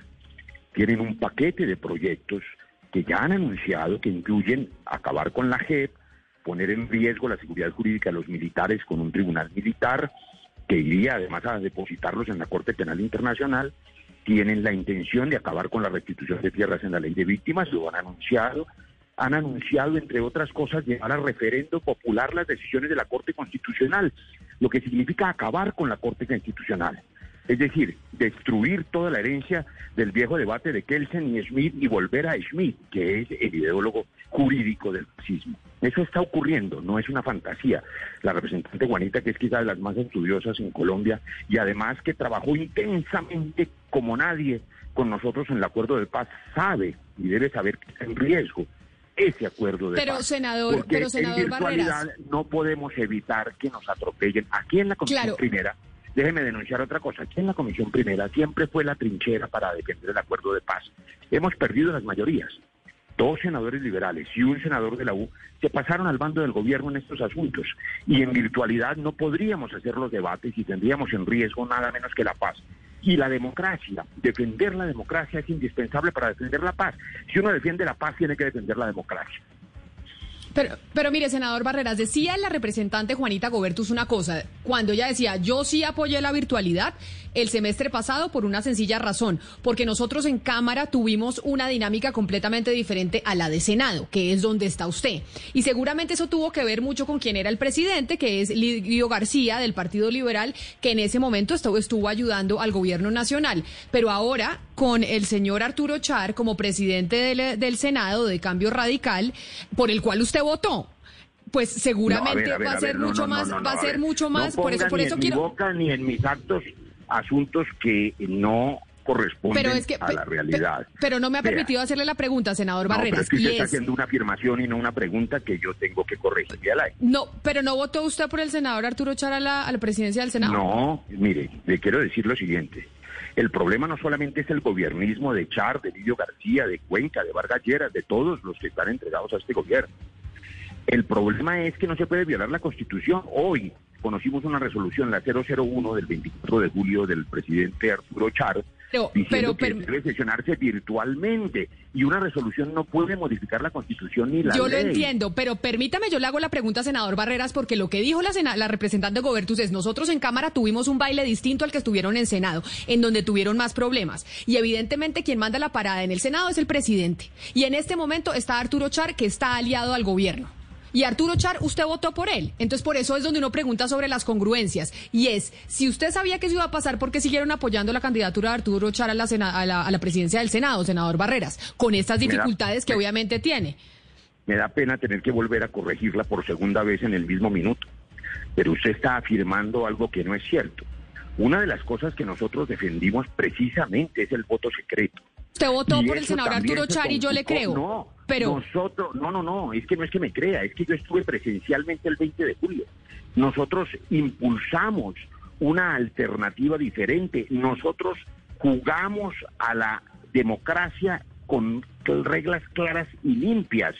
Tienen un paquete de proyectos que ya han anunciado que incluyen acabar con la JEP, poner en riesgo la seguridad jurídica de los militares con un tribunal militar, que iría además a depositarlos en la Corte Penal Internacional, tienen la intención de acabar con la restitución de tierras en la ley de víctimas, lo han anunciado, han anunciado, entre otras cosas, llevar a referendo popular las decisiones de la Corte Constitucional, lo que significa acabar con la Corte Constitucional. Es decir, destruir toda la herencia del viejo debate de Kelsen y Schmidt y volver a Schmidt, que es el ideólogo jurídico del fascismo. Eso está ocurriendo, no es una fantasía. La representante Juanita, que es quizá de las más estudiosas en Colombia y además que trabajó intensamente como nadie con nosotros en el acuerdo de paz, sabe y debe saber que está en riesgo ese acuerdo de pero, Senador, Porque pero senador en virtualidad no podemos evitar que nos atropellen. Aquí en la Comisión Primera, déjeme denunciar otra cosa, aquí en la Comisión Primera siempre fue la trinchera para defender el acuerdo de paz. Hemos perdido las mayorías. Dos senadores liberales y un senador de la U se pasaron al bando del gobierno en estos asuntos. Y en virtualidad no podríamos hacer los debates y tendríamos en riesgo nada menos que la paz y la democracia. Defender la democracia es indispensable para defender la paz. Si uno defiende la paz, tiene que defender la democracia. Pero, pero mire, senador Barreras, decía la representante Juanita Gobertus una cosa, cuando ella decía, yo sí apoyé la virtualidad el semestre pasado por una sencilla razón, porque nosotros en Cámara tuvimos una dinámica completamente diferente a la de Senado, que es donde está usted. Y seguramente eso tuvo que ver mucho con quien era el presidente, que es Lidio García del Partido Liberal, que en ese momento estuvo, estuvo ayudando al gobierno nacional. Pero ahora, con el señor Arturo Char como presidente del, del Senado de Cambio Radical, por el cual usted votó pues seguramente va a ser mucho más va a ser mucho más por eso por eso en quiero mi ni en mis actos asuntos que no corresponden a la realidad. Pero no me ha permitido hacerle la pregunta, senador no, Barreras. Pero es que usted está haciendo una afirmación y no una pregunta que yo tengo que corregir No, pero no votó usted por el senador Arturo Char a la, a la presidencia del Senado. No, mire, le quiero decir lo siguiente. El problema no solamente es el gobiernismo de Char, de Lidio García, de Cuenca, de Vargas Lleras, de todos los que están entregados a este gobierno. El problema es que no se puede violar la Constitución. Hoy conocimos una resolución, la 001 del 24 de julio del presidente Arturo Char, diciendo que debe sesionarse virtualmente y una resolución no puede modificar la Constitución ni la yo ley. Yo lo entiendo, pero permítame, yo le hago la pregunta, senador Barreras, porque lo que dijo la, la representante Gobertus es, nosotros en Cámara tuvimos un baile distinto al que estuvieron en Senado, en donde tuvieron más problemas. Y evidentemente quien manda la parada en el Senado es el presidente. Y en este momento está Arturo Char, que está aliado al gobierno. Y Arturo Char, usted votó por él. Entonces, por eso es donde uno pregunta sobre las congruencias. Y es, si usted sabía que eso iba a pasar, ¿por qué siguieron apoyando la candidatura de Arturo Char a la, a la, a la presidencia del Senado, senador Barreras, con estas dificultades que obviamente tiene? Me da pena tener que volver a corregirla por segunda vez en el mismo minuto. Pero usted está afirmando algo que no es cierto. Una de las cosas que nosotros defendimos precisamente es el voto secreto. Usted votó por el senador Arturo Char y yo le creo. No, pero nosotros, no, no, no, es que no es que me crea, es que yo estuve presencialmente el 20 de julio. Nosotros impulsamos una alternativa diferente. Nosotros jugamos a la democracia con reglas claras y limpias,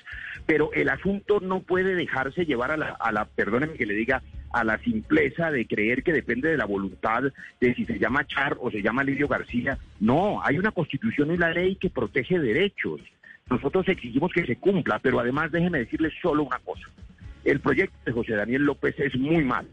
pero el asunto no puede dejarse llevar a la, a la perdónenme que le diga, a la simpleza de creer que depende de la voluntad de si se llama Char o se llama Lidio García. No, hay una constitución y la ley que protege derechos. Nosotros exigimos que se cumpla, pero además déjeme decirles solo una cosa. El proyecto de José Daniel López es muy mal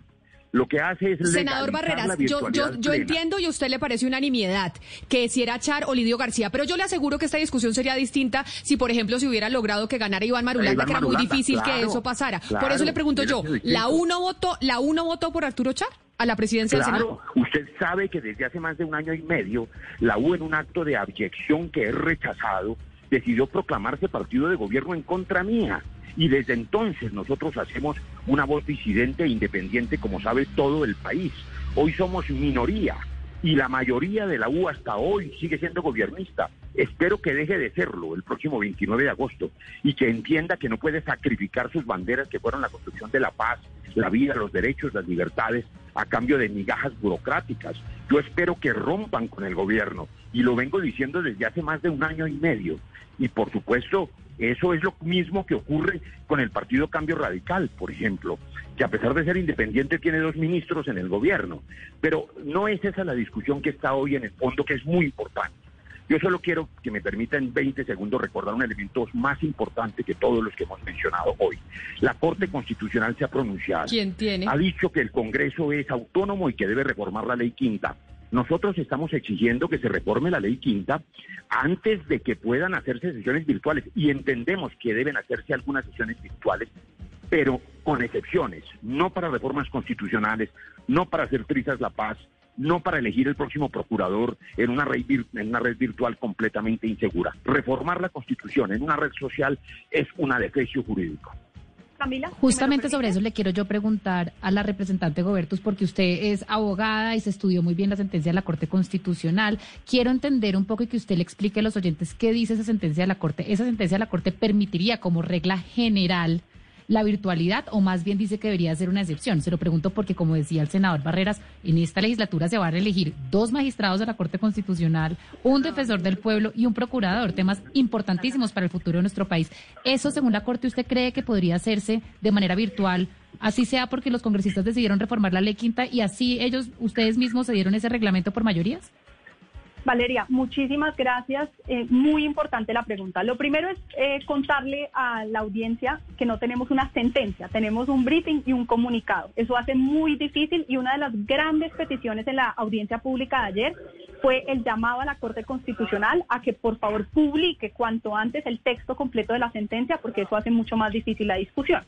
lo que hace es senador Barreras yo, yo, yo entiendo y a usted le parece unanimidad que si era Char o Lidio García pero yo le aseguro que esta discusión sería distinta si por ejemplo se hubiera logrado que ganara Iván Marulanda que era muy difícil que eso pasara. Por eso le pregunto yo la uno votó la uno votó por Arturo Char a la presidencia del Senado usted sabe que desde hace más de un año y medio la U en un acto de abyección que es rechazado decidió proclamarse partido de gobierno en contra mía y desde entonces nosotros hacemos una voz disidente e independiente, como sabe todo el país. Hoy somos minoría y la mayoría de la U hasta hoy sigue siendo gobernista. Espero que deje de serlo el próximo 29 de agosto y que entienda que no puede sacrificar sus banderas que fueron la construcción de la paz, la vida, los derechos, las libertades a cambio de migajas burocráticas. Yo espero que rompan con el gobierno y lo vengo diciendo desde hace más de un año y medio. Y por supuesto, eso es lo mismo que ocurre con el Partido Cambio Radical, por ejemplo, que a pesar de ser independiente tiene dos ministros en el gobierno. Pero no es esa la discusión que está hoy en el fondo, que es muy importante. Yo solo quiero que me permita en 20 segundos recordar un elemento más importante que todos los que hemos mencionado hoy. La Corte Constitucional se ha pronunciado. ¿Quién tiene? Ha dicho que el Congreso es autónomo y que debe reformar la ley quinta. Nosotros estamos exigiendo que se reforme la ley quinta antes de que puedan hacerse sesiones virtuales y entendemos que deben hacerse algunas sesiones virtuales, pero con excepciones, no para reformas constitucionales, no para hacer trizas la paz, no para elegir el próximo procurador en una red, virtual completamente insegura. Reformar la constitución en una red social es un adefesio jurídico. Camila. Justamente sobre eso le quiero yo preguntar a la representante Gobertus, porque usted es abogada y se estudió muy bien la sentencia de la Corte Constitucional. Quiero entender un poco y que usted le explique a los oyentes qué dice esa sentencia de la Corte. Esa sentencia de la Corte permitiría como regla general la virtualidad o más bien dice que debería ser una excepción. Se lo pregunto porque, como decía el senador Barreras, en esta legislatura se van a elegir dos magistrados de la Corte Constitucional, un defensor del pueblo y un procurador, temas importantísimos para el futuro de nuestro país. ¿Eso, según la Corte, usted cree que podría hacerse de manera virtual? Así sea porque los congresistas decidieron reformar la ley quinta y así ellos, ustedes mismos, se dieron ese reglamento por mayorías. Valeria, muchísimas gracias. Eh, muy importante la pregunta. Lo primero es eh, contarle a la audiencia que no tenemos una sentencia, tenemos un briefing y un comunicado. Eso hace muy difícil y una de las grandes peticiones en la audiencia pública de ayer fue el llamado a la Corte Constitucional a que por favor publique cuanto antes el texto completo de la sentencia porque eso hace mucho más difícil la discusión.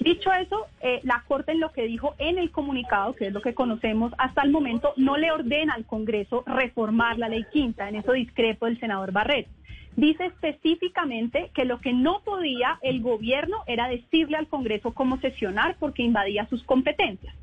Dicho eso, eh, la Corte en lo que dijo en el comunicado, que es lo que conocemos hasta el momento, no le ordena al Congreso reformar la ley quinta. En eso discrepo del senador Barret. Dice específicamente que lo que no podía el gobierno era decirle al Congreso cómo sesionar porque invadía sus competencias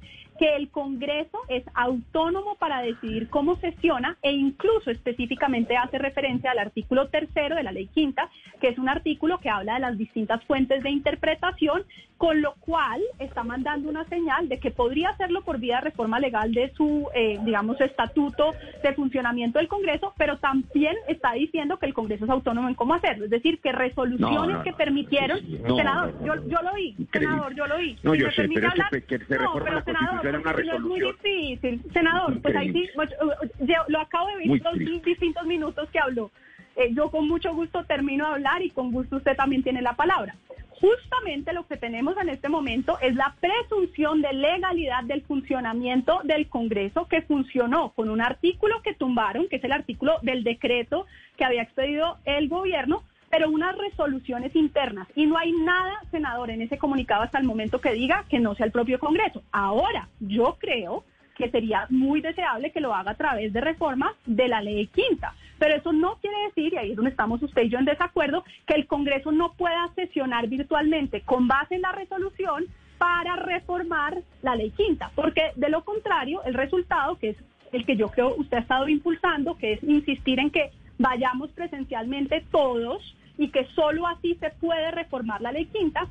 que el Congreso es autónomo para decidir cómo sesiona e incluso específicamente hace referencia al artículo tercero de la ley quinta, que es un artículo que habla de las distintas fuentes de interpretación, con lo cual está mandando una señal de que podría hacerlo por vía de reforma legal de su, eh, digamos, estatuto de funcionamiento del Congreso, pero también está diciendo que el Congreso es autónomo en cómo hacerlo. Es decir, que resoluciones que permitieron, senador, yo, yo lo oí, senador, yo lo oí. No, yo sé, pero que, se reforma la Constitución es muy difícil, senador. Pues ahí sí, pues, uh, lo acabo de ver los distintos minutos que habló. Eh, yo con mucho gusto termino de hablar y con gusto usted también tiene la palabra. Justamente lo que tenemos en este momento es la presunción de legalidad del funcionamiento del Congreso que funcionó con un artículo que tumbaron, que es el artículo del decreto que había expedido el gobierno, pero unas resoluciones internas. Y no hay nada, senador, en ese comunicado hasta el momento que diga que no sea el propio Congreso. Ahora, yo creo que sería muy deseable que lo haga a través de reformas de la ley quinta. Pero eso no quiere decir, y ahí es donde estamos usted y yo en desacuerdo, que el Congreso no pueda sesionar virtualmente con base en la resolución para reformar la ley quinta, porque de lo contrario, el resultado, que es el que yo creo usted ha estado impulsando, que es insistir en que vayamos presencialmente todos, y que solo así se puede reformar la ley quinta,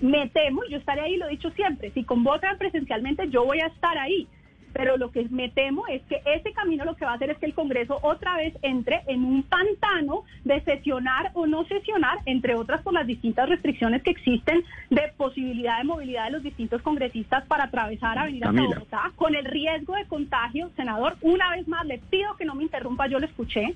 me temo, yo estaré ahí, lo he dicho siempre, si convocan presencialmente yo voy a estar ahí, pero lo que me temo es que ese camino lo que va a hacer es que el Congreso otra vez entre en un pantano de sesionar o no sesionar, entre otras por las distintas restricciones que existen de posibilidad de movilidad de los distintos congresistas para atravesar Avenida Bogotá, con el riesgo de contagio, senador, una vez más le pido que no me interrumpa, yo lo escuché,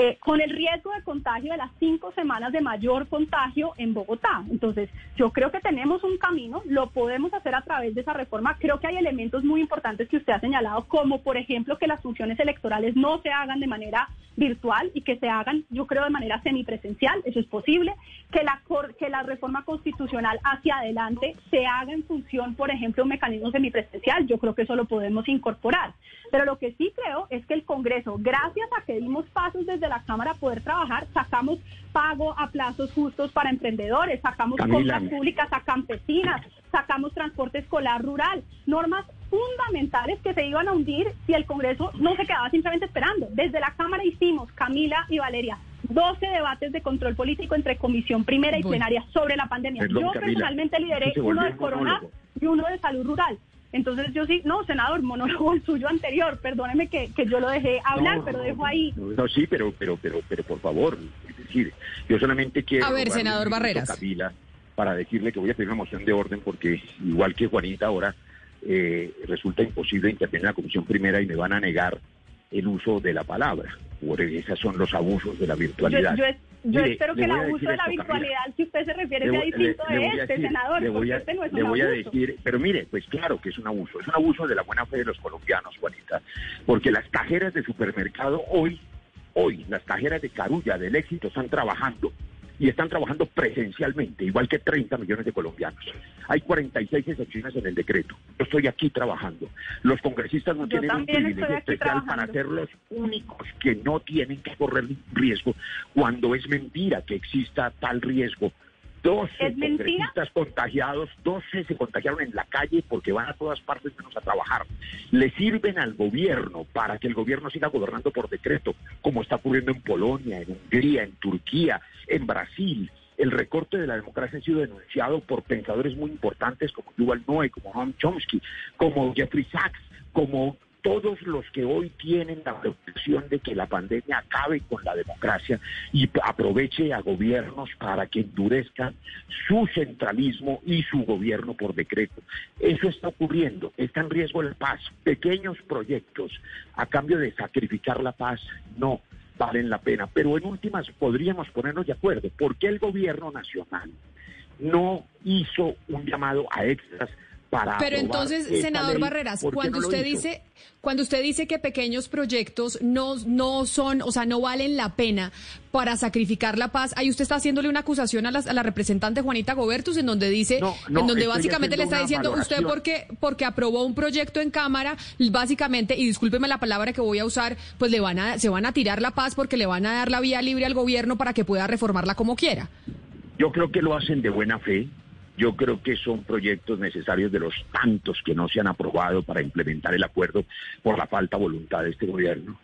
eh, con el riesgo de contagio de las cinco semanas de mayor contagio en Bogotá. Entonces, yo creo que tenemos un camino, lo podemos hacer a través de esa reforma. Creo que hay elementos muy importantes que usted ha señalado, como por ejemplo que las funciones electorales no se hagan de manera virtual y que se hagan, yo creo, de manera semipresencial, eso es posible, que la, que la reforma constitucional hacia adelante se haga en función, por ejemplo, un mecanismo semipresencial, yo creo que eso lo podemos incorporar. Pero lo que sí creo es que el Congreso, gracias a que dimos pasos desde la Cámara poder trabajar, sacamos pago a plazos justos para emprendedores, sacamos compras públicas a campesinas, sacamos transporte escolar rural, normas fundamentales que se iban a hundir si el Congreso no se quedaba simplemente esperando. Desde la Cámara hicimos, Camila y Valeria, 12 debates de control político entre comisión primera y plenaria sobre la pandemia. Yo personalmente lideré uno de Corona y uno de salud rural. Entonces yo sí, no, senador, monólogo [laughs] el suyo anterior, perdóneme que, que yo lo dejé hablar, pero dejo ahí. No, sí, pero, pero, pero, pero por favor, es decir, yo solamente quiero... A ver, senador Barreras. para decirle que voy a pedir una moción de orden porque igual que Juanita ahora eh, resulta imposible intervenir en la comisión primera y me van a negar el uso de la palabra. Por esos son los abusos de la virtualidad. Yo, espero que el abuso de la virtualidad que usted se refiere sea distinto de este, senador, le voy a, este no es le voy a decir, pero mire, pues claro que es un abuso, es un abuso de la buena fe de los colombianos, Juanita, porque las cajeras de supermercado hoy, hoy, las cajeras de Carulla, del éxito, están trabajando y están trabajando presencialmente, igual que 30 millones de colombianos. Hay 46 excepciones en el decreto. Yo estoy aquí trabajando. Los congresistas no tienen un privilegio especial para ser los únicos que no tienen que correr riesgo cuando es mentira que exista tal riesgo 12 congresistas contagiados, 12 se contagiaron en la calle porque van a todas partes menos a trabajar. Le sirven al gobierno para que el gobierno siga gobernando por decreto, como está ocurriendo en Polonia, en Hungría, en Turquía, en Brasil. El recorte de la democracia ha sido denunciado por pensadores muy importantes como Yuval Noé, como Noam Chomsky, como Jeffrey Sachs, como todos los que hoy tienen la preocupación de que la pandemia acabe con la democracia y aproveche a gobiernos para que endurezcan su centralismo y su gobierno por decreto. Eso está ocurriendo, está en riesgo la paz. Pequeños proyectos a cambio de sacrificar la paz, no valen la pena. Pero en últimas podríamos ponernos de acuerdo. ¿Por qué el gobierno nacional no hizo un llamado a extras pero entonces, senador Barreras, cuando usted dice, cuando usted dice que pequeños proyectos no, no son, o sea, no valen la pena para sacrificar la paz, ahí usted está haciéndole una acusación a la, representante Juanita Gobertus, en donde dice, en donde básicamente le está diciendo, usted porque, porque aprobó un proyecto en Cámara, básicamente, y discúlpeme la palabra que voy a usar, pues le van a, se van a tirar la paz porque le van a dar la vía libre al gobierno para que pueda reformarla como quiera. Yo creo que lo hacen de buena fe yo creo que son proyectos necesarios de los tantos que no se han aprobado para implementar el acuerdo por la falta de voluntad de este gobierno.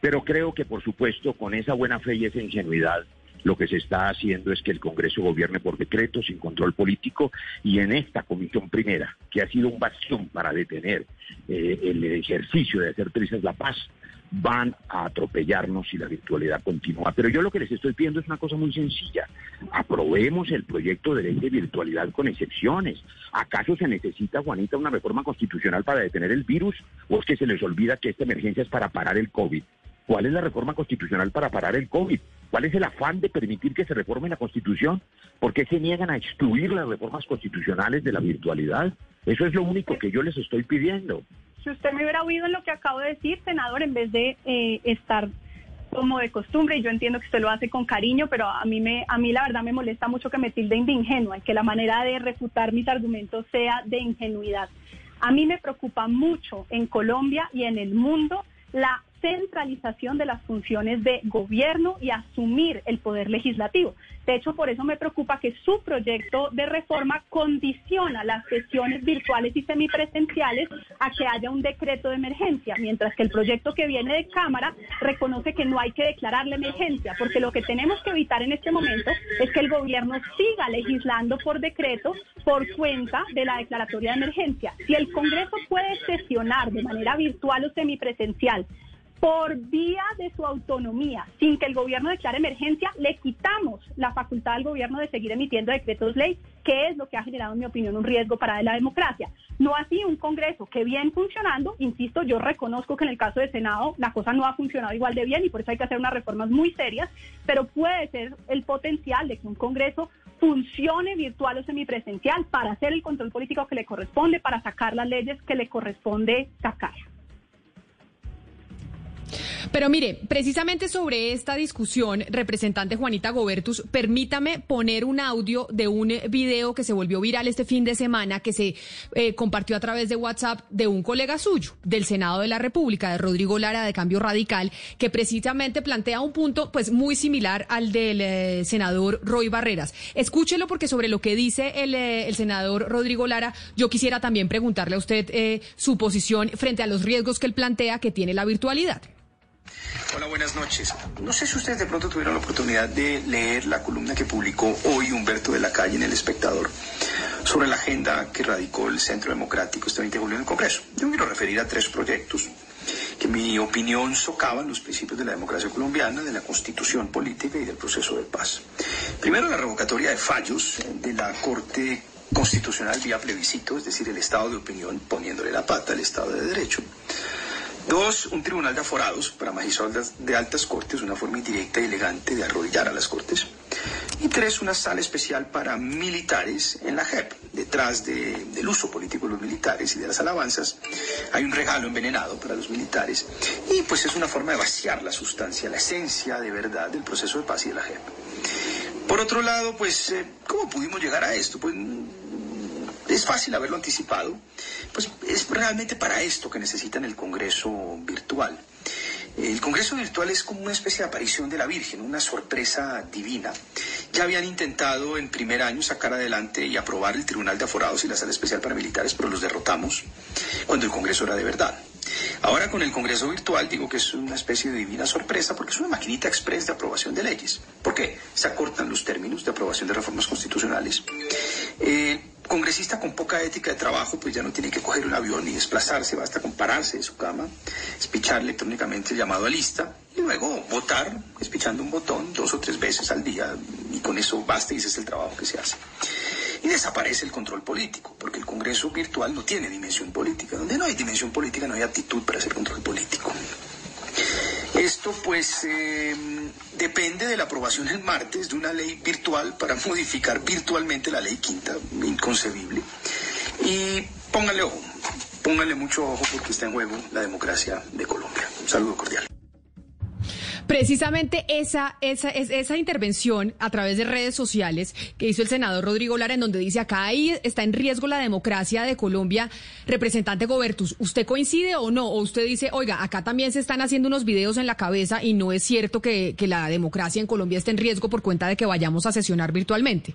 Pero creo que, por supuesto, con esa buena fe y esa ingenuidad, lo que se está haciendo es que el Congreso gobierne por decreto, sin control político, y en esta comisión primera, que ha sido un bastión para detener eh, el ejercicio de hacer trizas la paz, van a atropellarnos si la virtualidad continúa. Pero yo lo que les estoy pidiendo es una cosa muy sencilla. Aprobemos el proyecto de ley de virtualidad con excepciones. ¿Acaso se necesita, Juanita, una reforma constitucional para detener el virus? ¿O es que se les olvida que esta emergencia es para parar el COVID? ¿Cuál es la reforma constitucional para parar el COVID? ¿Cuál es el afán de permitir que se reforme la Constitución? ¿Por qué se niegan a excluir las reformas constitucionales de la virtualidad? Eso es lo único que yo les estoy pidiendo si usted me hubiera oído en lo que acabo de decir, senador, en vez de eh, estar como de costumbre, y yo entiendo que usted lo hace con cariño, pero a mí, me, a mí la verdad me molesta mucho que me tilden de ingenua que la manera de refutar mis argumentos sea de ingenuidad. A mí me preocupa mucho en Colombia y en el mundo la centralización de las funciones de gobierno y asumir el poder legislativo. De hecho, por eso me preocupa que su proyecto de reforma condiciona las sesiones virtuales y semipresenciales a que haya un decreto de emergencia, mientras que el proyecto que viene de Cámara reconoce que no hay que declarar la emergencia, porque lo que tenemos que evitar en este momento es que el gobierno siga legislando por decreto por cuenta de la declaratoria de emergencia. Si el Congreso puede sesionar de manera virtual o semipresencial por vía de su autonomía, sin que el gobierno declare emergencia, le quitamos la facultad al gobierno de seguir emitiendo decretos ley, que es lo que ha generado, en mi opinión, un riesgo para la democracia. No así un Congreso que bien funcionando, insisto, yo reconozco que en el caso del Senado la cosa no ha funcionado igual de bien y por eso hay que hacer unas reformas muy serias, pero puede ser el potencial de que un Congreso funcione virtual o semipresencial para hacer el control político que le corresponde, para sacar las leyes que le corresponde sacar. Pero mire, precisamente sobre esta discusión, representante Juanita Gobertus, permítame poner un audio de un video que se volvió viral este fin de semana, que se eh, compartió a través de WhatsApp de un colega suyo, del Senado de la República, de Rodrigo Lara, de Cambio Radical, que precisamente plantea un punto pues muy similar al del eh, senador Roy Barreras. Escúchelo porque sobre lo que dice el, eh, el senador Rodrigo Lara, yo quisiera también preguntarle a usted su posición frente a los riesgos que él plantea que tiene la virtualidad. Hola, buenas noches. No sé si ustedes de pronto tuvieron la oportunidad de leer la columna que publicó hoy Humberto de la Calle en El Espectador sobre la agenda que radicó el Centro Democrático este 20 de julio en el Congreso. Yo quiero referir a tres proyectos que en mi opinión socavan los principios de la democracia colombiana, de la constitución política y del proceso de paz. Primero, la revocatoria de fallos de la Corte Constitucional vía plebiscito, es decir, el estado de opinión poniéndole la pata al Estado de Derecho. Dos, un tribunal de aforados para magistrados de altas cortes, una forma indirecta y elegante de arrodillar a las cortes. Y tres, una sala especial para militares en la JEP. Detrás del uso político de los militares y de las alabanzas hay un regalo envenenado para los militares. Y pues es una forma de vaciar la sustancia, la esencia de verdad del proceso de paz y de la JEP. Por otro lado, pues, eh, ¿cómo pudimos llegar a esto? Pues es fácil haberlo anticipado, pues es realmente para esto que necesitan el Congreso virtual. El Congreso virtual es como una especie de aparición de la Virgen, una sorpresa divina. Ya habían intentado en primer año sacar adelante y aprobar el Tribunal de Aforados y la Sala Especial para Militares, pero los derrotamos cuando el Congreso era de verdad. Ahora con el Congreso virtual digo que es una especie de divina sorpresa porque es una maquinita express de aprobación de leyes. ¿Por qué? Se acortan los términos de aprobación de reformas constitucionales. Congresista con poca ética de trabajo, pues ya no tiene que coger un avión ni desplazarse, basta con pararse de su cama, espichar electrónicamente el llamado a lista y luego votar, espichando un botón dos o tres veces al día y con eso basta y ese es el trabajo que se hace. Y desaparece el control político, porque el Congreso virtual no tiene dimensión política. Donde no hay dimensión política no hay actitud para hacer control político. Esto pues eh, depende de la aprobación el martes de una ley virtual para modificar virtualmente la ley quinta, inconcebible. Y pónganle ojo, pónganle mucho ojo porque está en juego la democracia de Colombia. Un saludo cordial. Precisamente esa, esa, esa intervención a través de redes sociales que hizo el senador Rodrigo Lara, en donde dice acá ahí está en riesgo la democracia de Colombia, representante Gobertus, ¿usted coincide o no? ¿O usted dice, oiga, acá también se están haciendo unos videos en la cabeza y no es cierto que, que la democracia en Colombia esté en riesgo por cuenta de que vayamos a sesionar virtualmente?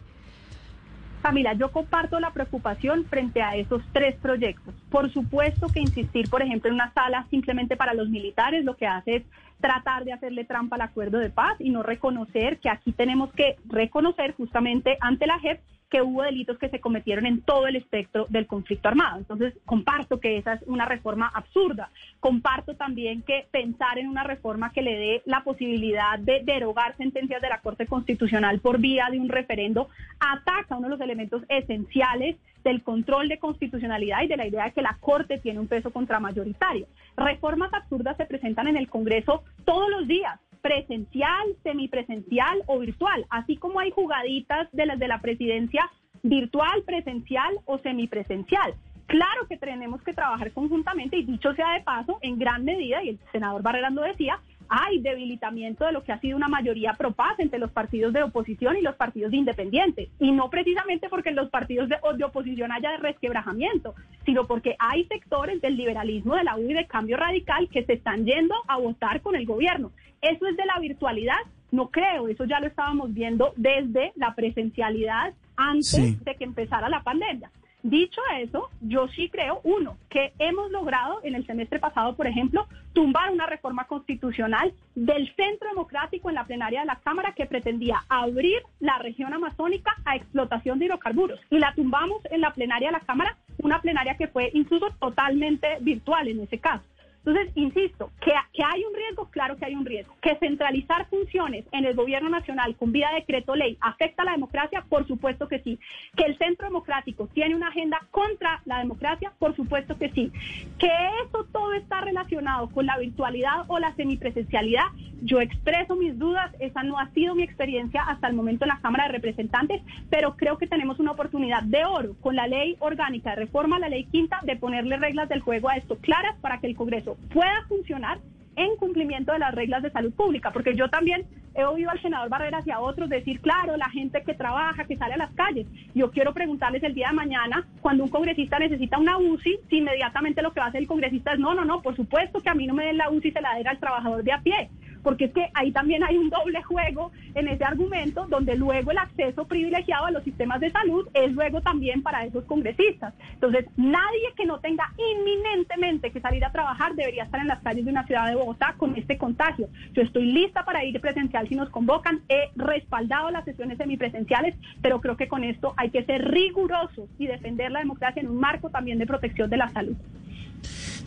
Camila, yo comparto la preocupación frente a esos tres proyectos. Por supuesto que insistir, por ejemplo, en una sala simplemente para los militares lo que hace es tratar de hacerle trampa al acuerdo de paz y no reconocer que aquí tenemos que reconocer justamente ante la JEP que hubo delitos que se cometieron en todo el espectro del conflicto armado. Entonces, comparto que esa es una reforma absurda. Comparto también que pensar en una reforma que le dé la posibilidad de derogar sentencias de la Corte Constitucional por vía de un referendo ataca uno de los elementos esenciales del control de constitucionalidad y de la idea de que la Corte tiene un peso contramayoritario. Reformas absurdas se presentan en el Congreso todos los días presencial, semipresencial o virtual, así como hay jugaditas de las de la presidencia virtual, presencial o semipresencial. Claro que tenemos que trabajar conjuntamente y dicho sea de paso, en gran medida, y el senador Barrera lo decía, hay debilitamiento de lo que ha sido una mayoría propaz entre los partidos de oposición y los partidos de independientes. Y no precisamente porque en los partidos de, de, oposición haya resquebrajamiento, sino porque hay sectores del liberalismo de la U y de cambio radical que se están yendo a votar con el gobierno. Eso es de la virtualidad, no creo, eso ya lo estábamos viendo desde la presencialidad antes de que empezara la pandemia. Dicho eso, yo sí creo, uno, que hemos logrado en el semestre pasado, por ejemplo, tumbar una reforma constitucional del Centro Democrático en la plenaria de la Cámara que pretendía abrir la región amazónica a explotación de hidrocarburos. Y la tumbamos en la plenaria de la Cámara, una plenaria que fue incluso totalmente virtual en ese caso. Entonces, insisto, que, hay un riesgo, claro que hay un riesgo. Que centralizar funciones en el gobierno nacional con vía decreto ley afecta a la democracia, por supuesto que sí. Que el centro democrático tiene una agenda contra la democracia, por supuesto que sí. Que eso todo está relacionado con la virtualidad o la semipresencialidad, yo expreso mis dudas, esa no ha sido mi experiencia hasta el momento en la Cámara de Representantes, pero creo que tenemos una oportunidad de oro con la ley orgánica de reforma la ley quinta de ponerle reglas del juego a esto claras para que el Congreso pueda funcionar en cumplimiento de las reglas de salud pública, porque yo también he oído al senador Barreras y a otros decir, claro, la gente que trabaja, que sale a las calles. Yo quiero preguntarles el día de mañana, cuando un congresista necesita una UCI, si inmediatamente lo que va a hacer el congresista es, no, no, no, por supuesto que a mí no me den la UCI, se la den al trabajador de a pie porque es que ahí también hay un doble juego en ese argumento, donde luego el acceso privilegiado a los sistemas de salud es luego también para esos congresistas. Entonces, nadie que no tenga inminentemente que salir a trabajar debería estar en las calles de una ciudad de Bogotá con este contagio. Yo estoy lista para ir presencial si nos convocan, he respaldado las sesiones semipresenciales, pero creo que con esto hay que ser rigurosos y defender la democracia en un marco también de protección de la salud.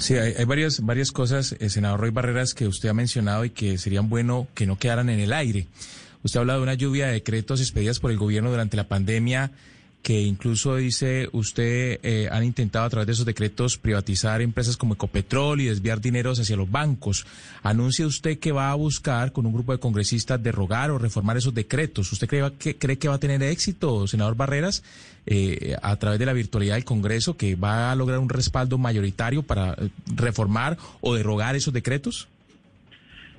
Sí, hay, varias, varias cosas, el senador Roy Barreras, que usted ha mencionado y que serían bueno que no quedaran en el aire. Usted ha hablado de una lluvia de decretos expedidas por el gobierno durante la pandemia que incluso dice usted eh, han intentado a través de esos decretos privatizar empresas como Ecopetrol y desviar dineros hacia los bancos. ¿Anuncia usted que va a buscar con un grupo de congresistas derrogar o reformar esos decretos? ¿Usted cree que, cree que va a tener éxito, senador Barreras, eh, a través de la virtualidad del Congreso, que va a lograr un respaldo mayoritario para eh, reformar o derrogar esos decretos?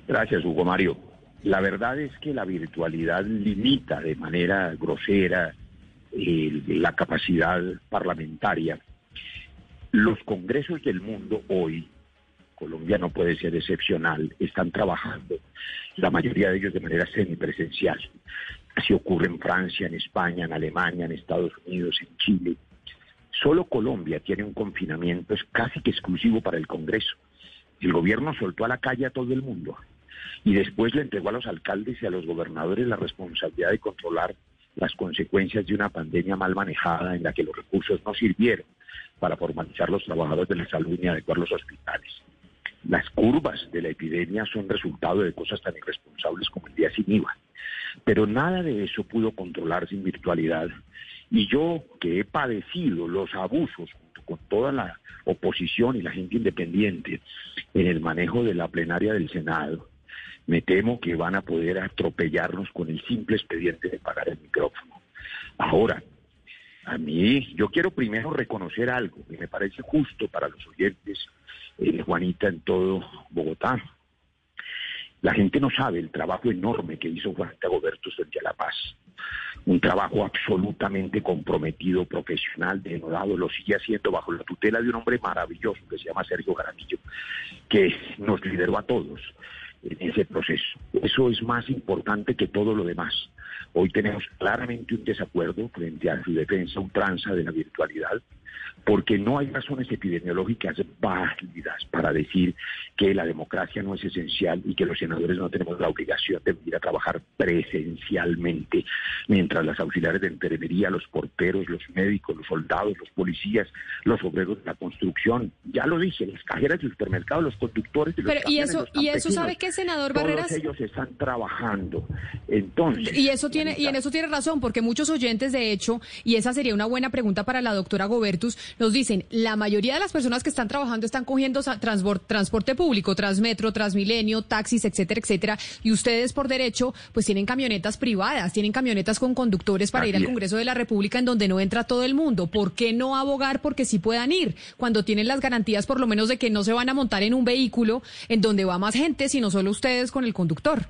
Gracias, Hugo Mario. La verdad es que la virtualidad limita de manera grosera la capacidad parlamentaria. Los congresos del mundo hoy, Colombia no puede ser excepcional, están trabajando, la mayoría de ellos de manera semipresencial. Así ocurre en Francia, en España, en Alemania, en Estados Unidos, en Chile. Solo Colombia tiene un confinamiento casi que exclusivo para el Congreso. El gobierno soltó a la calle a todo el mundo y después le entregó a los alcaldes y a los gobernadores la responsabilidad de controlar las consecuencias de una pandemia mal manejada en la que los recursos no sirvieron para formalizar los trabajadores de la salud ni adecuar los hospitales. Las curvas de la epidemia son resultado de cosas tan irresponsables como el día sin IVA. Pero nada de eso pudo controlarse en virtualidad. Y yo, que he padecido los abusos junto con toda la oposición y la gente independiente en el manejo de la plenaria del Senado, me temo que van a poder atropellarnos con el simple expediente de pagar el micrófono. Ahora, a mí, yo quiero primero reconocer algo que me parece justo para los oyentes, eh, Juanita, en todo Bogotá. La gente no sabe el trabajo enorme que hizo Juanita Gobertus frente a La Paz. Un trabajo absolutamente comprometido, profesional, denodado, lo sigue haciendo bajo la tutela de un hombre maravilloso que se llama Sergio Garamillo, que nos lideró a todos ese proceso. Eso es más importante que todo lo demás. Hoy tenemos claramente un desacuerdo frente a su defensa ultranza de la virtualidad, porque no hay razones epidemiológicas válidas para decir que la democracia no es esencial y que los senadores no tenemos la obligación de ir a trabajar presencialmente, mientras las auxiliares de enfermería, los porteros, los médicos, los soldados, los policías, los obreros de la construcción, ya lo dije, las cajeras de supermercados, los conductores de los Pero, y eso, y eso sabe que senador Barreras. Todos ellos están trabajando. Entonces. Y eso tiene, y en eso tiene razón, porque muchos oyentes, de hecho, y esa sería una buena pregunta para la doctora Gobertus, nos dicen, la mayoría de las personas que están trabajando están cogiendo transporte público, Transmetro, Transmilenio, taxis, etcétera, etcétera, y ustedes por derecho, pues tienen camionetas privadas, tienen camionetas con conductores para ir al Congreso de la República en donde no entra todo el mundo. ¿Por qué no abogar porque sí puedan ir cuando tienen las garantías por lo menos de que no se van a montar en un vehículo en donde va más gente, sino solo ustedes con el conductor?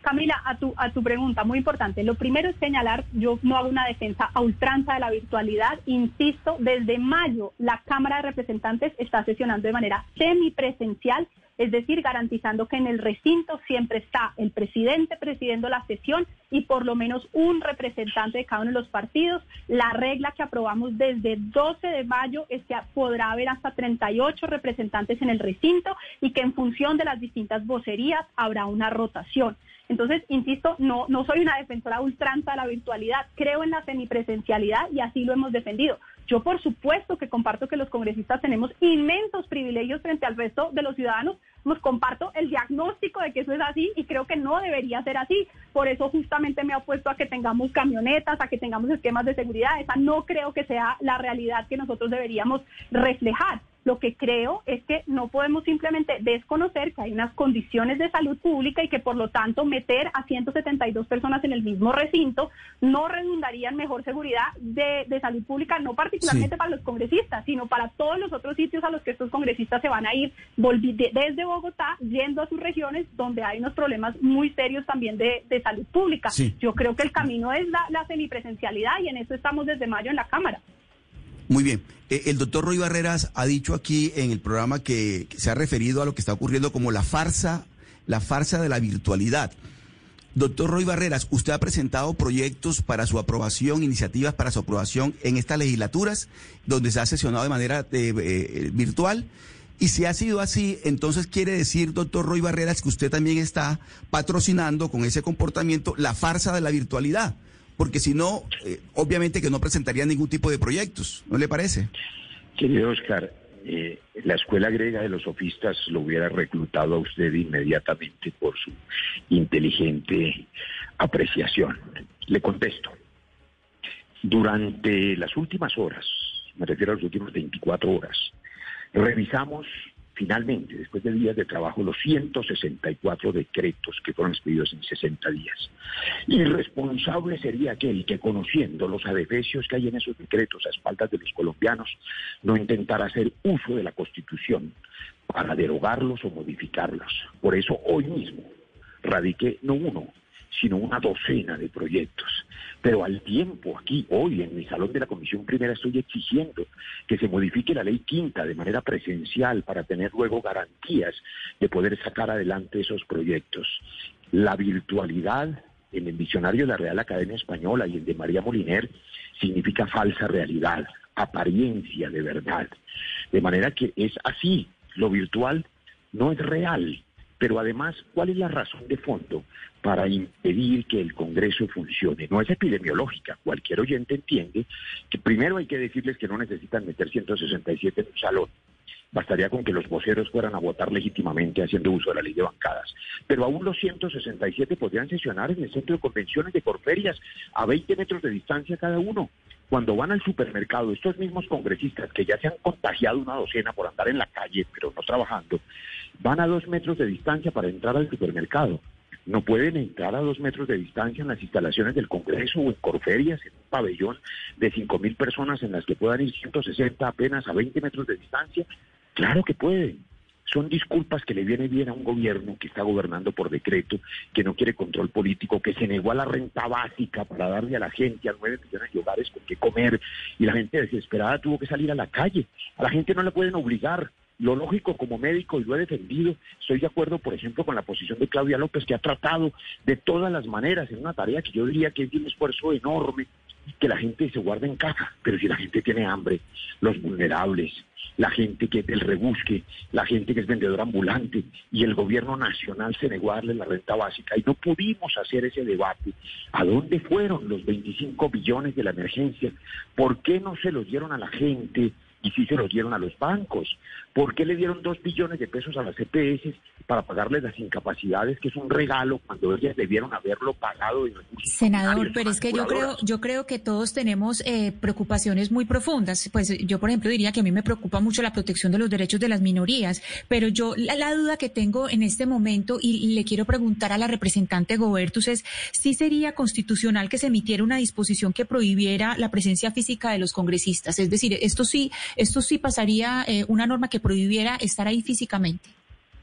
Camila, a tu, a tu pregunta, muy importante. Lo primero es señalar, yo no hago una defensa a ultranza de la virtualidad. Insisto, desde mayo la Cámara de Representantes está sesionando de manera semipresencial, es decir, garantizando que en el recinto siempre está el presidente presidiendo la sesión y por lo menos un representante de cada uno de los partidos. La regla que aprobamos desde 12 de mayo es que podrá haber hasta 38 representantes en el recinto y que en función de las distintas vocerías habrá una rotación. Entonces, insisto, no, no soy una defensora ultranza de la virtualidad, creo en la semipresencialidad y así lo hemos defendido. Yo, por supuesto, que comparto que los congresistas tenemos inmensos privilegios frente al resto de los ciudadanos. Nos comparto el diagnóstico de que eso es así y creo que no debería ser así. Por eso justamente me he opuesto a que tengamos camionetas, a que tengamos esquemas de seguridad. Esa no creo que sea la realidad que nosotros deberíamos reflejar. Lo que creo es que no podemos simplemente desconocer que hay unas condiciones de salud pública y que por lo tanto meter a 172 personas en el mismo recinto no redundaría en mejor seguridad de, salud pública, no particularmente para los congresistas, sino para todos los otros sitios a los que estos congresistas se van a ir desde Bogotá, yendo a sus regiones donde hay unos problemas muy serios también de, salud pública. Yo creo que el camino es la, la semipresencialidad y en eso estamos desde mayo en la Cámara. Muy bien. Eh, el doctor Roy Barreras ha dicho aquí en el programa que, se ha referido a lo que está ocurriendo como la farsa, la farsa de la virtualidad. Doctor Roy Barreras, usted ha presentado proyectos para su aprobación, iniciativas para su aprobación en estas legislaturas, donde se ha sesionado de manera eh, eh, virtual. Y si ha sido así, entonces quiere decir, doctor Roy Barreras, que usted también está patrocinando con ese comportamiento la farsa de la virtualidad porque si no, eh, obviamente que no presentaría ningún tipo de proyectos, ¿no le parece? Querido Oscar, eh, la escuela griega de los sofistas lo hubiera reclutado a usted inmediatamente por su inteligente apreciación. Le contesto. Durante las últimas horas, me refiero a las últimas 24 horas, revisamos finalmente, después de días de trabajo, los 164 decretos que fueron expedidos en 60 días. Irresponsable sería aquel que, conociendo los adefesios que hay en esos decretos a espaldas de los colombianos, no intentara hacer uso de la Constitución para derogarlos o modificarlos. Por eso hoy mismo radiqué no uno, sino una docena de proyectos. Pero al tiempo, aquí, hoy, en mi salón de la Comisión Primera, estoy exigiendo que se modifique la ley quinta de manera presencial para tener luego garantías de poder sacar adelante esos proyectos. La virtualidad en el diccionario de la Real Academia Española y el de María Moliner significa falsa realidad, apariencia de verdad. De manera que es así, lo virtual no es real, Pero además, ¿cuál es la razón de fondo para impedir que el Congreso funcione? No es epidemiológica. Cualquier oyente entiende que primero hay que decirles que no necesitan meter 167 en un salón. Bastaría con que los voceros fueran a votar legítimamente haciendo uso de la ley de bancadas. Pero aún los 167 podrían sesionar en el centro de convenciones de Corferias a 20 metros de distancia cada uno cuando van al supermercado, estos mismos congresistas que ya se han contagiado una docena por andar en la calle, pero no trabajando, van a dos metros de distancia para entrar al supermercado. No pueden entrar a dos metros de distancia en las instalaciones del Congreso o en Corferias, en un pabellón de cinco mil personas en las que puedan ir 160 apenas a 20 metros de distancia. Claro que pueden son disculpas que le viene bien a un gobierno que está gobernando por decreto, que no quiere control político, que se negó a la renta básica para darle a la gente, a nueve millones de hogares con qué comer, y la gente desesperada tuvo que salir a la calle. A la gente no le pueden obligar. Lo lógico como médico, y lo he defendido, estoy de acuerdo, por ejemplo, con la posición de Claudia López, que ha tratado de todas las maneras, en una tarea que yo diría que es de un esfuerzo enorme, que la gente se guarde en casa, pero si la gente tiene hambre, los vulnerables, la gente que del rebusque, la gente que es vendedor ambulante, y el gobierno nacional se negó a darle la renta básica y no pudimos hacer ese debate. ¿A dónde fueron los 25 billones de la emergencia? ¿Por qué no se los dieron a la gente? Y sí se los dieron a los bancos. ¿Por qué le dieron dos billones de pesos a las EPS para pagarles las incapacidades, que es un regalo cuando ellas debieron haberlo pagado? Senador, pero es que yo creo, yo creo que todos tenemos eh, preocupaciones muy profundas. Pues yo, por ejemplo, diría que a mí me preocupa mucho la protección de los derechos de las minorías, pero yo la, duda que tengo en este momento y, le quiero preguntar a la representante Gobertus es si sería constitucional que se emitiera una disposición que prohibiera la presencia física de los congresistas. Es decir, esto sí esto sí pasaría eh, una norma que prohibiera estar ahí físicamente.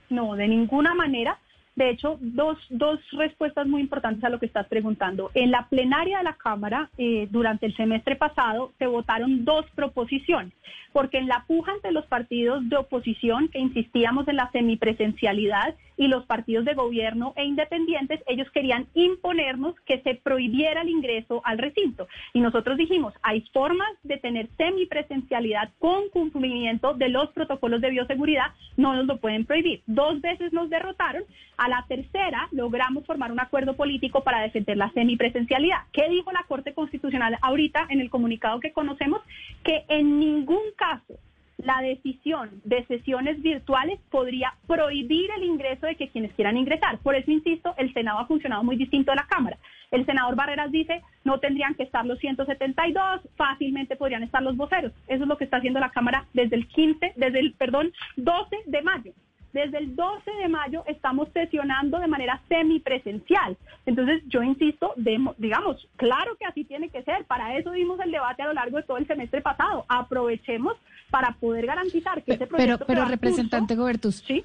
No, de ninguna manera. De hecho, dos, dos respuestas muy importantes a lo que estás preguntando. En la plenaria de la Cámara, eh, durante el semestre pasado, se votaron dos proposiciones porque en la puja entre los partidos de oposición, que insistíamos en la semipresencialidad, y los partidos de gobierno e independientes, ellos querían imponernos que se prohibiera el ingreso al recinto. Y nosotros dijimos, hay formas de tener semipresencialidad con cumplimiento de los protocolos de bioseguridad, no nos lo pueden prohibir. Dos veces nos derrotaron, a la tercera logramos formar un acuerdo político para defender la semipresencialidad. ¿Qué dijo la Corte Constitucional ahorita en el comunicado que conocemos? Que en ningún caso la decisión de sesiones virtuales podría prohibir el ingreso de que quienes quieran ingresar. Por eso, insisto, el Senado ha funcionado muy distinto a la Cámara. El senador Barreras dice, no tendrían que estar los 172, fácilmente podrían estar los voceros. Eso es lo que está haciendo la Cámara desde el 15, desde el, perdón, 12 de mayo. Desde el 12 de mayo estamos sesionando de manera semipresencial. Entonces, yo insisto, digamos, claro que así tiene que ser. Para eso dimos el debate a lo largo de todo el semestre pasado. Aprovechemos para poder garantizar que ese proyecto... Pero, pero representante Gobertus, ¿sí?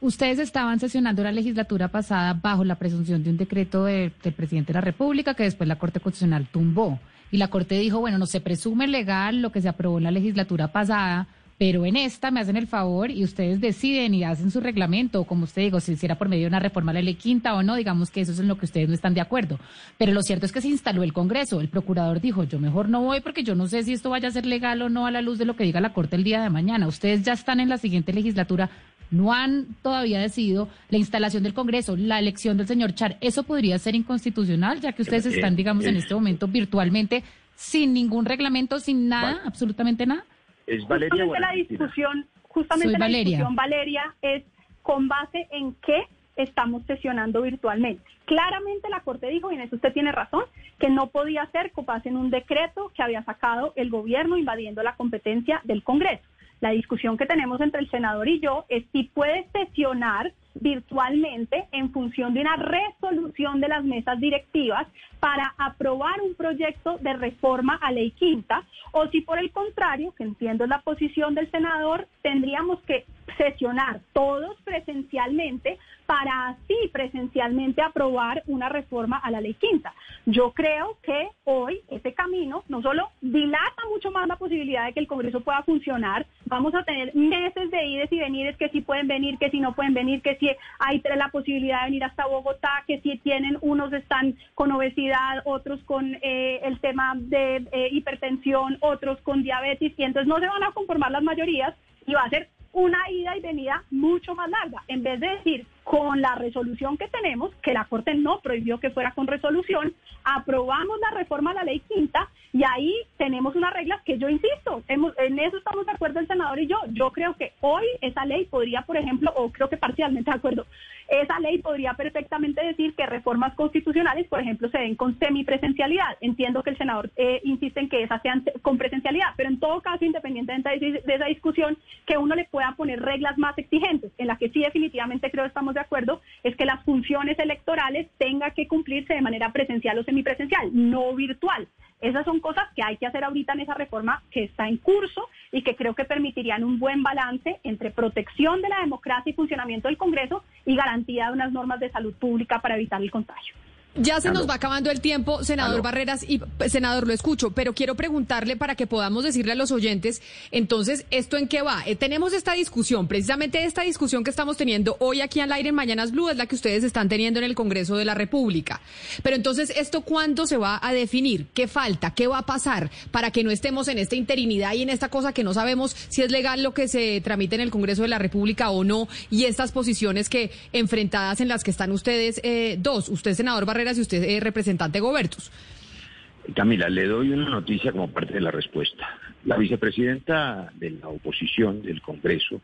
Ustedes estaban sesionando la legislatura pasada bajo la presunción de un decreto del presidente de la República que después la Corte Constitucional tumbó. Y la Corte dijo, bueno, no se presume legal lo que se aprobó en la legislatura pasada, pero en esta me hacen el favor y ustedes deciden y hacen su reglamento, o como usted digo, si hiciera por medio de una reforma a la ley quinta o no, digamos que eso es en lo que ustedes no están de acuerdo. Pero lo cierto es que se instaló el Congreso. El procurador dijo, yo mejor no voy porque yo no sé si esto vaya a ser legal o no a la luz de lo que diga la Corte el día de mañana. Ustedes ya están en la siguiente legislatura, no han todavía decidido la instalación del Congreso, la elección del señor Char. ¿Eso podría ser inconstitucional, ya que ustedes eh, están, digamos, en eh, este momento virtualmente sin ningún reglamento, sin nada, absolutamente nada? Es Valeria. Justamente la discusión, justamente la discusión, Valeria, es con base en qué estamos sesionando virtualmente. Claramente la Corte dijo, y en eso usted tiene razón, que no podía ser con base en un decreto que había sacado el gobierno invadiendo la competencia del Congreso. La discusión que tenemos entre el senador y yo es si puede sesionar virtualmente en función de una resolución de las mesas directivas para aprobar un proyecto de reforma a ley quinta o si por el contrario, que entiendo la posición del senador, tendríamos que sesionar todos presencialmente para así presencialmente aprobar una reforma a la ley quinta. Yo creo que hoy ese camino no solo dilata mucho más la posibilidad de que el Congreso pueda funcionar, vamos a tener meses de ides y venires que sí pueden venir, que si no pueden venir, que si hay la posibilidad de venir hasta Bogotá, que si tienen, unos están con obesidad, otros con eh, el tema de eh, hipertensión, otros con diabetes, y entonces no se van a conformar las mayorías y va a ser una ida y venida mucho más larga. En vez de decir, con la resolución que tenemos, que la Corte no prohibió que fuera con resolución, aprobamos la reforma a la ley quinta y ahí tenemos unas reglas que yo insisto, en eso estamos de acuerdo el senador y yo. Yo creo que hoy esa ley podría, por ejemplo, o creo que parcialmente de acuerdo, esa ley podría perfectamente decir que reformas constitucionales, por ejemplo, se den con semipresencialidad. Entiendo que el senador eh, insiste en que esas sean con presencialidad, pero en todo caso, independientemente de, esa discusión, que uno le pueda poner reglas más exigentes, en las que sí definitivamente creo estamos de acuerdo, es que las funciones electorales tengan que cumplirse de manera presencial o semipresencial, no virtual. Esas son cosas que hay que hacer ahorita en esa reforma que está en curso y que creo que permitirían un buen balance entre protección de la democracia y funcionamiento del Congreso y garantía de unas normas de salud pública para evitar el contagio. Ya se nos va acabando el tiempo, senador Barreras, y senador, lo escucho, pero quiero preguntarle para que podamos decirle a los oyentes, entonces, ¿esto en qué va? Eh, tenemos esta discusión, precisamente esta discusión que estamos teniendo hoy aquí al aire en Mañanas Blue es la que ustedes están teniendo en el Congreso de la República. Pero entonces, ¿esto cuándo se va a definir? ¿Qué falta? ¿Qué va a pasar para que no estemos en esta interinidad y en esta cosa que no sabemos si es legal lo que se tramite en el Congreso de la República o no y estas posiciones que enfrentadas en las que están ustedes eh, dos, usted, senador Barreras, si usted es representante Gobertus. Camila, le doy una noticia como parte de la respuesta. La vicepresidenta de la oposición del Congreso,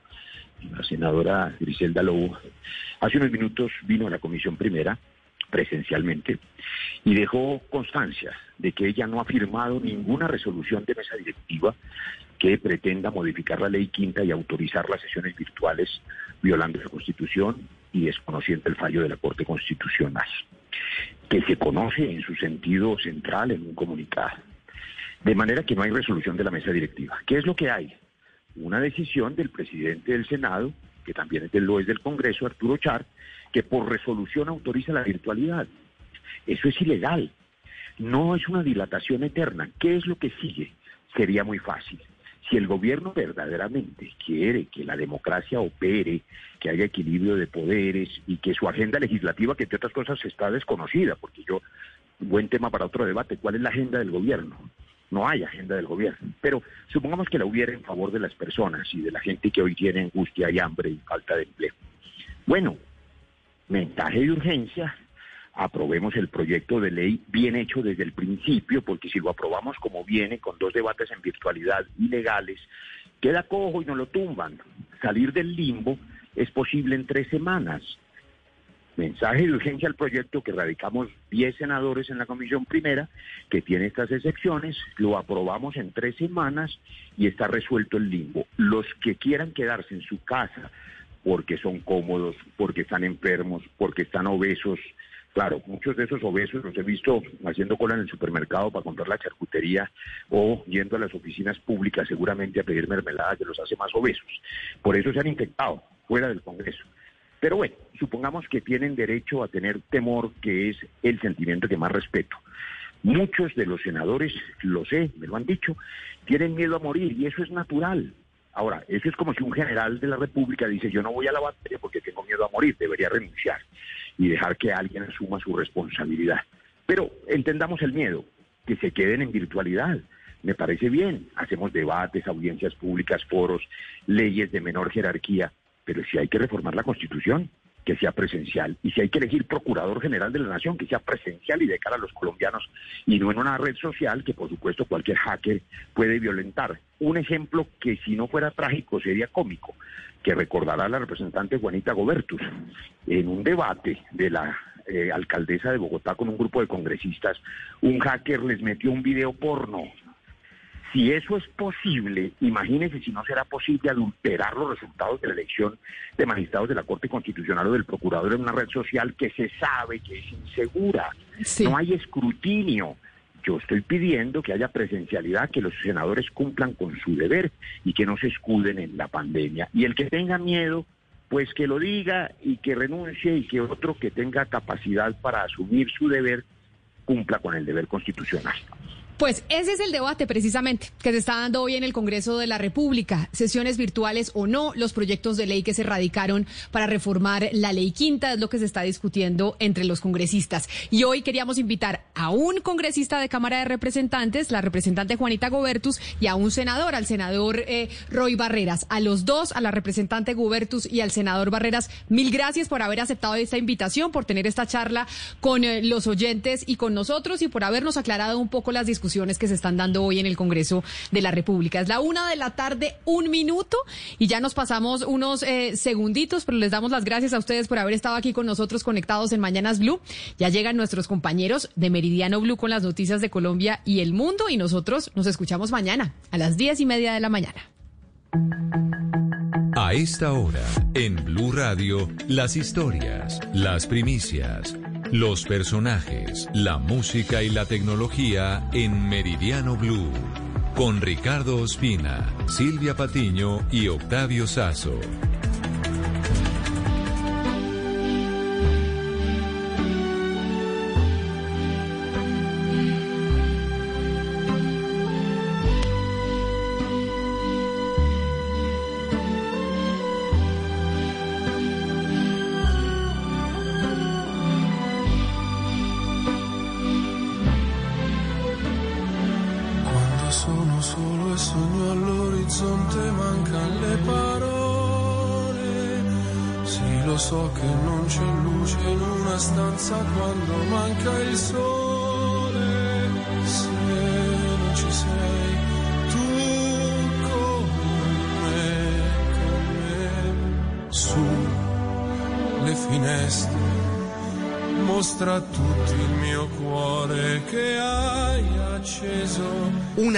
la senadora Griselda Lobo, hace unos minutos vino a la comisión primera presencialmente y dejó constancia de que ella no ha firmado ninguna resolución de mesa directiva que pretenda modificar la ley quinta y autorizar las sesiones virtuales violando la Constitución y desconociendo el fallo de la Corte Constitucional que se conoce en su sentido central en un comunicado. De manera que no hay resolución de la mesa directiva. ¿Qué es lo que hay? Una decisión del presidente del Senado, que también es del, lo es del Congreso, Arturo Char, que por resolución autoriza la virtualidad. Eso es ilegal. No es una dilatación eterna. ¿Qué es lo que sigue? Sería muy fácil. Si el gobierno verdaderamente quiere que la democracia opere, que haya equilibrio de poderes y que su agenda legislativa, que entre otras cosas está desconocida, porque yo, buen tema para otro debate, ¿cuál es la agenda del gobierno? No hay agenda del gobierno, pero supongamos que la hubiera en favor de las personas y de la gente que hoy tiene angustia y hambre y falta de empleo. Bueno, mensaje de urgencia aprobemos el proyecto de ley bien hecho desde el principio, porque si lo aprobamos como viene, con dos debates en virtualidad ilegales, queda cojo y no lo tumban. Salir del limbo es posible en tres semanas. Mensaje de urgencia al proyecto que radicamos 10 senadores en la comisión primera, que tiene estas excepciones, lo aprobamos en tres semanas y está resuelto el limbo. Los que quieran quedarse en su casa porque son cómodos, porque están enfermos, porque están obesos, Claro, muchos de esos obesos los he visto haciendo cola en el supermercado para comprar la charcutería o yendo a las oficinas públicas seguramente a pedir mermeladas que los hace más obesos. Por eso se han infectado fuera del Congreso. Pero bueno, supongamos que tienen derecho a tener temor, que es el sentimiento que más respeto. Muchos de los senadores, lo sé, me lo han dicho, tienen miedo a morir y eso es natural. Ahora, eso es como si un general de la República dice, yo no voy a la batalla porque tengo miedo a morir, debería renunciar y dejar que alguien asuma su responsabilidad. Pero entendamos el miedo, que se queden en virtualidad. Me parece bien, hacemos debates, audiencias públicas, foros, leyes de menor jerarquía, pero si hay que reformar la Constitución, que sea presencial. Y si hay que elegir Procurador General de la Nación, que sea presencial y de cara a los colombianos, y no en una red social que por supuesto cualquier hacker puede violentar. Un ejemplo que si no fuera trágico sería cómico, que recordará la representante Juanita Gobertus, en un debate de la eh, alcaldesa de Bogotá con un grupo de congresistas, un hacker les metió un video porno si eso es posible, imagínense si no será posible adulterar los resultados de la elección de magistrados de la Corte Constitucional o del Procurador en una red social que se sabe que es insegura. No hay escrutinio. Yo estoy pidiendo que haya presencialidad, que los senadores cumplan con su deber y que no se escuden en la pandemia. Y el que tenga miedo, pues que lo diga y que renuncie y que otro que tenga capacidad para asumir su deber cumpla con el deber constitucional. Pues ese es el debate precisamente que se está dando hoy en el Congreso de la República. Sesiones virtuales o no, los proyectos de ley que se radicaron para reformar la ley quinta es lo que se está discutiendo entre los congresistas. Y hoy queríamos invitar a un congresista de Cámara de Representantes, la representante Juanita Gobertus, y a un senador, al senador eh, Roy Barreras. A los dos, a la representante Gobertus y al senador Barreras, mil gracias por haber aceptado esta invitación, por tener esta charla con eh, los oyentes y con nosotros y por habernos aclarado un poco las discusiones que se están dando hoy en el Congreso de la República. Es la una de la tarde, un minuto, y ya nos pasamos unos eh, segunditos, pero les damos las gracias a ustedes por haber estado aquí con nosotros conectados en Mañanas Blue. Ya llegan nuestros compañeros de Meridiano Blue con las noticias de Colombia y el mundo, y nosotros nos escuchamos mañana a las diez y media de la mañana. A esta hora, en Blue Radio, las historias, las primicias los personajes, la música y la tecnología en Meridiano Blue. Con Ricardo Ospina, Silvia Patiño y Octavio Sazo.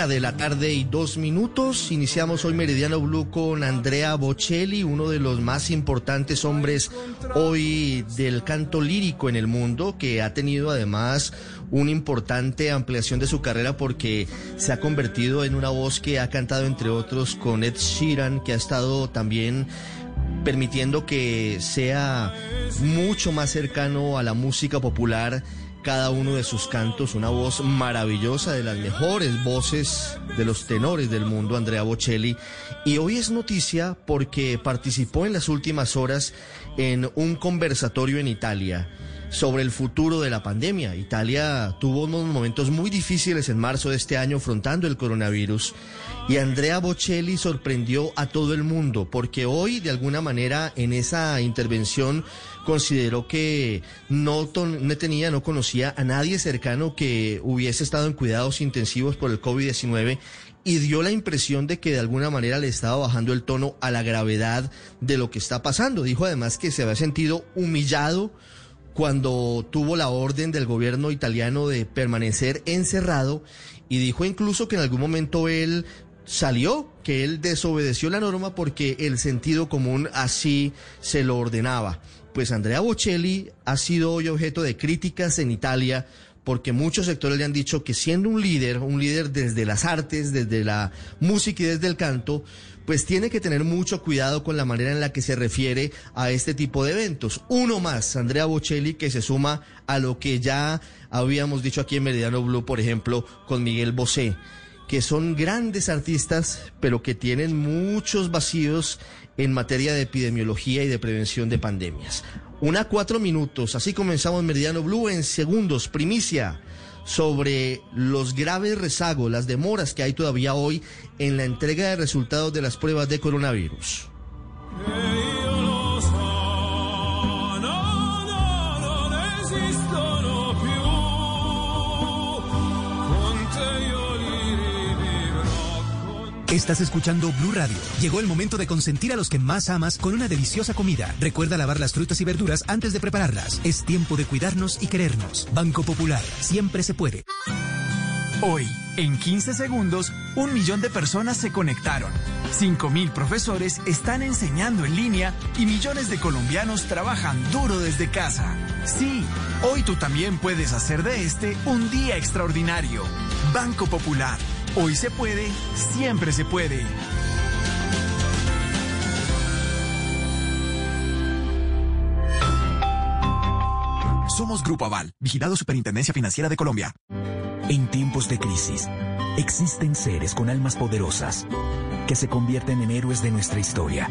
De la tarde y dos minutos. Iniciamos hoy Meridiano Blue con Andrea Bocelli, uno de los más importantes hombres hoy del canto lírico en el mundo, que ha tenido además una importante ampliación de su carrera porque se ha convertido en una voz que ha cantado entre otros con Ed Sheeran, que ha estado también permitiendo que sea mucho más cercano a la música popular cada uno de sus cantos, una voz maravillosa de las mejores voces de los tenores del mundo, Andrea Bocelli. Y hoy es noticia porque participó en las últimas horas en un conversatorio en Italia sobre el futuro de la pandemia. Italia tuvo unos momentos muy difíciles en marzo de este año afrontando el coronavirus y Andrea Bocelli sorprendió a todo el mundo porque hoy de alguna manera en esa intervención consideró que no, no tenía, no conocía a nadie cercano que hubiese estado en cuidados intensivos por el COVID-19 y dio la impresión de que de alguna manera le estaba bajando el tono a la gravedad de lo que está pasando. Dijo además que se había sentido humillado cuando tuvo la orden del gobierno italiano de permanecer encerrado y dijo incluso que en algún momento él salió, que él desobedeció la norma porque el sentido común así se lo ordenaba pues Andrea Bocelli ha sido hoy objeto de críticas en Italia porque muchos sectores le han dicho que siendo un líder, un líder desde las artes, desde la música y desde el canto, pues tiene que tener mucho cuidado con la manera en la que se refiere a este tipo de eventos. Uno más, Andrea Bocelli, que se suma a lo que ya habíamos dicho aquí en Meridiano Blue, por ejemplo, con Miguel Bosé, que son grandes artistas, pero que tienen muchos vacíos en materia de epidemiología y de prevención de pandemias. Una cuatro minutos, así comenzamos Meridiano Blue en segundos, primicia sobre los graves rezagos, las demoras que hay todavía hoy en la entrega de resultados de las pruebas de coronavirus. Estás escuchando Blue Radio. Llegó el momento de consentir a los que más amas con una deliciosa comida. Recuerda lavar las frutas y verduras antes de prepararlas. Es tiempo de cuidarnos y querernos. Banco Popular, siempre se puede. Hoy, en 15 segundos, un millón de personas se conectaron. 5.000 profesores están enseñando en línea y millones de colombianos trabajan duro desde casa. Sí, hoy tú también puedes hacer de este un día extraordinario. Banco Popular Hoy se puede, siempre se puede. Somos Grupo Aval, vigilado Superintendencia Financiera de Colombia. En tiempos de crisis, existen seres con almas poderosas que se convierten en héroes de nuestra historia.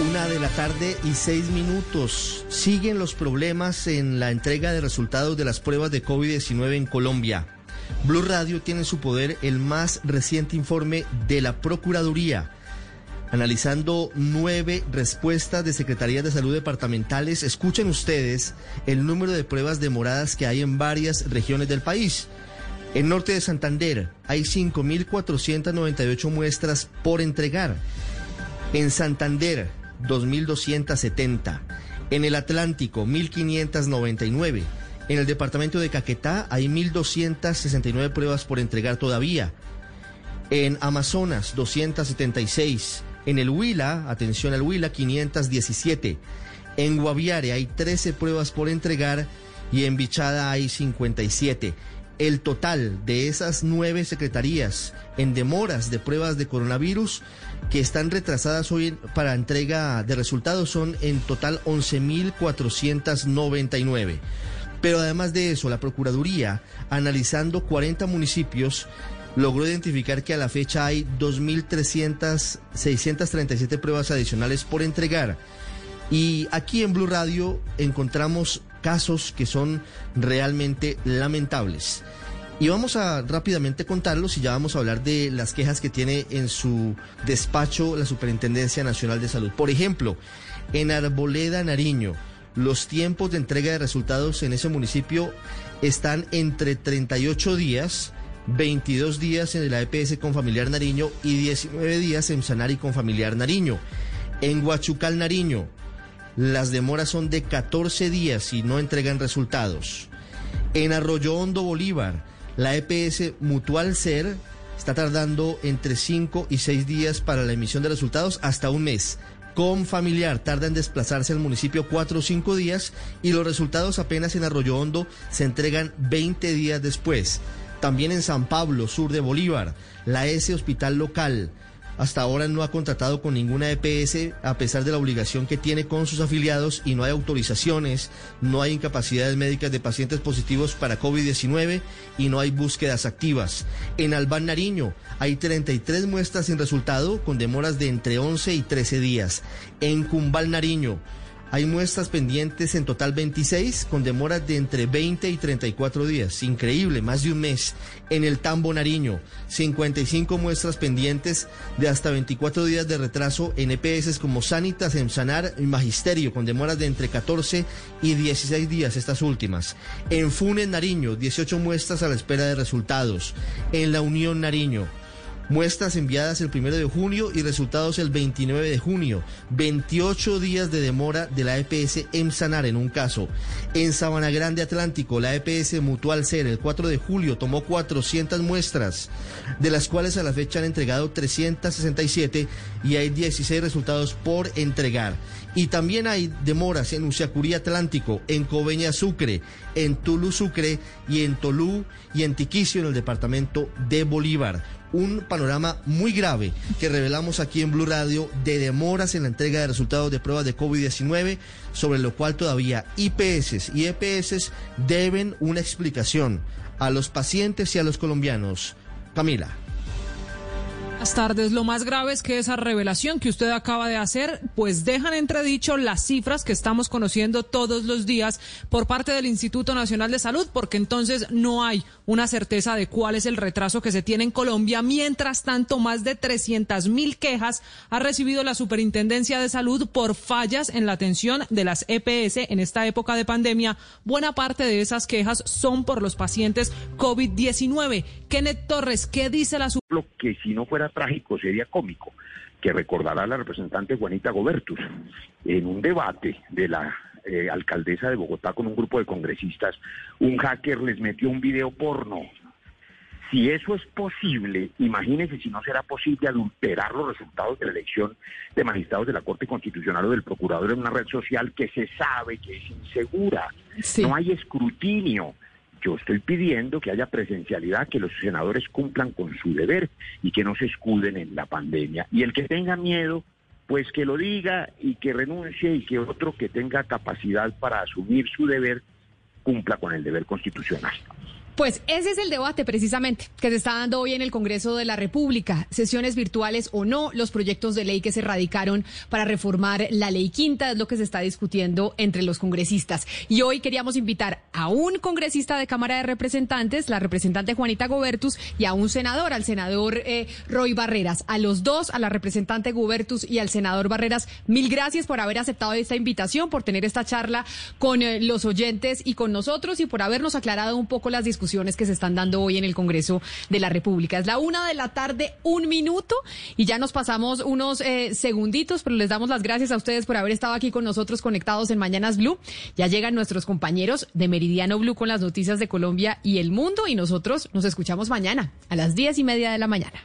Una de la tarde y seis minutos. Siguen los problemas en la entrega de resultados de las pruebas de COVID-19 en Colombia. Blue Radio tiene en su poder el más reciente informe de la Procuraduría. Analizando nueve respuestas de Secretarías de Salud departamentales, escuchen ustedes el número de pruebas demoradas que hay en varias regiones del país. En norte de Santander hay 5.498 muestras por entregar. En Santander 2.270. En el Atlántico, 1.599. En el departamento de Caquetá hay 1.269 pruebas por entregar todavía. En Amazonas, 276. En el Huila, atención al Huila, 517. En Guaviare hay 13 pruebas por entregar y en Bichada hay 57. El total de esas nueve secretarías en demoras de pruebas de coronavirus que están retrasadas hoy para entrega de resultados son en total 11.499. Pero además de eso, la Procuraduría, analizando 40 municipios, logró identificar que a la fecha hay 2.637 pruebas adicionales por entregar. Y aquí en Blue Radio encontramos casos que son realmente lamentables. Y vamos a rápidamente contarlos y ya vamos a hablar de las quejas que tiene en su despacho la Superintendencia Nacional de Salud. Por ejemplo, en Arboleda, Nariño, los tiempos de entrega de resultados en ese municipio están entre 38 días, 22 días en la EPS con familiar Nariño y 19 días en Sanari con familiar Nariño. En Huachucal, Nariño, las demoras son de 14 días y no entregan resultados. En Arroyo Hondo, Bolívar, la EPS Mutual Ser está tardando entre 5 y 6 días para la emisión de resultados hasta un mes. Con familiar tarda en desplazarse al municipio 4 o 5 días y los resultados apenas en Arroyo Hondo se entregan 20 días después. También en San Pablo, sur de Bolívar, la S Hospital Local hasta ahora no ha contratado con ninguna EPS a pesar de la obligación que tiene con sus afiliados y no hay autorizaciones, no hay incapacidades médicas de pacientes positivos para COVID-19 y no hay búsquedas activas. En Albán Nariño hay 33 muestras sin resultado con demoras de entre 11 y 13 días. En Cumbal Nariño hay muestras pendientes en total 26 con demoras de entre 20 y 34 días. Increíble, más de un mes. En el Tambo Nariño, 55 muestras pendientes de hasta 24 días de retraso en EPS como Sanitas, Sanar y Magisterio con demoras de entre 14 y 16 días estas últimas. En Funes Nariño, 18 muestras a la espera de resultados. En la Unión Nariño, Muestras enviadas el primero de junio y resultados el 29 de junio. 28 días de demora de la EPS en sanar en un caso. En Sabana Grande Atlántico, la EPS Mutual Ser el 4 de julio tomó 400 muestras, de las cuales a la fecha han entregado 367 y hay 16 resultados por entregar. Y también hay demoras en Uciacurí Atlántico, en Coveña Sucre, en Tulu Sucre y en Tolú y en Tiquicio en el departamento de Bolívar un panorama muy grave que revelamos aquí en Blue Radio de demoras en la entrega de resultados de pruebas de COVID-19, sobre lo cual todavía IPS y EPS deben una explicación a los pacientes y a los colombianos. Camila. Buenas tardes. Lo más grave es que esa revelación que usted acaba de hacer, pues dejan entredicho las cifras que estamos conociendo todos los días por parte del Instituto Nacional de Salud, porque entonces no hay una certeza de cuál es el retraso que se tiene en Colombia. Mientras tanto, más de 300 mil quejas ha recibido la Superintendencia de Salud por fallas en la atención de las EPS en esta época de pandemia. Buena parte de esas quejas son por los pacientes COVID-19. Kenneth Torres, ¿qué dice la Lo que si no fuera trágico sería cómico, que recordará la representante Juanita Gobertus en un debate de la eh, alcaldesa de Bogotá con un grupo de congresistas, un hacker les metió un video porno. Si eso es posible, imagínense si no será posible adulterar los resultados de la elección de magistrados de la Corte Constitucional o del Procurador en una red social que se sabe que es insegura. No hay escrutinio. Yo estoy pidiendo que haya presencialidad, que los senadores cumplan con su deber y que no se escuden en la pandemia. Y el que tenga miedo, pues que lo diga y que renuncie y que otro que tenga capacidad para asumir su deber cumpla con el deber constitucional. Pues ese es el debate precisamente que se está dando hoy en el Congreso de la República. Sesiones virtuales o no, los proyectos de ley que se radicaron para reformar la ley quinta es lo que se está discutiendo entre los congresistas. Y hoy queríamos invitar a un congresista de Cámara de Representantes, la representante Juanita Gobertus, y a un senador, al senador eh, Roy Barreras. A los dos, a la representante Gobertus y al senador Barreras, mil gracias por haber aceptado esta invitación, por tener esta charla con eh, los oyentes y con nosotros y por habernos aclarado un poco las que se están dando hoy en el Congreso de la República. Es la una de la tarde, un minuto, y ya nos pasamos unos eh, segunditos, pero les damos las gracias a ustedes por haber estado aquí con nosotros conectados en Mañanas Blue. Ya llegan nuestros compañeros de Meridiano Blue con las noticias de Colombia y el mundo, y nosotros nos escuchamos mañana a las diez y media de la mañana.